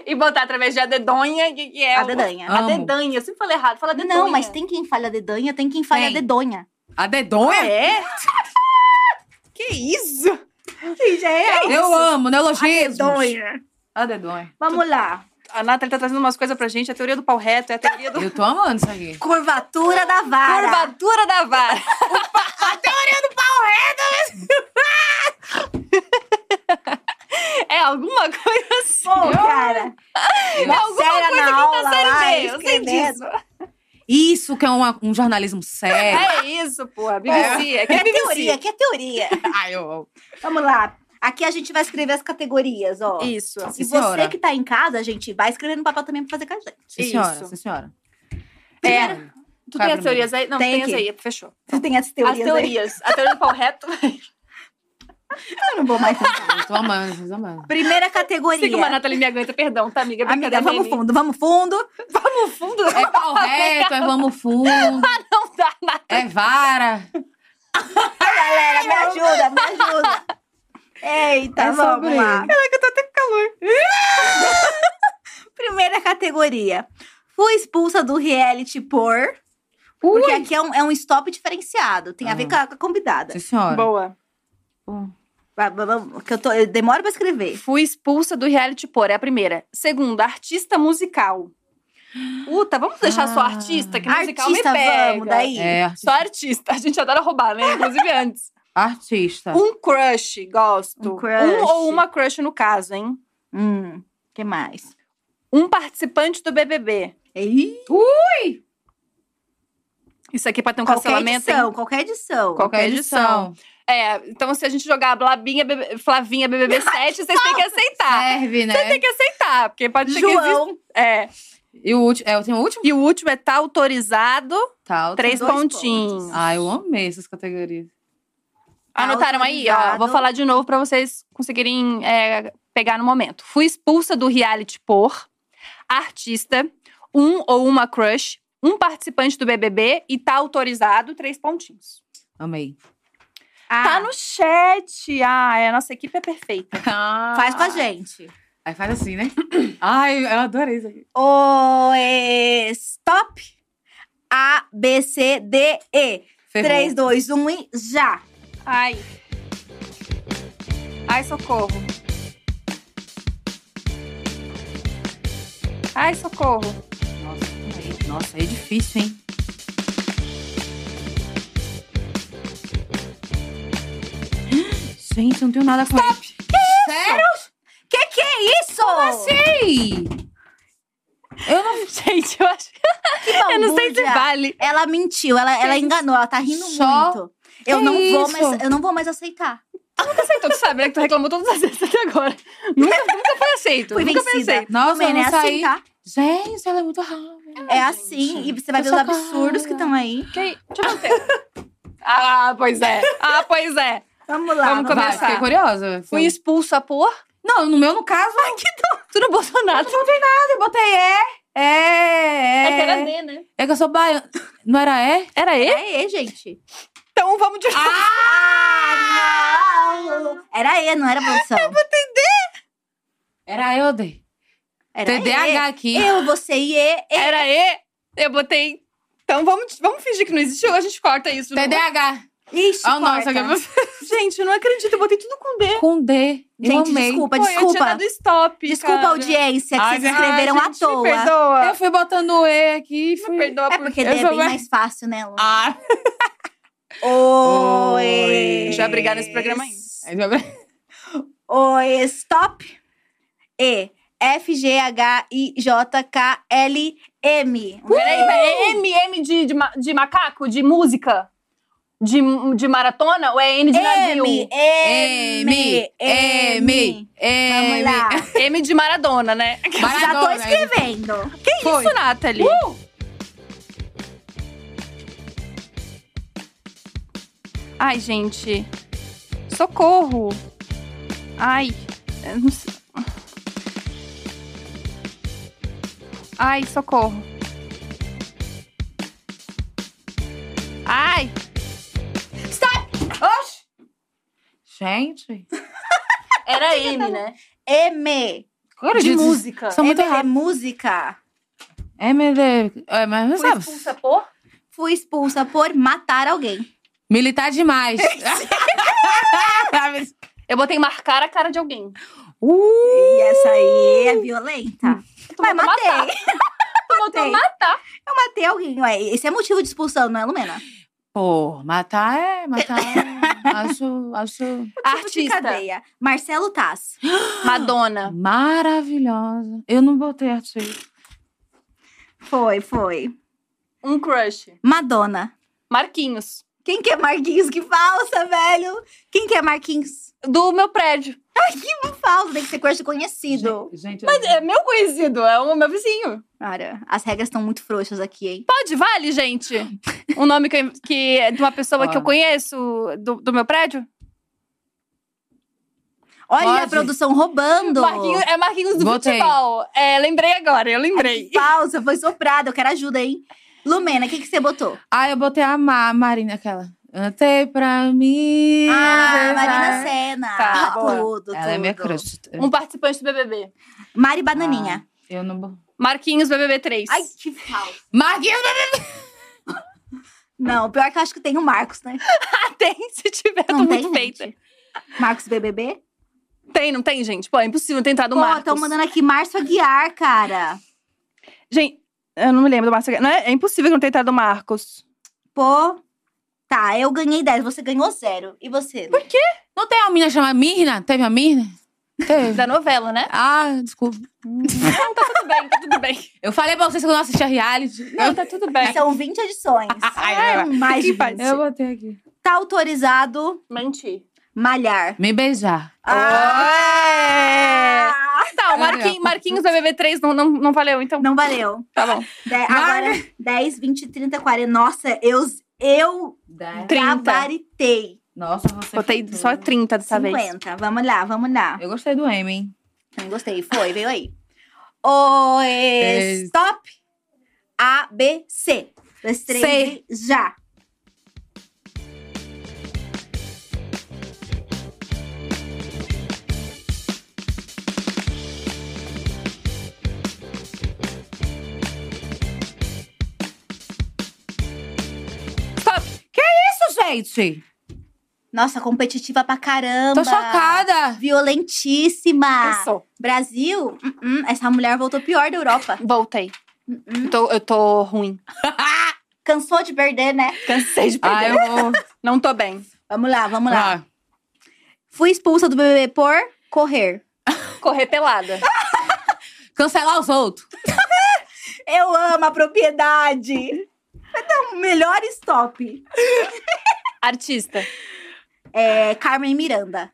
E botar através de a dedonha, que, que é A o- dedanha. A Amo. dedanha, eu sempre falei errado. Fala dedonha. Não, mas tem quem falha a dedanha, tem quem falha a dedonha. A dedonha? É? que isso? Gente, é isso. Eu amo, A neologismos. dedonha. A dedonha. Vamos lá. A Nathalie tá trazendo umas coisas pra gente. A teoria do pau reto é a teoria do... Eu tô amando isso aqui. Curvatura da vara. Curvatura da vara. A teoria do É alguma coisa assim. Pô, cara. É alguma coisa na que aula tá série lá, B. Eu sei disso. Isso que é uma- um jornalismo sério. É isso, porra. BBC. É, que é é teoria, que é teoria. Ai, eu amo. Vamos lá. Aqui a gente vai escrever as categorias, ó. Isso. E Sim, você senhora. que tá em casa, gente, vai escrever no papel também pra fazer com a gente. Sim, senhora. Isso. Sim, senhora. É. Tu é tem a as teorias aí? Não, Tem tem, as aqui. aí. Fechou. Você tem as teorias as teorias. A teoria do pau reto. Eu não vou mais tentar. Eu tô amando, tô amando. Primeira categoria. Sei como a Nathalie me aguenta, perdão, tá, amiga? Amiga, Brincadeira, vamos fundo, vamos fundo. Vamos fundo. É pau reto, é vamos fundo, Não dá nada. é vara. Galera, me ajuda, me ajuda. Eita, É vamos lá. Caraca, eu tô até com calor. Primeira categoria. Fui expulsa do reality por... Porque aqui é um, é um stop diferenciado. Tem a ver Ah. com a, com a convidada. Sim, senhora. Boa. Vai, Que eu, tô, eu demoro pra escrever. Fui expulsa do reality por, é a primeira. Segunda, artista musical. Puta, vamos deixar só Ah. artista, que musical Artista, me pega. vamos, daí. É, Só artista. A gente adora roubar, né? Inclusive antes. artista. Um crush, gosto. Um crush. ou uma crush no caso, hein? Hum, que mais? Um participante do BBB. Ei, Isso aqui pode ter um qualquer cancelamento, hein? edição, qualquer edição. Qualquer edição. É, então se a gente jogar Blabinha, BB Flavinha, BBB 7, vocês têm que aceitar. Serve, né? Tem que aceitar, porque pode ser que. João, É. E o último. É, eu tenho o último? E o último é tá autorizado, Tá, três pontinhos. pontos. Ah, eu amei essas categorias. Tá Anotaram aí? Ó, autorizado. vou falar de novo pra vocês conseguirem é, pegar no momento. Fui expulsa do reality por artista, um ou uma crush, um participante do BBB e tá autorizado, três pontinhos. Amei. Ah, Tá no chat. Ah, é, a nossa equipe é perfeita. faz com a gente. Aí faz assim, né? Ai, eu adorei isso aqui. O stop. A, B, C, D, E. Ferrou. 3, 2, 1 e já. Ai. Ai, socorro. Ai, socorro. Nossa, nossa, é difícil, hein? Gente, não tenho nada com ele. Sério? Que que é isso? Sei! Eu não. Gente, eu acho. Que Eu não sei se vale. Ela mentiu, ela, ela enganou, ela tá rindo Só? muito. Eu Que não vou isso? mais, eu não vou mais aceitar. Nunca aceitou, tu sabe, né? Que tu reclamou todas as vezes até agora. Nunca, nunca foi aceito. Fui nunca foi vencida. aceito. Nossa, Também, eu não É assim, saí. tá? Gente, ela é muito rápida. É assim, gente. e você vai ver os absurdos que cara. estão aí. Que... Deixa eu ver. ah, pois é. Ah, pois é. Vamos lá. Vamos Vai, começar. fiquei curiosa. Fui expulsa por. Não, no meu, no caso. Tu não botou nada. Eu botei é. É. É, É que era D, né? É que eu sou baiana. Não era é? Era E? É E, gente. Então vamos de novo. Ah, não! Era E, não era produção. Era eu, dei. Era TDAH E. aqui. Eu, você e E. Era E. Eu botei. Então vamos, vamos fingir que não existiu. A gente corta isso. não- TDAH. Ixi, Ah, nossa, que você. Gente, eu não acredito. Eu botei tudo com D. Com D. Eu Gente, amei. desculpa, Pô, Eu tinha desculpa. dado stop. Desculpa, cara. audiência, que Ai, vocês ai, escreveram à gente, me toa. perdoa. Eu fui botando E aqui e Me fui. perdoa É por- porque daí é bem mais- mais fácil, né, Lu? Ah. Oi. Oi. Já brigaram nesse programa ainda. Oi, stop. E. F, G, H, I, J, K, L, M. Peraí, peraí. M, M de, de, de macaco? De música? De, de maratona? Ou é N de navio? M, M, M, M, Vamos lá. M de Maradona, né? Já tô Maradona. escrevendo. Que Foi. isso, Nathalie? Ai, gente. Socorro. Ai. eu não sei. Ai, socorro. Ai. Gente. Era M, né? M. Agora, De gente, música. São muito M de rápidos. música. MD. É, mas não Fui sabe. expulsa por? Fui expulsa por matar alguém. Militar demais. Eu botei marcar a cara de alguém. E essa aí é violenta. Botou matei. matar. Matei. matar. Eu matei alguém. Ué, esse é motivo de expulsão, não é, Lumena? Pô, matar é. Matar é. Acho, acho Artista. cadeia. Marcelo Taz. Madonna. maravilhosa. Eu não botei artista. Foi, foi. Um crush. Madonna. Marquinhos. Quem que é Marquinhos? Que falsa, velho. Quem que é Marquinhos? Do meu prédio. Que falsa, tem que ser conhecido. Gente, Mas é meu conhecido, é o meu vizinho. Cara, as regras estão muito frouxas aqui, hein? Pode, vale, gente? Um nome que, que é de uma pessoa que eu Ó. conheço do, do meu prédio? Olha a Pode. produção roubando. Marquinhos, é Marquinhos do Botei. futebol. É, lembrei agora, eu lembrei. Falsa, foi soprada. Eu quero ajuda, hein? Lumena, o que, que você botou? Ah, eu botei a Ma Marina, aquela. Antei pra mim. Ah, Marina Senna. Tá, boa. tudo, Ela é minha tudo. crush. Um participante do BBB. Mari Bananinha. Eu não. Marquinhos BBB 3. Ai, que falsa. Marquinhos! Não, pior que eu acho que tem o Marcos, né? tem, se tiver, Não tô tem, muito feita. Marcos BBB? Tem, não tem, gente? Pô, é impossível ter entrado o Pô, Marcos. estão mandando aqui Márcio Aguiar, cara. Gente, eu não me lembro do Marcos. Não é, é impossível que não tenha entrado o Marcos. Pô. Tá, eu ganhei 10, você ganhou zero. E você? Por quê? Não tem uma menina chamada Mirna? Teve a Mirna? Teve. Da novela, né? Ah, desculpa. Não, tá tudo bem, tá tudo bem. Eu falei pra vocês que eu não assistia reality. Não, tá tudo bem. São 20 edições. Ai, é mais de que faz? 20. Eu botei aqui. Tá autorizado Menti. malhar. Me beijar. Ah! Tá, o Legal. Marquinhos, Marquinhos BBB 3 não, não, não valeu, então. Não valeu. Tá bom. De- agora, 10, 20, 30, 40. Nossa, eu, eu 30. gabaritei. Nossa, você. Botei só tudo. 30 dessa vez. 50. Vamos lá, vamos lá. Eu gostei do M, hein? Também gostei. Foi, veio aí. O É. stop. A, B, C. Dois, três, C. já. Gente! Nossa, competitiva pra caramba. Tô chocada! Violentíssima. Eu sou. Brasil, hum, hum, essa mulher voltou pior da Europa. Voltei. Eu tô, eu tô ruim. Cansou de perder, né? Cansei de Ah, perder. eu vou. Não tô bem. Vamos lá, vamos lá. Ah, Fui expulsa do BBB por correr. Correr pelada. cancelar os outros. Eu amo a propriedade. Vai dar um melhor stop. Artista. É, Carmen Miranda.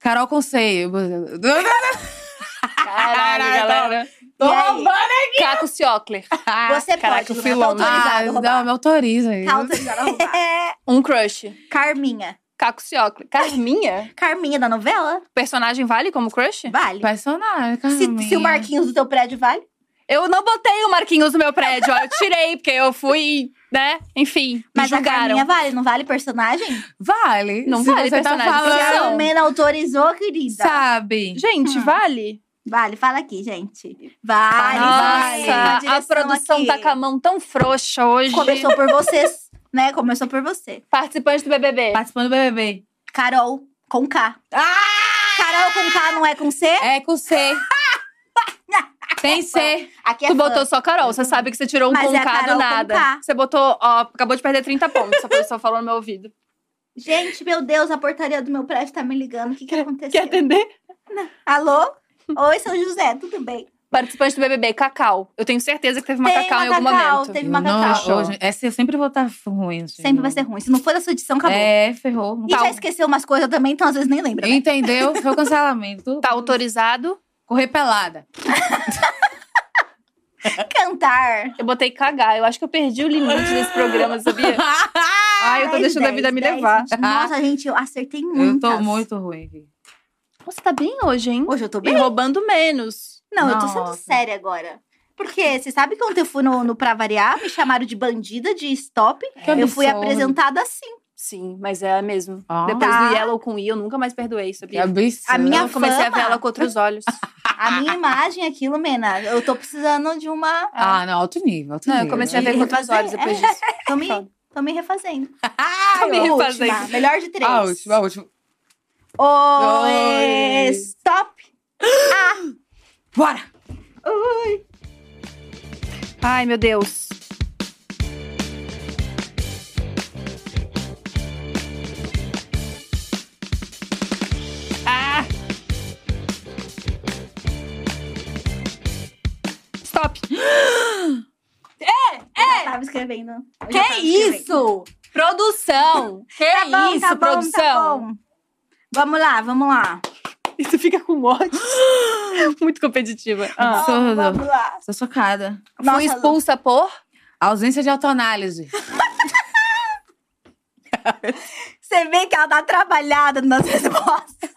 Carol com C. Caralho, galera. E aí? Caco Ciocler. Você caraca, pode, filão. tá autorizado Ah, roubar. não, me autoriza aí. Tá autorizado a roubar. Um crush. Carminha. Caco Ciocler. Carminha? Carminha da novela? Personagem vale como crush? Vale. Personagem, Se, Carminha. se o Marquinhos do teu prédio vale? Eu não botei o Marquinhos no meu prédio, ó. Eu tirei, porque eu fui, né? Enfim, me Mas a julgaram. Carminha vale, não vale personagem? Vale. Não Se vale você tá personagem, Se a falando, Lumena autorizou, querida. sabe? Gente, Hum. vale? Vale, fala aqui, gente. Vale, Nossa, vale. a direção produção aqui. tá com a mão tão frouxa hoje. Começou por vocês, né? Começou por você. Participante do BBB. Participando do BBB. Carol, com K. Carol com K não é com C? É com C. Tem C. Aqui é Tu fã. botou só Carol, você sabe que você tirou um Mas com é K do nada. K. Você botou, ó, acabou de perder 30 pontos, essa pessoa falou no meu ouvido. Gente, meu Deus, a portaria do meu prédio tá me ligando. O que que aconteceu? Quer atender? Alô? Oi, São José, tudo bem? Participante do BBB, Cacau. Eu tenho certeza que teve uma Tem Cacau em uma algum Cacau, momento. teve uma Não, Cacau. hoje, essa eu sempre vou estar ruim. assim. Sempre vai ser ruim. Se não for da sua edição, acabou. É, ferrou. E já esqueceu umas coisas também, então às vezes nem lembra. né? Entendeu? Foi o cancelamento. Tá autorizado. Correr pelada. Cantar. Eu botei cagar. Eu acho que eu perdi o limite desse programa, sabia? Ai, eu tô 10, deixando a 10, vida me 10, levar. 20. Nossa, gente, eu acertei Eu muito. tô muito ruim aqui. Você tá bem hoje, hein? Hoje eu tô E bem? roubando menos. Não, eu tô sendo Nossa. séria agora. Porque você sabe que ontem eu fui no, no Pra Variar, me chamaram de bandida, de stop. Que eu fui apresentada assim. Sim, mas é mesmo. Ah. Depois Tá. do Yellow com I, eu nunca mais perdoei, sabia? absurdo. A minha eu comecei a ver fama. ela com outros olhos. A minha imagem aqui, Lumena, eu tô precisando de uma. Ah, não, alto nível. Alto Não, eu nível. comecei a ver com outros olhos depois é. disso. Tô me, tô me refazendo. Ah, Tô me refazendo. última, melhor de três. a última, a última. O Dois. stop. Bora! Ai, meu Deus. Que escrevendo. isso? Produção. Que Tá bom, isso, tá bom, produção? tá bom. Vamos lá, vamos lá. Isso fica com morte. Muito competitiva. Ah. Absurdo. Vamos lá. Tô chocada. Fui Nossa, expulsa por? Ausência de autoanálise. Você vê que ela tá trabalhada nas respostas.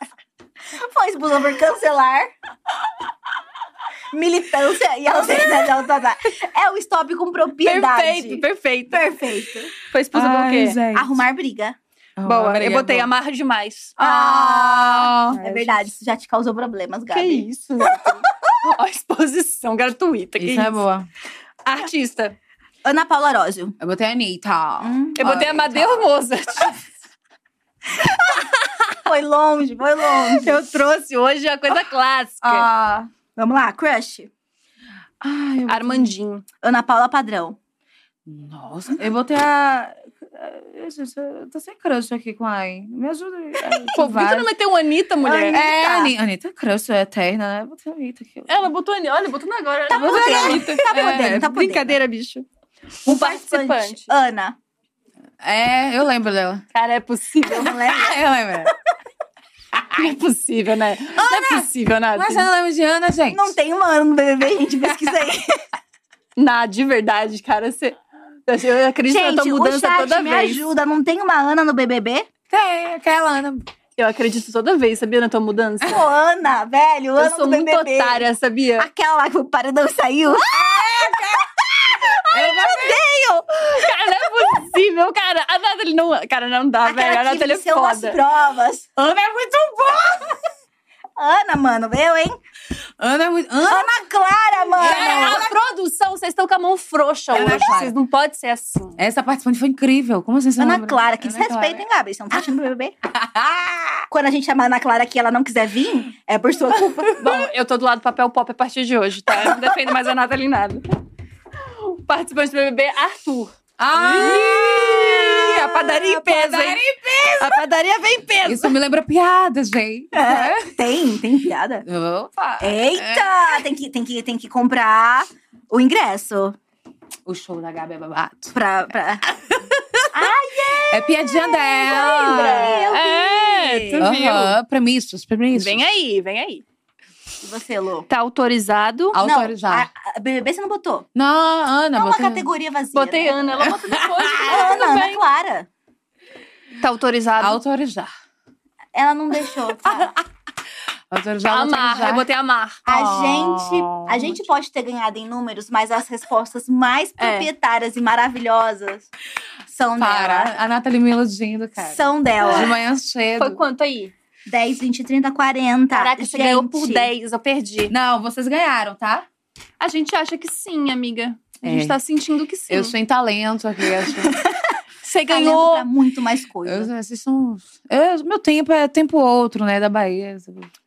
Foi expulsa por cancelar. Militância e ausência de autoridade. É o stop com propriedade. Perfeito, perfeito. Perfeito. Foi expulsa por quê? gente. Arrumar briga. Boa, eu botei a amarra demais. Ah! É verdade, isso já te causou problemas, Que Gabi. isso? Ó, exposição gratuita. Que Isso é boa. Artista. Ana Paula Arósio. Eu botei a Anitta. Hum, Eu botei a. Amadeu Mozart. foi longe, foi longe. Eu trouxe hoje a coisa clássica. Ah, vamos lá, crush. Ai, eu... Armandinho. Ana Paula Padrão. Nossa, eu botei a. Eh, gente, Eu tô sem crush aqui com a Ai. Me ajuda aí. Pô, por que tu não meteu uma Anitta, mulher? Anitta. É, a Ani- Anitta é crush, é eterna, né? Eu botei a Anitta aqui. Ela botou Anitta. Olha, botou agora. Tá Eu botei podendo, Anitta. tá podendo, É, tá podendo. Brincadeira, bicho. Um participante. Ana. É, eu lembro dela. Cara, é possível. Não lembra? Ah, eu lembro. Não é possível, né? Não é possível, Nath. Mas você não lembra de Ana, gente? Não tem um ano no BBB, gente, pesquisa aí. Nath, de verdade, cara, você... Eu acredito na tua gente, o mudança chat toda me vez. ajuda. Não tem uma Ana no BBB? Tem, aquela Ana. Eu acredito toda vez, sabia, na tua mudança? Pô, Ana, velho, Ana Eu sou muito BBB. otária, sabia? Aquela lá que o paredão saiu. Cara, não é possível, cara. A Nathalie não... Cara, não dá, velho. A Aquela Nathalie é foda. provas. Ana é muito boa! Ana, mano, eu, hein? Ana é muito. Ana? Ana Clara, mano. É, a produção, vocês estão com a mão frouxa hoje. Vocês não podem ser assim. Essa participante foi incrível. Como assim você Ana? Clara, que desrespeito, hein, Gabi? Você não tá assistindo o BBB? Quando a gente chama a Ana Clara aqui e ela não quiser vir, é por sua culpa. Bom, eu tô do lado do papel pop a partir de hoje, tá? Eu não defendo mais a Nathalie nada. Participante do BBB, Arthur. Ah! Ih, a padaria em peso, padaria hein? A padaria vem em peso. Isso me lembra piadas, gente. É, tem, tem piada. Opa! Eita! Tem que, tem, que, tem que comprar o ingresso O show da Gabi é babado. pra. pra... É piadinha dela. É, tu viu? Aham, premissas, premissas. Vem aí, vem aí. E você, Lu? Tá autorizado. Autorizar. Não, a, a BBB você não botou. Não, Ana, É uma botei- categoria vazia. Botei né? Ana, ela botou depois. Ana, tudo Ana bem. Clara. Tá autorizado. Autorizar. Ela não deixou. tá? Autorizar, Amar, autorizar. eu botei amar. A Oh. gente, a gente pode ter ganhado em números, mas as respostas mais É. proprietárias e maravilhosas são dela. Para, a Nathalie me iludindo, cara. São dela. De manhã cedo. Foi quanto aí? 10, 20, 30, 40. Caraca, você Gente, ganhou por 10, eu perdi. Não, vocês ganharam, tá? A gente acha que sim, amiga. A É. gente tá sentindo que sim. Eu sem talento aqui. acho. Você ganhou. pra muito mais Eu, coisa. vocês são... eu- meu tempo é tempo outro, né? Da Bahia.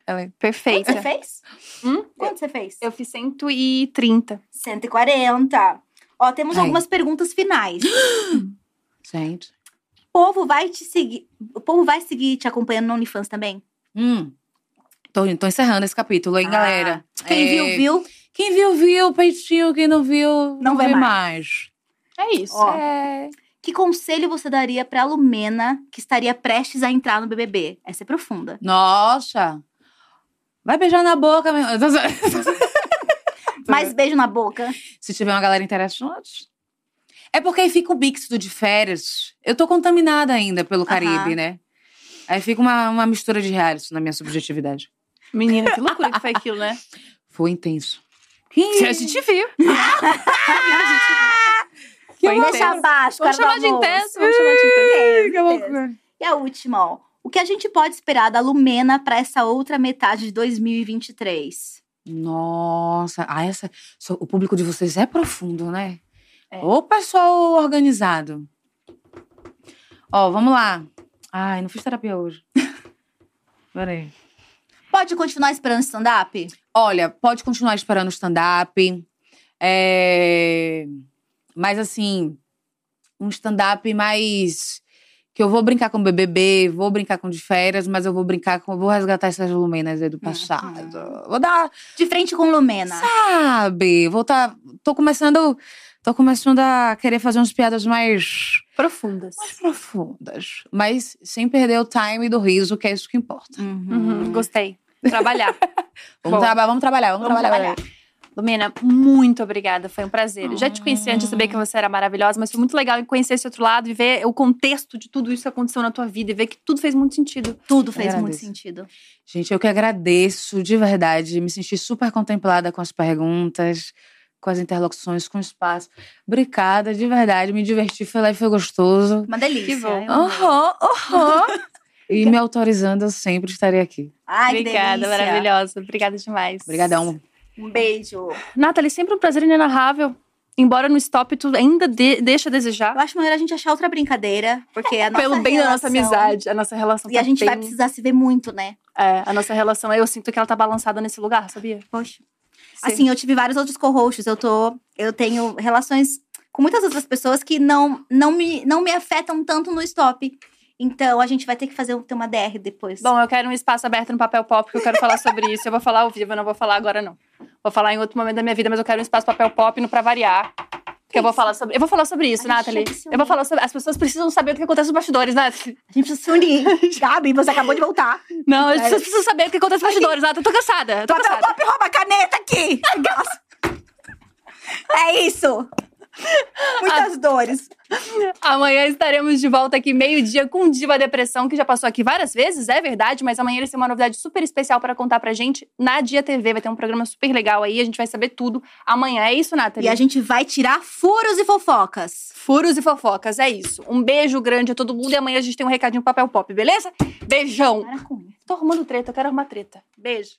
Ela é- Quanto Perfeita. você fez? Hum? Quanto você fez? Eu fiz 130. 140. Ó, temos Ai. algumas perguntas finais. Gente. O povo vai te seguir. O povo vai seguir te acompanhando no OnlyFans também? Hum. Tô, tô encerrando esse capítulo, hein, Ah, galera? Quem É, viu, viu. Quem viu, viu. Peitinho. Quem não viu, Não vê vê mais. mais. É isso. Ó. É... Que conselho você daria pra Lumena que estaria prestes a entrar no BBB? Essa é profunda. Nossa. Vai beijar na boca, meu. Mais beijo na boca. Se tiver uma galera interessante. É porque aí fica o mixto de férias. Eu tô contaminada ainda pelo Caribe, Aham. né? Aí fica uma, uma mistura de reality na minha subjetividade. Menina, que loucura que foi aquilo, né? Foi intenso. A gente viu. Que Foi. Deixa abaixo, Vamos cara chamar de intenso, vamos chamar de intenso. Intenso, Que intenso. loucura. E a última, ó. O que a gente pode esperar da Lumena pra essa outra metade de 2023? Nossa, ah, essa, so- o público de vocês é profundo, né? É. Ô, pessoal organizado. Ó, vamos lá. Ai, não fiz terapia hoje. Peraí. Pode continuar esperando stand-up? Olha, pode continuar esperando stand-up. É... Mas assim, um stand-up mais. Que eu vou brincar com o BBB, vou brincar com de férias, mas eu vou brincar com. Vou resgatar essas lumenas aí do passado. Vou dar. De frente com Lumena. Sabe? Vou tá. Tô começando. Tô começando a querer fazer umas piadas mais Profundas. mais profundas. Mas sem perder o time do riso, que é isso que importa. Uhum, gostei. Trabalhar. Vamos, traba- vamos trabalhar, vamos, Vamos trabalhar. Lumena, muito obrigada. Foi um prazer. Eu já te conheci antes de saber que você era maravilhosa, mas foi muito legal conhecer esse outro lado e ver o contexto de tudo isso que aconteceu na tua vida e ver que tudo fez muito sentido. Tudo fez muito sentido. Gente, eu que agradeço de verdade. Me senti super contemplada com as perguntas, com as interlocuções, com o espaço. Obrigada, de verdade. Me diverti, foi leve, foi gostoso. Uma delícia. Que bom. Aham, aham. E me autorizando, eu sempre estarei aqui. Ai, obrigada, maravilhosa. Obrigada demais. Obrigadão. Um beijo. Nathalie, sempre um prazer inenarrável. Embora no stop tu ainda de- deixa a desejar. Eu acho melhor a gente achar outra brincadeira, porque a nossa Pelo bem da nossa relação- amizade, a nossa relação E a tá gente vai bem- precisar se ver muito, né? É, a nossa relação, eu sinto que ela tá balançada nesse lugar, sabia? Poxa. Sim. Assim, eu tive vários outros co-hosts. Eu tô. Eu tenho relações com muitas outras pessoas que não, não, me, não me afetam tanto no stop. Então, a gente vai ter que fazer ter uma DR depois. Bom, eu quero um espaço aberto no papel pop, porque eu quero falar sobre isso. Eu vou falar ao vivo, eu não vou falar agora, não. Vou falar em outro momento da minha vida, mas eu quero um espaço papel pop no pra variar. Que eu vou falar sobre. Eu vou falar sobre isso, A Nathalie. Eu vou falar sobre. As pessoas precisam saber o que acontece nos bastidores, Nathalie. a gente precisa se unir. Gabi, você acabou de voltar. Não, as É. pessoas precisam saber o que acontece nos bastidores, Nathalie. Eu tô cansada. Eu tô Papel cansada. pop rouba a caneta aqui. é isso. Muitas dores. Amanhã estaremos de volta aqui, meio-dia, com Diva Depressão, que já passou aqui várias vezes, é verdade, mas amanhã eles têm uma novidade super especial para contar pra gente na Dia TV. Vai ter um programa super legal aí, a gente vai saber tudo amanhã. É isso, Nathalie? E a gente vai tirar furos e fofocas. Furos e fofocas, é isso. Um beijo grande a todo mundo e amanhã a gente tem um recadinho papel pop, beleza? Beijão. Para com isso. Tô arrumando treta, eu quero arrumar treta. Beijo.